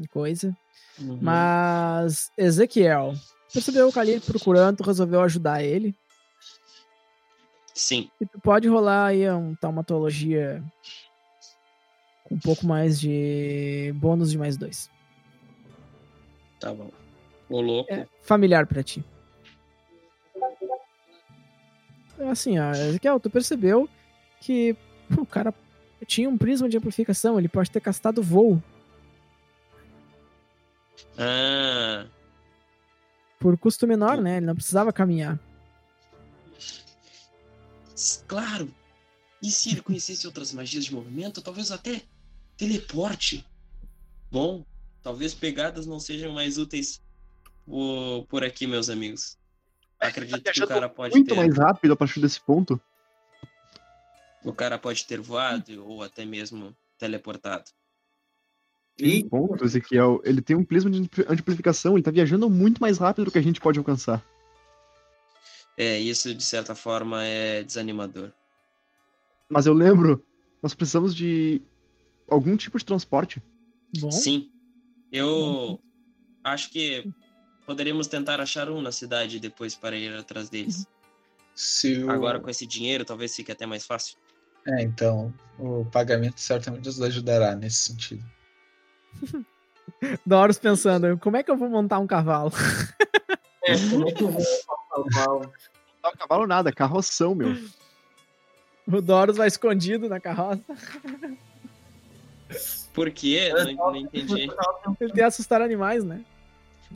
coisa. Uhum. Mas Ezequiel percebeu o Kalir procurando, resolveu ajudar ele. Sim. E tu pode rolar aí um taumatologia com um pouco mais de bônus de mais dois. Tá bom. Ô, louco. É familiar pra ti. Assim, ó, Ezequiel, tu percebeu que o cara tinha um prisma de amplificação, ele pode ter castado voo. Ah, Por custo menor, né? Ele não precisava caminhar. claro. E se ele conhecesse outras magias de movimento, talvez até teleporte. Bom, talvez pegadas não sejam mais úteis por, por aqui, meus amigos. Acredito que o cara pode Muito ter, mais rápido a partir desse ponto. o cara pode ter voado ou até mesmo teleportado. E Ponto, Ezequiel. Ele tem um prisma de amplificação, ele tá viajando muito mais rápido do que a gente pode alcançar. É, isso de certa forma é desanimador. Mas eu lembro, nós precisamos de algum tipo de transporte. Bom, Sim. Eu acho que poderíamos tentar achar um na cidade depois para ir atrás deles. Se o... Agora com esse dinheiro talvez fique até mais fácil. É, então, o pagamento certamente nos ajudará nesse sentido. Doros pensando, como é que eu vou montar um cavalo? é, como é que eu vou cavalo? Não, cavalo nada, carroção, meu. O Doros vai escondido na carroça. Por quê? Não, não entendi. Ele tem assustar animais, né?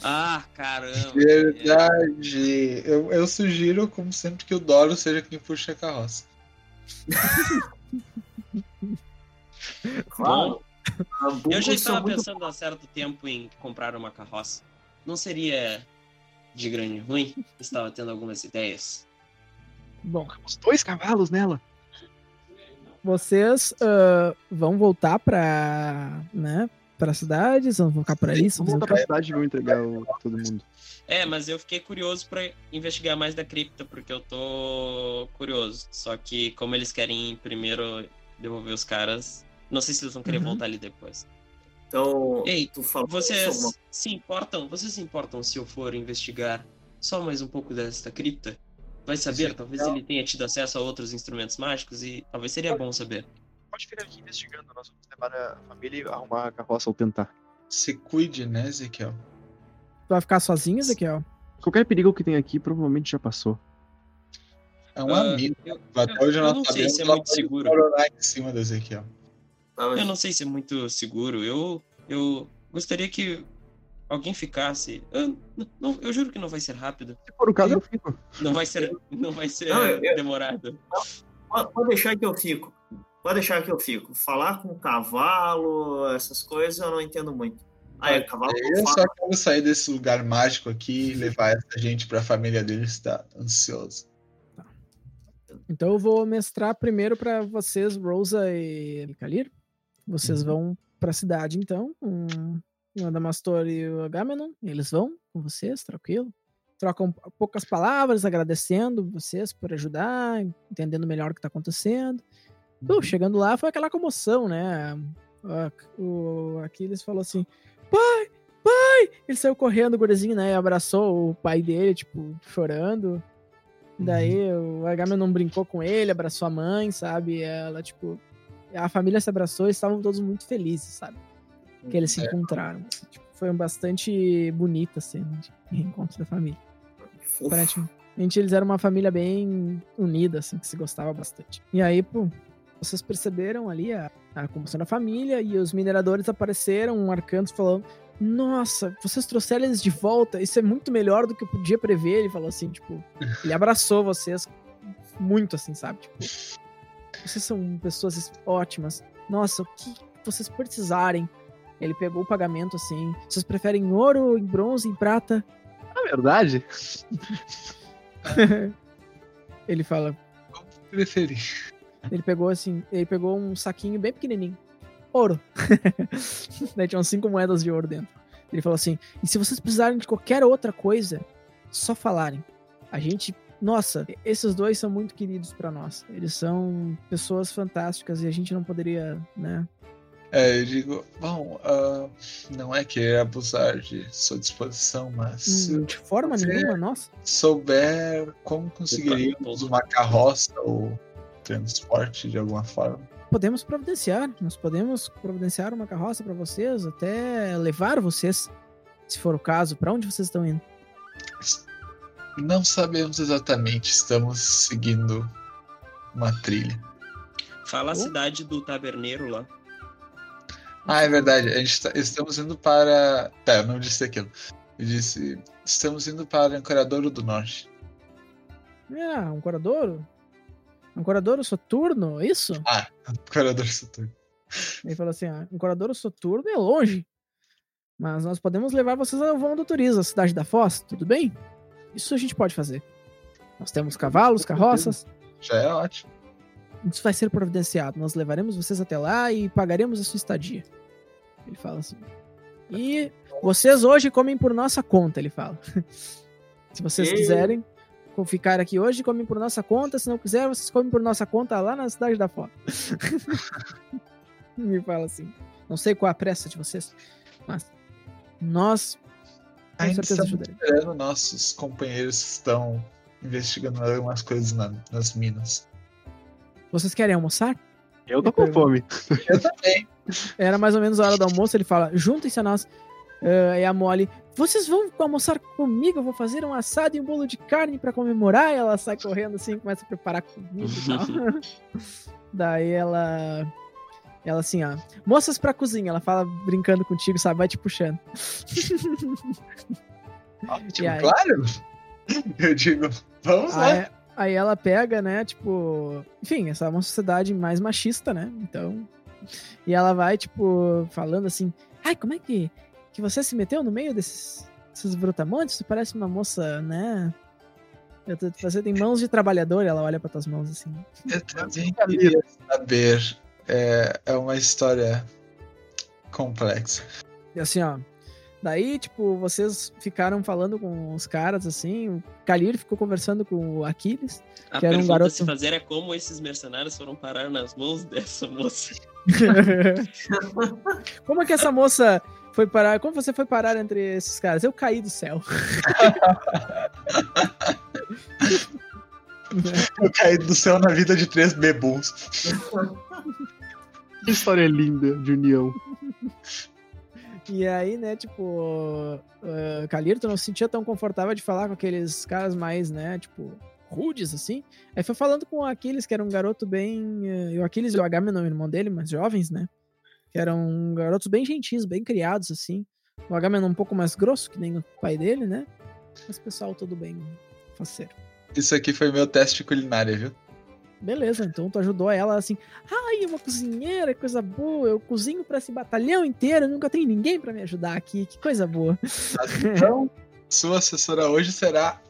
Ah, caramba. Verdade. Eu, eu sugiro, como sempre, que o Doro seja quem puxa a carroça. Claro. Eu já estava muito- pensando há certo tempo em comprar uma carroça. Não seria de grande ruim? Estava tendo algumas ideias. Bom, Os dois cavalos nela. vocês ah, vão voltar pra, né, pra cidade, vão ficar por aí, Vamos fazer o voltar pra cidade e vão entregar o, todo mundo. É, mas eu fiquei curioso para investigar mais da cripta, porque eu tô curioso. Só que como eles querem primeiro devolver os caras, não sei se eles vão querer Uhum. voltar ali depois. Então, Ei, tu falou sobre uma- Vocês se importam? Vocês se importam se eu for investigar só mais um pouco desta cripta? Vai saber, Sim. talvez ele tenha tido acesso a outros instrumentos mágicos e talvez seria bom saber. Pode ficar aqui investigando, nós vamos levar a família e arrumar a carroça ou tentar. Se cuide, né, Ezequiel? Tu vai ficar sozinho, Ezequiel? Qualquer perigo que tem aqui provavelmente já passou. É um Ah, amigo. Eu, Até eu- hoje eu não sei se é muito seguro. em cima do Ezequiel. Tá, mas- Eu não sei se é muito seguro. Eu, eu gostaria que alguém ficasse. Eu, não, eu juro que não vai ser rápido. Se for o caso, eu fico. Não vai ser, não vai ser Não, eu- eu- demorado. Pode pode deixar que eu fico. Pode deixar que eu fico. Falar com cavalo, essas coisas, eu não entendo muito. Ah, é, cavalo Eu só quero sair desse lugar mágico aqui e levar essa gente pra família dele está ansioso. Então eu vou mestrar primeiro pra vocês, Rosa e Kalir. Vocês vão pra cidade, então, com o Adamastor e o Agamenon. Eles vão com vocês, tranquilo. Trocam poucas palavras, agradecendo vocês por ajudar, entendendo melhor o que tá acontecendo. Pô, chegando lá foi aquela comoção, né? A- O Aquiles falou assim: pai, pai! Ele saiu correndo, o gurizinho, né? E abraçou o pai dele, tipo, chorando. Daí o Agamenon brincou com ele, abraçou a mãe, sabe? Ela, tipo. A família se abraçou e estavam todos muito felizes, sabe? Que eles se É. encontraram. tipo, foi um bastante bonita a cena de reencontro da família. Fofo. Aparentemente eles eram uma família bem unida, assim, que se gostava bastante. E aí, pô, vocês perceberam ali a, a comoção da família e os mineradores apareceram, um arcanto falando: Nossa, vocês trouxeram eles de volta, isso é muito melhor do que eu podia prever. Ele falou assim, tipo, ele abraçou vocês muito, assim, sabe? Tipo, vocês são pessoas ótimas. Nossa, o que vocês precisarem. Ele pegou o pagamento assim. Vocês preferem ouro, em bronze, em prata? Na verdade, Ele fala, Preferi. Ele pegou assim, ele pegou um saquinho bem pequenininho. Ouro. Daí tinham cinco moedas de ouro dentro. Ele falou assim: e se vocês precisarem de qualquer outra coisa, só falarem. A gente Nossa, esses dois são muito queridos pra nós. Eles são pessoas fantásticas e a gente não poderia, né? É, eu digo, bom, ah, não é querer abusar de sua disposição, mas Hum, De forma nenhuma, nossa. se souber como conseguiríamos uma carroça ou transporte de alguma forma. Podemos providenciar. Nós podemos providenciar uma carroça pra vocês, até levar vocês, se for o caso. Pra onde vocês estão indo? Não sabemos exatamente, estamos seguindo uma trilha. Fala a Oh. cidade do taberneiro lá. Ah, é verdade, a gente tá- estamos indo para. Tá, eu não disse aquilo. Eu disse, estamos indo para Ancoradouro do Norte. Ah, um coradouro? Um coradouro soturno, isso? Ancoradouro Saturno. Ele falou assim: ah, um coradouro soturno é longe. Mas nós podemos levar vocês ao vão do turismo, a cidade da Foz, tudo bem? Isso a gente pode fazer. Nós temos cavalos, carroças. Já é ótimo. Isso vai ser providenciado. Nós levaremos vocês até lá e pagaremos a sua estadia. Ele fala assim. E vocês hoje comem por nossa conta, ele fala. Se vocês quiserem ficar aqui hoje, comem por nossa conta. Se não quiser, vocês comem por nossa conta lá na cidade da Foz. Me fala assim. Não sei qual a pressa de vocês, mas nós Ainda certeza estamos esperando nossos companheiros que estão investigando algumas coisas na- nas minas. Vocês querem almoçar? Eu tô com fome. Eu também. Era mais ou menos a hora do almoço, ele fala, juntem-se a nós. Ah, e a Molly, vocês vão almoçar comigo, eu vou fazer um assado e um bolo de carne pra comemorar. E ela sai correndo assim, começa a preparar comida e tal. Daí ela... Ela assim, ó, moças pra cozinha, ela fala brincando contigo, sabe, vai te puxando. Tipo, aí? claro. Eu digo, vamos lá. Aí, aí ela pega, né, tipo... Enfim, essa é uma sociedade mais machista, né, então... E ela vai, tipo, falando assim, ai, como é que, que você se meteu no meio desses, desses brutamontes? Tu parece uma moça, né... Eu tô- Você tem mãos de trabalhador, ela olha pra tuas mãos assim. Eu também queria saber. É, é uma história complexa. E assim, ó. Daí, tipo, vocês ficaram falando com os caras, assim. O Kalir ficou conversando com o Aquiles. A Que era um pergunta a garoto- se fazer é como esses mercenários foram parar nas mãos dessa moça. Como é que essa moça foi parar? Como você foi parar entre esses caras? Eu caí do céu. Eu caí do céu na vida de três bebuns. Que história linda de união. E aí, né, tipo, uh, Kalir, tu não se sentia tão confortável de falar com aqueles caras mais, né, tipo, rudes, assim. Aí foi falando com o Aquiles, que era um garoto bem. e o Aquiles e o Agamenon, irmão dele, mas jovens, né? Que eram garotos bem gentis, bem criados, assim. O Agamenon um pouco mais grosso, que nem o pai dele, né? Mas o pessoal tudo bem faceiro. Isso aqui foi meu teste culinário, viu? Beleza, então tu ajudou ela assim. Ai, uma cozinheira, coisa boa. Eu cozinho pra esse batalhão inteiro, nunca tem ninguém pra me ajudar aqui. Que coisa boa. Então, sua assessora hoje será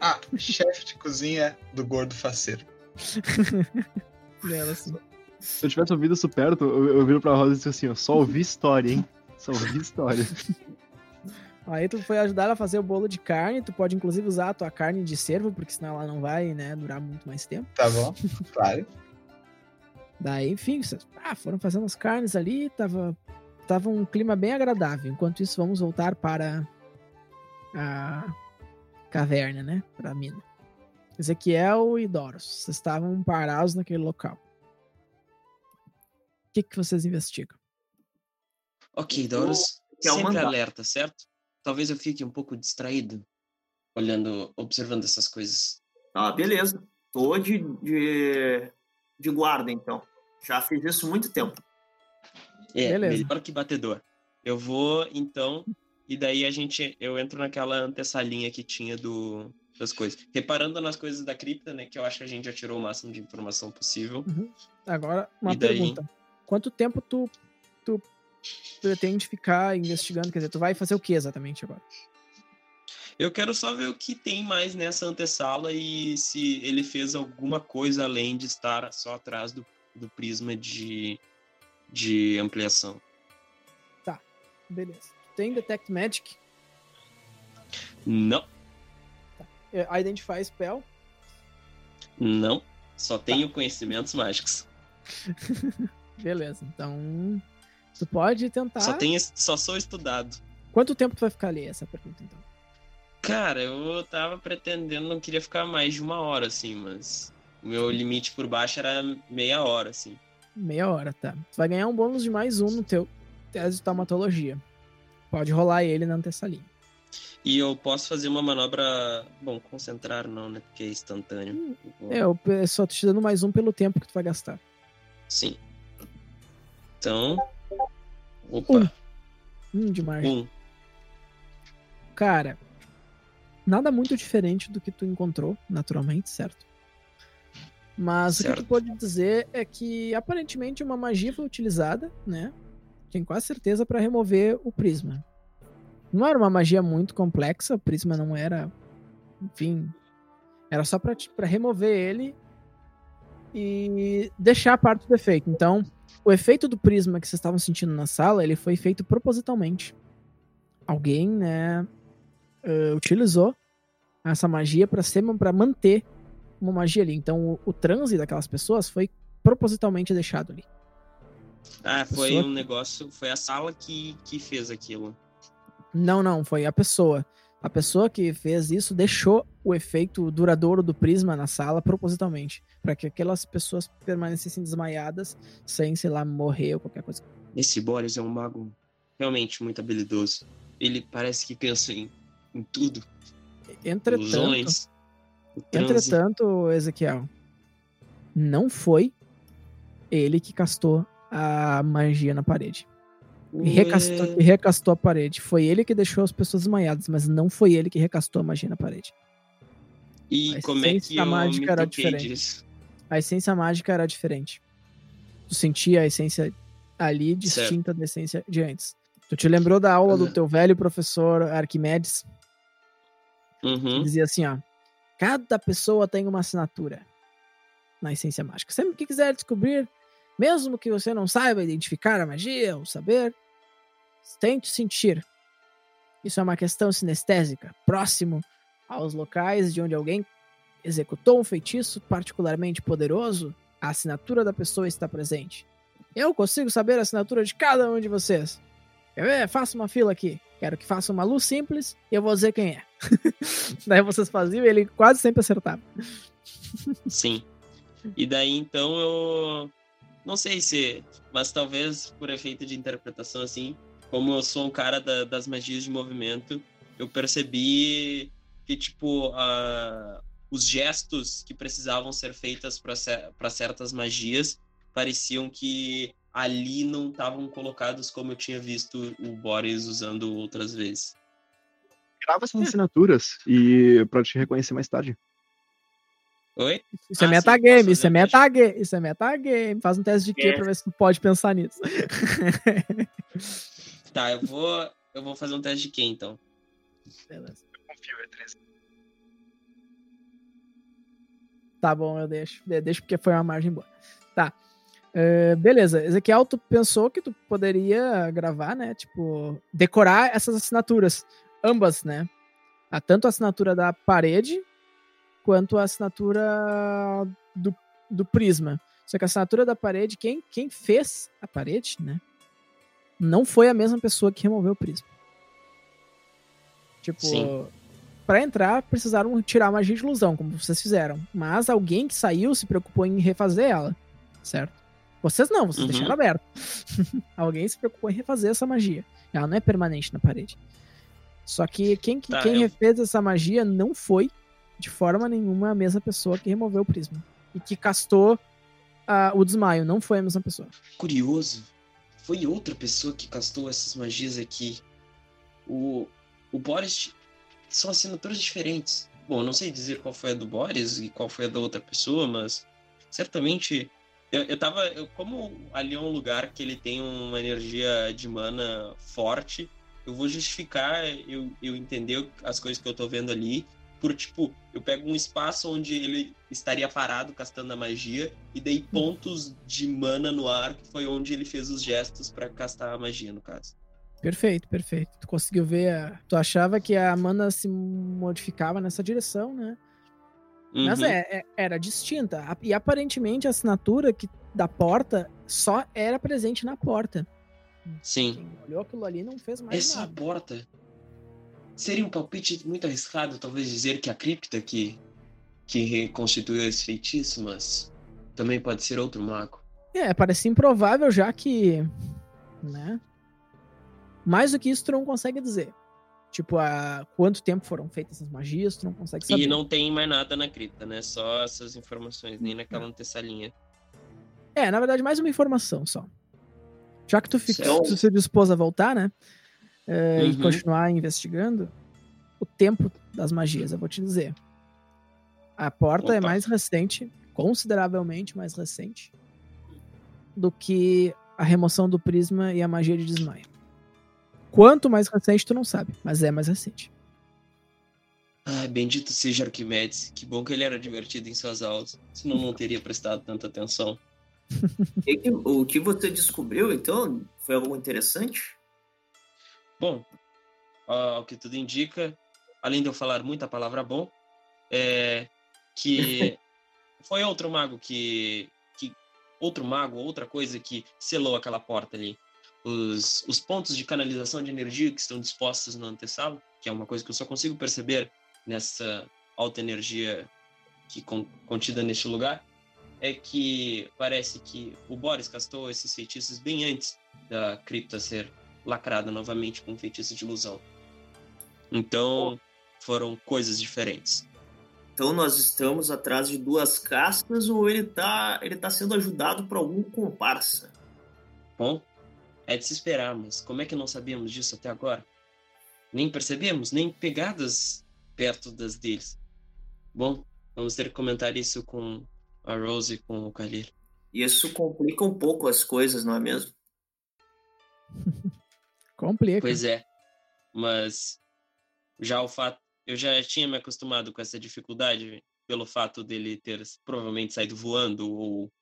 a chefe de cozinha do gordo faceiro. E ela assim. Se eu tivesse ouvido isso perto, eu, eu viro pra Rosa e disse assim, ó, só ouvi história, hein? Só ouvi história. Aí tu foi ajudar ela a fazer o bolo de carne. Tu pode inclusive usar a tua carne de cervo, porque senão ela não vai, né, durar muito mais tempo. Tá bom? Claro. Daí, enfim, vocês ah, foram fazendo as carnes ali, tava, tava um clima bem agradável. Enquanto isso, vamos voltar para a caverna, né? Para a mina. Ezequiel e Doros, vocês estavam parados naquele local. O que, que vocês investigam? Ok, Doros, que é mandato. alerta, certo? Talvez eu fique um pouco distraído olhando, observando essas coisas. Ah, beleza. Tô de, de, de guarda, então. Já fiz isso há muito tempo. É, Beleza. melhor que batedor. Eu vou, então, e daí a gente, eu entro naquela antessalinha que tinha do das coisas. Reparando nas coisas da cripta, né, que eu acho que a gente já tirou o máximo de informação possível. Agora, uma E daí? pergunta. Quanto tempo tu, tu pretende ficar investigando? Quer dizer, tu vai fazer o que exatamente agora? Eu quero só ver o que tem mais nessa antessala e se ele fez alguma coisa além de estar só atrás do, do prisma de, de ampliação. Beleza. Tu tem Detect Magic, Não. é, Identify Spell. Não, só tenho conhecimentos mágicos. Beleza, então. Tu pode tentar. Só, tenho, só sou estudado. Quanto tempo tu vai ficar ali? Essa pergunta, então. Cara, eu tava pretendendo, não queria ficar mais de uma hora, assim, mas o meu limite por baixo era meia hora, assim. Meia hora, tá. Tu vai ganhar um bônus de mais um no teu tese de taumatologia. Pode rolar ele na antessalinha. E eu posso fazer uma manobra. Bom, concentrar não, né? Porque é instantâneo. É, eu eu só tô te dando mais um pelo tempo que tu vai gastar. Sim. Então. Opa, Um. Hum, de margem. um. Cara, nada muito diferente do que tu encontrou, naturalmente, certo? Mas o que Certo. tu pode dizer é que aparentemente uma magia foi utilizada, né? Tenho quase certeza para remover o prisma. Não era uma magia muito complexa, o prisma não era, enfim, era só para remover ele e deixar parte do efeito. Então, o efeito do prisma que vocês estavam sentindo na sala, ele foi feito propositalmente. Alguém, né, eh, utilizou essa magia para ser para manter uma magia ali. Então, o, o transe daquelas pessoas foi propositalmente deixado ali. Ah, foi Pessoa um negócio. Foi a sala que, que fez aquilo. Não, não, foi a pessoa. A pessoa que fez isso deixou o efeito duradouro do prisma na sala propositalmente, para que aquelas pessoas permanecessem desmaiadas sem, sei lá, morrer ou qualquer coisa. Esse Boris é um mago realmente muito habilidoso. Ele parece que pensa em, em tudo. Entretanto, Ilusões. Entretanto, Ezequiel, não foi ele que castou a magia na parede. E recastou, e recastou a parede. Foi ele que deixou as pessoas desmaiadas, mas não foi ele que recastou a magia na parede. E a como é que essência eu mágica era diferente. disso? A essência mágica era diferente. Tu sentia a essência ali distinta da essência de antes. Tu te lembrou da aula do Uhum. teu velho professor Arquimedes? Que Uhum. dizia assim, ó. Cada pessoa tem uma assinatura na essência mágica. Sempre que quiser descobrir, mesmo que você não saiba identificar a magia ou saber, tente sentir. Isso é uma questão sinestésica, próximo aos locais de onde alguém executou um feitiço particularmente poderoso, a assinatura da pessoa está presente. Eu consigo saber a assinatura de cada um de vocês. Quer ver? Faça uma fila aqui. Quero que faça uma luz simples e eu vou dizer quem é. Daí vocês faziam e ele quase sempre acertava. Sim. E daí então eu não sei se, mas talvez por efeito de interpretação assim, como eu sou um cara da- das magias de movimento, eu percebi que tipo a- os gestos que precisavam ser feitos para certas magias pareciam que ali não estavam colocados como eu tinha visto o Boris usando outras vezes. Grava essas assinaturas e pra te reconhecer mais tarde. Oi? Isso é Ah, sim, metagame, isso é metagame, isso é metagame. Faz um teste de quê É. pra ver se tu pode pensar nisso. Tá, eu vou eu vou fazer um teste de quem então? Beleza. Confio, é 13. Tá bom, eu deixo. De- Deixo porque foi uma margem boa. Tá. É, beleza. Ezequiel, tu pensou que tu poderia gravar, né? Tipo, decorar essas assinaturas. Ambas, né? Ah, Tanto a assinatura da parede quanto a assinatura do, do prisma. Só que a assinatura da parede, quem, quem fez a parede, né? Não foi a mesma pessoa que removeu o prisma. Tipo, Sim. Pra entrar, precisaram tirar a magia de ilusão, como vocês fizeram. Mas alguém que saiu se preocupou em refazer ela, certo? Vocês não, vocês Uhum. deixaram aberto. alguém se preocupou em refazer essa magia. Ela não é permanente na parede. Só que quem, que- Tá, quem eu- refez essa magia não foi, de forma nenhuma, a mesma pessoa que removeu o prisma. E que castou ah, o desmaio. Não foi a mesma pessoa. Curioso. Foi outra pessoa que castou essas magias aqui. O, o Boris são assinaturas diferentes. Bom, não sei dizer qual foi a do Boris e qual foi a da outra pessoa, mas certamente eu, eu tava. eu- como ali é um lugar que ele tem uma energia de mana forte, eu vou justificar eu, eu entender as coisas que eu tô vendo ali. Por tipo, eu pego um espaço onde ele estaria parado castando a magia e dei pontos de mana no ar, que foi onde ele fez os gestos pra castar a magia, no caso. Perfeito, perfeito. Tu conseguiu ver. a- Tu achava que a mana se modificava nessa direção, né? Mas Uhum. é, é- era distinta. E aparentemente a assinatura que, da porta só era presente na porta. Sim. Quem olhou aquilo ali não fez mais É só a nada. porta. Seria um palpite muito arriscado, talvez, dizer que a cripta que, que reconstituiu esse feitiço, mas também pode ser outro mago. É, parece improvável já que. Né? Mais do que isso, tu não consegue dizer. Tipo, há quanto tempo foram feitas essas magias, tu não consegue saber. E não tem mais nada na cripta, né? Só essas informações, nem naquela antessalinha. É, na verdade, mais uma informação só. Já que tu, fica, Certo. tu se dispôs a voltar, né? É, E Uhum. continuar investigando, o tempo das magias, eu vou te dizer. A porta é Opa. mais recente, consideravelmente mais recente, do que a remoção do prisma e a magia de desmaio. Quanto mais recente, tu não sabe, mas é mais recente. Ai, bendito seja Arquimedes. Que bom que ele era divertido em suas aulas. Senão não teria prestado tanta atenção. E o que você descobriu, então, foi algo interessante? Bom, ao que tudo indica, além de eu falar muita palavra bom, é que foi outro mago que, que outro mago, outra coisa que selou aquela porta ali. Os, os pontos de canalização de energia que estão dispostos no antessalo, que é uma coisa que eu só consigo perceber nessa alta energia que con- contida neste lugar, é que parece que o Boris castou esses feitiços bem antes da cripta ser lacrada novamente com um feitiço de ilusão. Então, foram coisas diferentes. Então nós estamos atrás de duas castas ou ele tá, ele tá sendo ajudado por algum comparsa? Bom, é de se esperar, mas como é que não sabíamos disso até agora? Nem percebemos, nem pegadas perto das deles. Bom, vamos ter que comentar isso com a Rose e com o Kalir. Isso complica um pouco as coisas, não é mesmo? Complica. Pois é, mas já o fato, eu já tinha me acostumado com essa dificuldade pelo fato dele ter provavelmente saído voando ou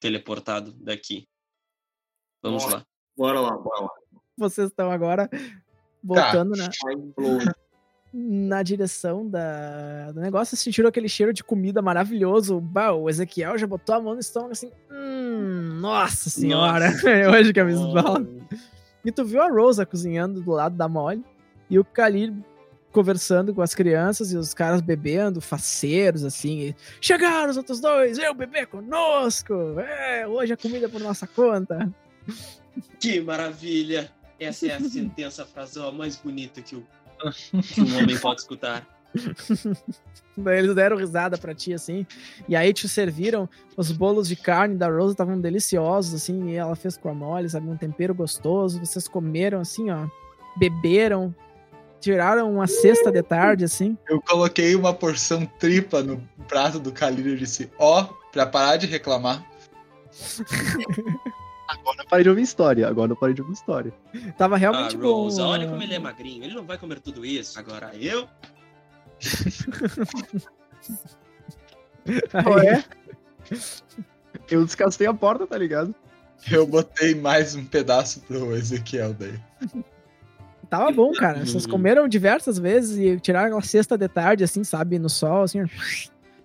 teleportado daqui. Vamos Nossa. lá. Bora lá, bora lá. Vocês estão agora voltando na, Mind blowing. na direção da, do negócio, vocês sentiram aquele cheiro de comida maravilhoso. Bah, o Ezequiel já botou a mão no estômago assim. Hum, nossa senhora, é hoje que a minha bala. E tu viu a Rosa cozinhando do lado da Molly e o Khalil conversando com as crianças e os caras bebendo, faceiros, assim. e, Chegaram os outros dois, eu beber conosco. É, hoje a comida é por nossa conta. Que maravilha! Essa é a sentença frasal mais bonita que, o, que um homem pode escutar. Eles deram risada pra ti, assim. E aí te serviram os bolos de carne da Rosa, estavam deliciosos, assim. E ela fez com a mole, sabe? Um tempero gostoso. Vocês comeram, assim, ó. Beberam. Tiraram uma cesta de tarde, assim. Eu coloquei uma porção tripla no prato do Kalil e disse: Ó, pra parar de reclamar. Agora eu parei de ouvir história. Agora eu parei de ouvir história. Tava Ah, realmente bom. Rosa, olha como ele é magrinho. Ele não vai comer tudo isso. Agora eu. Aí, é? Eu descastei a porta, tá ligado? Eu botei mais um pedaço pro Ezequiel daí. Tava bom, cara. Vocês Uhum. comeram diversas vezes e tiraram aquela cesta de tarde, assim, sabe? No sol, assim,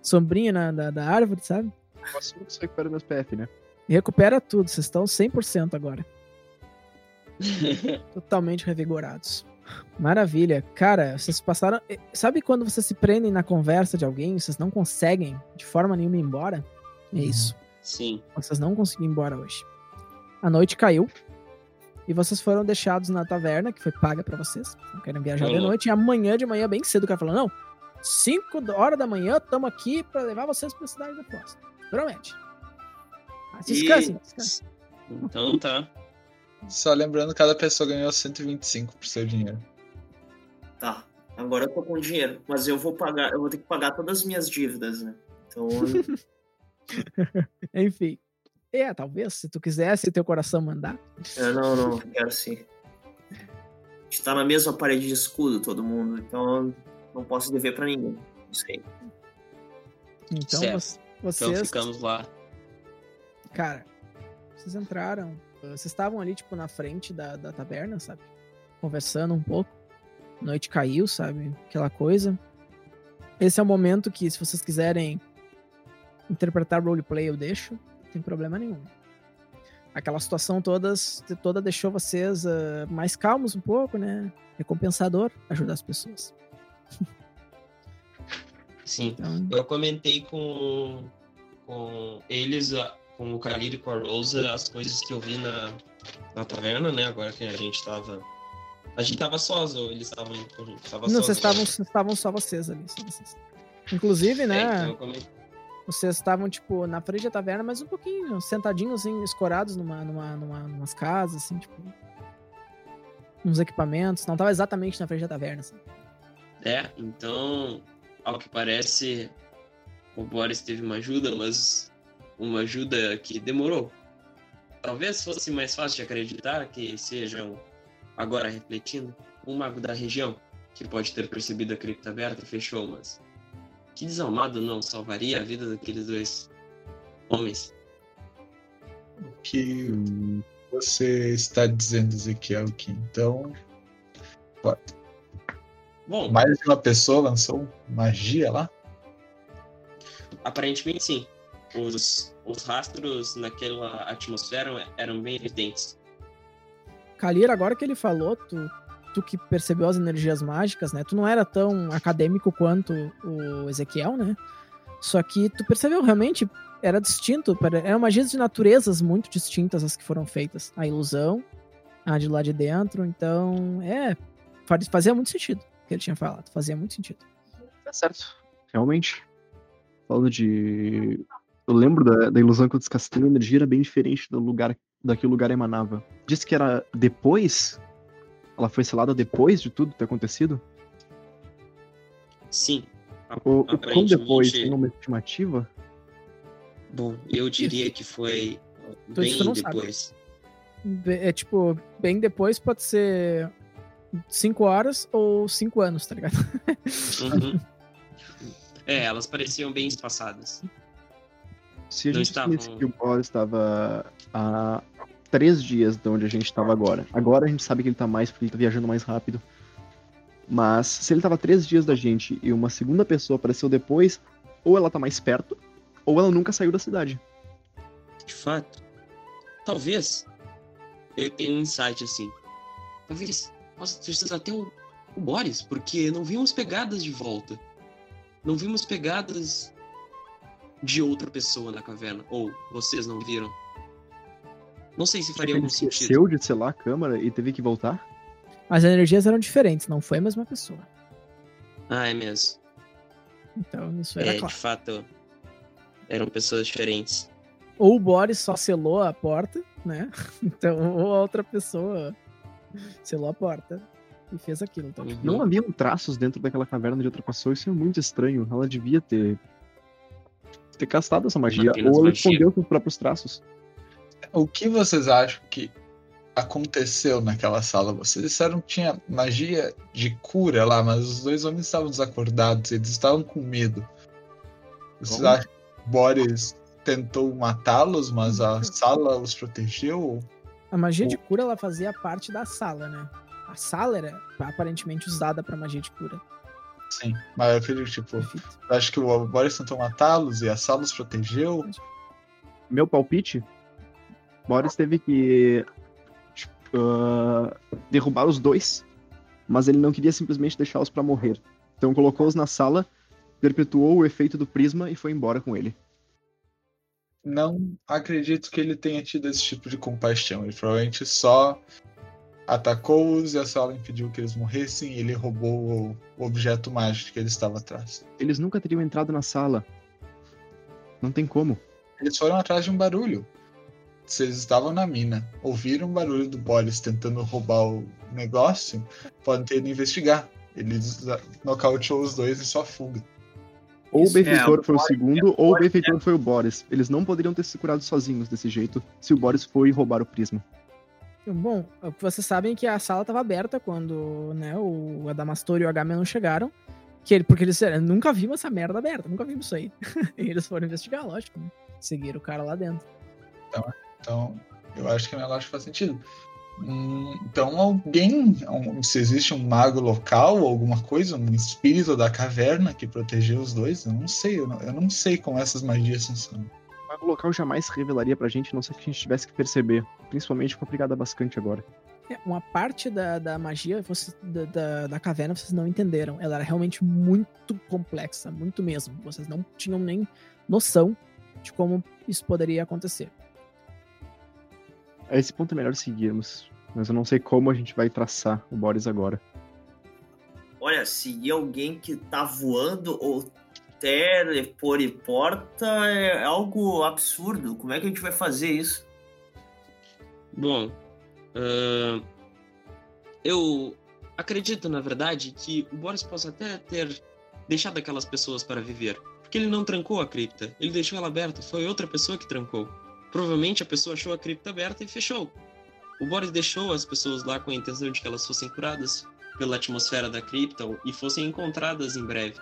sombrinha na, da, da árvore, sabe? Eu assumo que isso recupera meus PF, né? E recupera tudo. Vocês estão 100% agora. Totalmente revigorados. Maravilha. Cara, vocês passaram. eh, Sabe quando vocês se prendem na conversa de alguém, vocês não conseguem de forma nenhuma ir embora? É isso. Sim. Vocês não conseguiram ir embora hoje. A noite caiu. E vocês foram deixados na taverna, que foi paga pra vocês. Não querem viajar de noite. E amanhã de manhã, bem cedo, o cara falou: não, 5 horas da manhã, estamos aqui pra levar vocês pra cidade da Costa. Promete. Ah, E- descansem, descansem. Então tá. Só lembrando, cada pessoa ganhou 125 por seu dinheiro. Tá. Agora eu tô com dinheiro, mas eu vou pagar, eu vou ter que pagar todas as minhas dívidas, né? Então, Enfim. É, talvez, se tu quisesse, teu coração mandar. é, não, não, quero sim. A gente tá na mesma parede de escudo, todo mundo, então não posso dever pra ninguém. Isso aí. Então, Certo. vo- Então vocês. ficamos lá. Cara, vocês entraram. Uh, Vocês estavam ali, tipo, na frente da, da taberna, sabe? Conversando um pouco. A noite caiu, sabe? Aquela coisa. esse é o momento que, se vocês quiserem interpretar roleplay, eu deixo. Não tem problema nenhum. Aquela situação todas, toda deixou vocês uh, mais calmos um pouco, né? Recompensador ajudar as pessoas. Sim. Então, Eu comentei com, com eles, a- com o Khalid e com a Rosa, as coisas que eu vi na, na taverna, né? Agora que a gente tava. A gente tava sós, ou eles estavam em conjunto? Tava não, vocês estavam, vocês estavam só vocês ali. Só vocês. Inclusive, É, né? então eu comentei. Vocês estavam, tipo, na frente da taverna, mas um pouquinho, sentadinhos, assim, escorados numa, numa, numa, numas casas, assim, tipo. Uns equipamentos. Não tava exatamente na frente da taverna, assim. É, então, ao que parece, o Boris teve uma ajuda, mas uma ajuda que demorou. Talvez fosse mais fácil de acreditar que sejam, agora refletindo, um mago da região, que pode ter percebido a cripta aberta e fechou, mas que desalmado não salvaria a vida daqueles dois homens. O que você está dizendo, Ezequiel, que então Bom, mais de uma pessoa lançou magia lá? aparentemente sim. Os, os rastros naquela atmosfera eram bem evidentes. Kalir, agora que ele falou, tu, tu que percebeu as energias mágicas, né? Tu não era tão acadêmico quanto o Ezequiel, né? Só que tu percebeu realmente era distinto, eram magias de naturezas muito distintas as que foram feitas. A ilusão, a de lá de dentro, então, é, fa- fazia muito sentido o que ele tinha falado, fazia muito sentido. Tá certo. Realmente. Falando de. Eu lembro da, da ilusão que eu descastei, a energia era bem diferente do lugar daquele lugar emanava. Disse que era depois? Ela foi selada depois de tudo ter acontecido? Sim. Ou o quão Aparentemente- depois? Tem uma estimativa? Bom, eu diria que foi disse bem que sabe. depois. Be- É tipo, bem depois pode ser cinco horas ou cinco anos, tá ligado? Uhum. É, elas pareciam bem espaçadas. Se a gente assumisse que o Boris estava há três dias de onde a gente estava agora. Agora a gente sabe que ele tá mais porque ele tá viajando mais rápido. Mas se ele tava três dias da gente e uma segunda pessoa apareceu depois, ou ela tá mais perto, ou ela nunca saiu da cidade. De fato. Talvez. Eu tenho um insight assim. Talvez ter sido até o, o Boris, porque não vimos pegadas de volta. Não vimos pegadas de outra pessoa na caverna. Ou vocês não viram. Não sei se faria algum sentido. esqueceu de selar a câmara e teve que voltar? As energias eram diferentes, não foi a mesma pessoa. Ah, é mesmo. Então, isso era É, claro. de fato. Eram pessoas diferentes. Ou o Boris só selou a porta, né? Então, ou a outra pessoa selou a porta e fez aquilo. Então, tipo, Não Uhum. haviam traços dentro daquela caverna de outra pessoa, isso é muito estranho. Ela devia ter. Ter castado essa magia, ou ela magia. escondeu seus próprios traços. O que vocês acham que aconteceu naquela sala? Vocês disseram que tinha magia de cura lá, mas os dois homens estavam desacordados, eles estavam com medo. Vocês Como? acham que Boris tentou matá-los, mas a sala os protegeu? a magia de cura ela fazia parte da sala, né? A sala era aparentemente usada pra magia de cura. Sim, mas eu acredito, tipo, acho que o Boris tentou matá-los e a sala os protegeu. Meu palpite, Boris teve que tipo, ah, derrubar os dois, mas ele não queria simplesmente deixá-los pra morrer. Então colocou-os na sala, perpetuou o efeito do prisma e foi embora com ele. Não acredito que ele tenha tido esse tipo de compaixão. Ele provavelmente só atacou-os e a sala impediu que eles morressem e ele roubou o objeto mágico que ele estava atrás. Eles nunca teriam entrado na sala. Não tem como. Eles foram atrás de um barulho. Se eles estavam na mina, ouviram o barulho do Boris tentando roubar o negócio, podem ter ido investigar. Ele nocauteou os dois em sua fuga. Ou o Isso, é, benfeitor o foi o Boris- segundo, ou o benfeitor foi o Boris. Eles não poderiam ter se curado sozinhos desse jeito se o Boris foi roubar o prisma. Bom, o que vocês sabem é que a sala estava aberta quando né, o Adamastor e o Agamenon chegaram. Que ele, porque eles nunca vimos essa merda aberta, nunca vimos isso aí. e eles foram investigar, lógico, né? Seguiram o cara lá dentro. Então, eu acho que minha lógica faz sentido. Hum, então alguém, um- se existe um mago local, alguma coisa, um espírito da caverna que protegeu os dois, eu não sei, eu não, eu não sei como essas magias funcionam. O local jamais revelaria pra gente, a não ser que a gente tivesse que perceber. Principalmente com a Brigada Bascante agora. É, uma parte da, da magia vocês- da, da, da caverna vocês não entenderam. Ela era realmente muito complexa, muito mesmo. Vocês não tinham nem noção de como isso poderia acontecer. A esse ponto é melhor seguirmos. Mas eu não sei como a gente vai traçar o Boris agora. Olha, seguir alguém que tá voando ou teleporta é algo absurdo. Como é que a gente vai fazer isso? Bom, ahn, eu acredito, na verdade, que o Boris possa até ter deixado aquelas pessoas para viver. Porque ele não trancou a cripta, ele deixou ela aberta, foi outra pessoa que trancou. Provavelmente a pessoa achou a cripta aberta e fechou. O Boris deixou as pessoas lá com a intenção de que elas fossem curadas pela atmosfera da cripta e fossem encontradas em breve.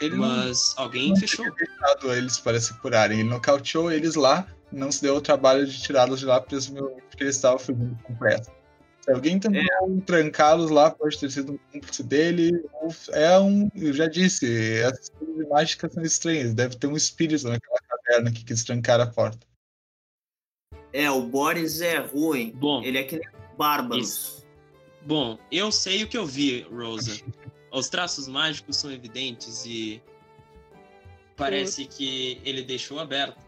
Ele não Mas alguém não fechou. deixado eles para se curarem, ele nocauteou eles lá, não se deu o trabalho de tirá-los de lá, porque eles estavam fugindo com pressa. Se alguém tentou trancá-los lá, pode ter sido um cúmplice dele, é um, eu já disse, essas coisas mágicas são estranhas, deve ter um espírito naquela caverna que quis trancar a porta. É, o Boris é ruim. Bom, Ele é que nem bárbaros. Isso. Bom, eu sei o que eu vi, Rosa. Os traços mágicos são evidentes e parece que ele deixou aberto.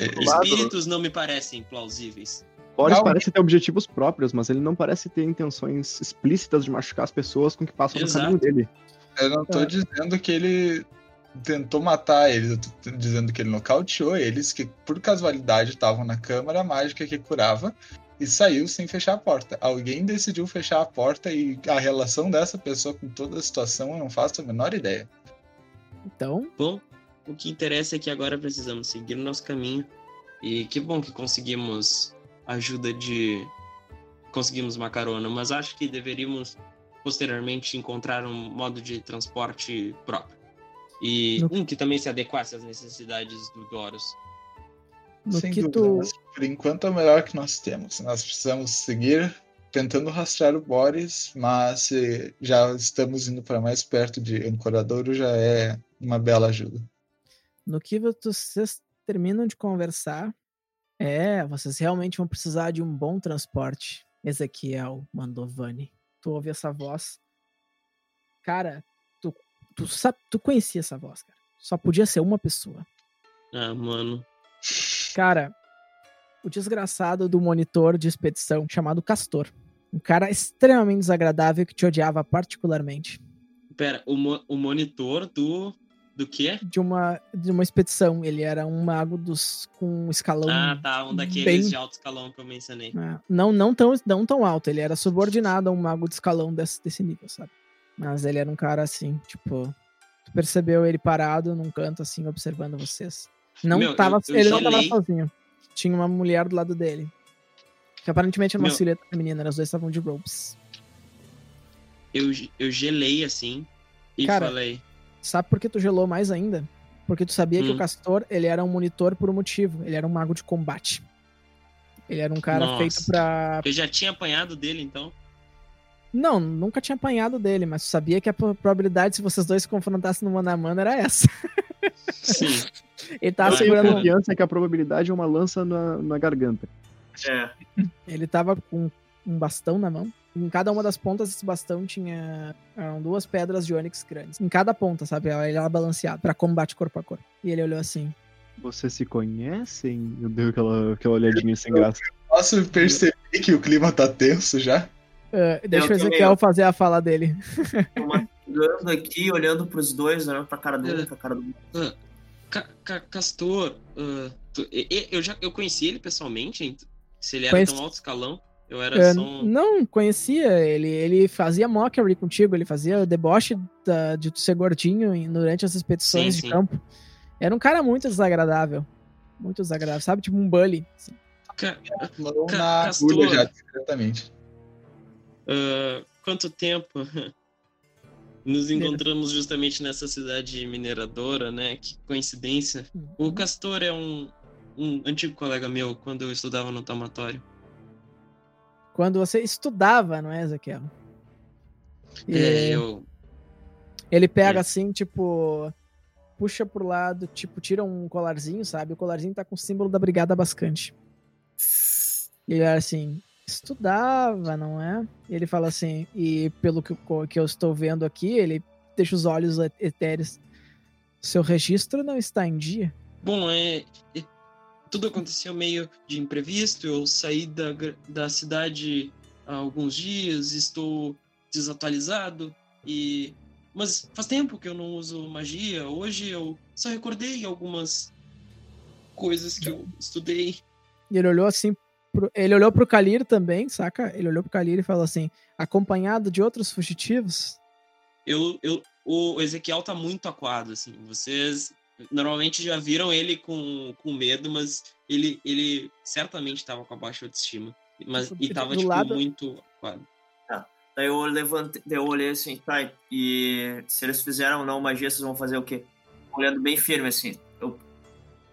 É, Espíritos não me parecem plausíveis. Boris Não. parece ter objetivos próprios, mas ele não parece ter intenções explícitas de machucar as pessoas com que passam no Exato. caminho dele. Eu não tô É. dizendo que ele tentou matar eles, eu tô dizendo que ele nocauteou eles, que por casualidade estavam na câmara mágica que curava e saiu sem fechar a porta. Alguém decidiu fechar a porta e a relação dessa pessoa com toda a situação eu não faço a menor ideia. Então, Bom, o que interessa é que agora precisamos seguir o nosso caminho. E que bom que conseguimos ajuda de. Conseguimos uma carona, mas acho que deveríamos posteriormente encontrar um modo de transporte próprio. E No- um que também se adequasse às necessidades do Doros. no Sem que dúvida, tu. Por enquanto é o melhor que nós temos. Nós precisamos seguir tentando rastrear o Boris, mas se já estamos indo para mais perto de Ancoradouro, já é uma bela ajuda. No que vocês terminam de conversar, é, vocês realmente vão precisar de um bom transporte. Ezequiel Mandovani. Tu ouve essa voz. Cara, tu, tu, sabe, tu conhecia essa voz, cara. Só podia ser uma pessoa. Ah, mano. Cara, o desgraçado do monitor de expedição chamado Castor. Um cara extremamente desagradável que te odiava particularmente. Pera, o, mo- o monitor do. Do quê? De uma, de uma expedição. Ele era um mago dos, com um escalão Ah, tá. Um daqueles bem- de alto escalão que eu mencionei. É, não, não, tão, não tão alto, ele era subordinado a um mago de escalão desse, desse nível, sabe? Mas ele era um cara assim, tipo. Tu percebeu ele parado num canto, assim, observando vocês. Não Meu, tava, eu- eu ele não tava sozinho. Tinha uma mulher do lado dele. Que aparentemente era uma Meu. silhueta feminina, os dois estavam de ropes. Eu, eu gelei assim e Cara, falei. Sabe por que tu gelou mais ainda? Porque tu sabia que Hum. o Castor, ele era um monitor por um motivo. Ele era um mago de combate. Ele era um cara Nossa. feito pra, Eu já tinha apanhado dele, então. Não, nunca tinha apanhado dele, mas sabia que a pro- probabilidade se vocês dois se confrontassem no mano a mano era essa. Sim. Ele tava Eu tenho segurando. confiança que a probabilidade é uma lança na, na garganta. É. Ele tava com um bastão na mão. Em cada uma das pontas desse bastão tinha eram duas pedras de ônix grandes. Em cada ponta, sabe? Ele era balanceado pra combate corpo a corpo. E ele olhou assim. Vocês se conhecem? Eu dei aquela, aquela olhadinha sem graça. Posso perceber que o clima tá tenso já? "Ah, deixa Eu o também, Ezequiel eu- fazer a fala dele. Tô mastigando aqui, olhando pros dois, olhando pra cara do É. pra cara do. Ca- Ca- Castor, ah, tu- eu já eu conheci ele pessoalmente? ent- Se ele era Conheci- tão alto escalão, eu era só um... Não, conhecia. Ele, ele fazia mockery contigo, ele fazia o deboche da- de tu ser gordinho em- durante as expedições Sim, de sim. campo. Era um cara muito desagradável. Muito desagradável, sabe? Tipo um bully. assim. Ca- Castor. já, ah, quanto tempo? Nos encontramos justamente nessa cidade mineradora, né? Que coincidência. O Castor é um, um antigo colega meu quando eu estudava no taumatório. quando você estudava, não é, Ezequiel? E É, eu. Ele pega É. assim, tipo, puxa pro lado, tipo, tira um colarzinho, sabe? O colarzinho tá com o símbolo da Brigada Bascante. E ele era assim, estudava, não é? E ele fala assim, e pelo que, eu- que eu estou vendo aqui, ele deixa os olhos et- etéreos. Seu registro não está em dia. Bom, é, é- Tudo aconteceu meio de imprevisto. Eu saí da, da cidade há alguns dias, estou desatualizado e. Mas faz tempo que eu não uso magia. Hoje eu só recordei algumas coisas que eu estudei. E ele olhou assim, pro, ele olhou pro Kalir também, saca? Ele olhou pro Kalir e falou assim, acompanhado de outros fugitivos. Eu, eu, o Ezequiel tá muito aquado, assim. Vocês normalmente já viram ele com, com medo, mas ele, ele certamente tava com a baixa autoestima. Mas, e Do tava, tipo, lado- muito aquado. Daí eu levantei, daí eu olhei assim, tá, e se eles fizeram ou não magia, vocês vão fazer o quê? Olhando bem firme assim. Eu,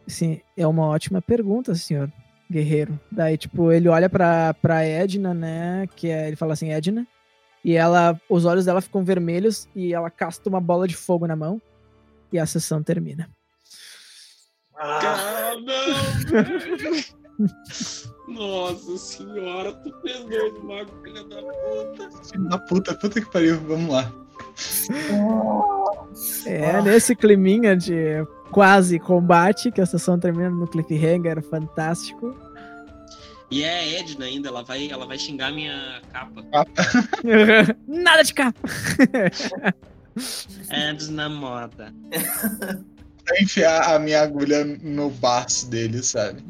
Sim, é uma ótima pergunta, senhor guerreiro. Daí, tipo, ele olha pra, pra Edna, né? Que é, ele fala assim, Edna. E ela, os olhos dela ficam vermelhos e ela casta uma bola de fogo na mão. E a sessão termina. ah, não! Nossa senhora, tu fez dois magos, filha da puta. Filho da puta, puta que pariu, vamos lá. É, Ah. nesse climinha de quase combate, que a sessão termina no cliffhanger fantástico. E é a Edna ainda, ela vai, ela vai xingar minha capa. Nada de capa! Edna moda. Pra enfiar a minha agulha no baço dele, sabe?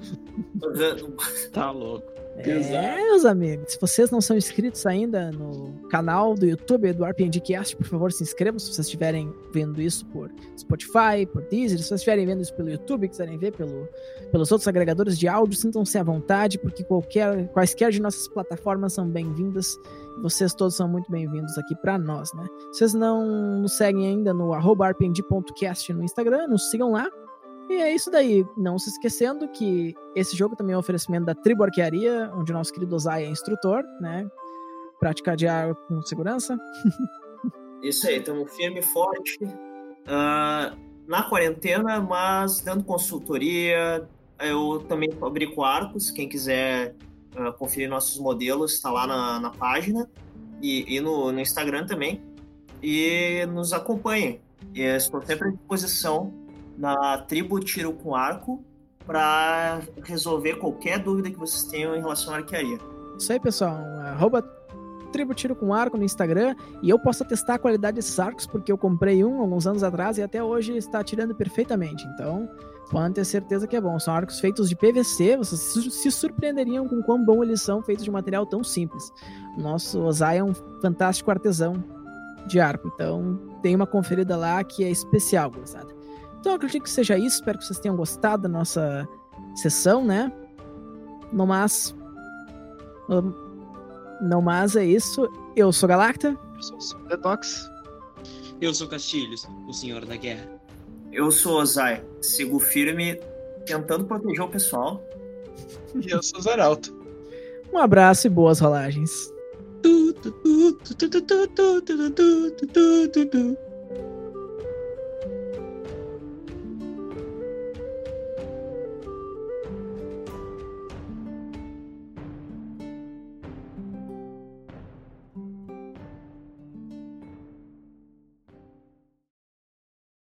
Tá louco. É, meus amigos, se vocês não são inscritos ainda no canal do YouTube do RPG Cast, por favor, se inscrevam se vocês estiverem vendo isso por Spotify, por Deezer, se vocês estiverem vendo isso pelo YouTube, quiserem ver pelo, pelos outros agregadores de áudio, sintam-se à vontade, porque qualquer, quaisquer de nossas plataformas são bem-vindas. Vocês todos são muito bem-vindos aqui para nós, né? Se vocês não nos seguem ainda no arroba rpg.cast no Instagram, nos sigam lá. E é isso daí. Não se esquecendo que esse jogo também é um oferecimento da Tribo Arquearia, onde o nosso querido Ozai é instrutor, né? Prática de água com segurança. Isso aí, estamos firme e forte. ah, na quarentena, mas dando consultoria. Eu também fabrico arcos. Quem quiser ah, conferir nossos modelos, está lá na, na página e, e no, no Instagram também. E nos acompanhem. Estou sempre à disposição na tribo Tiro com Arco para resolver qualquer dúvida que vocês tenham em relação à arquearia. Isso aí, pessoal. Arroba Tribo Tiro com Arco no Instagram. E eu posso testar a qualidade desses arcos, porque eu comprei um alguns anos atrás e até hoje está atirando perfeitamente. Então, podem ter certeza que é bom. São arcos feitos de PVC. Vocês se- surpreenderiam com quão bom eles são, feitos de material tão simples. O nosso Ozai é um fantástico artesão de arco. Então, tem uma conferida lá que é especial, gurizada. Então, acredito que seja isso. Espero que vocês tenham gostado da nossa sessão, né? No mais. no- No mais é isso. Eu sou Galacta. Eu sou o Detox. Eu sou Castilhos, o senhor da guerra. Eu sou Ozai, sigo firme tentando proteger o pessoal. E eu sou Zaralto. Um abraço e boas rolagens.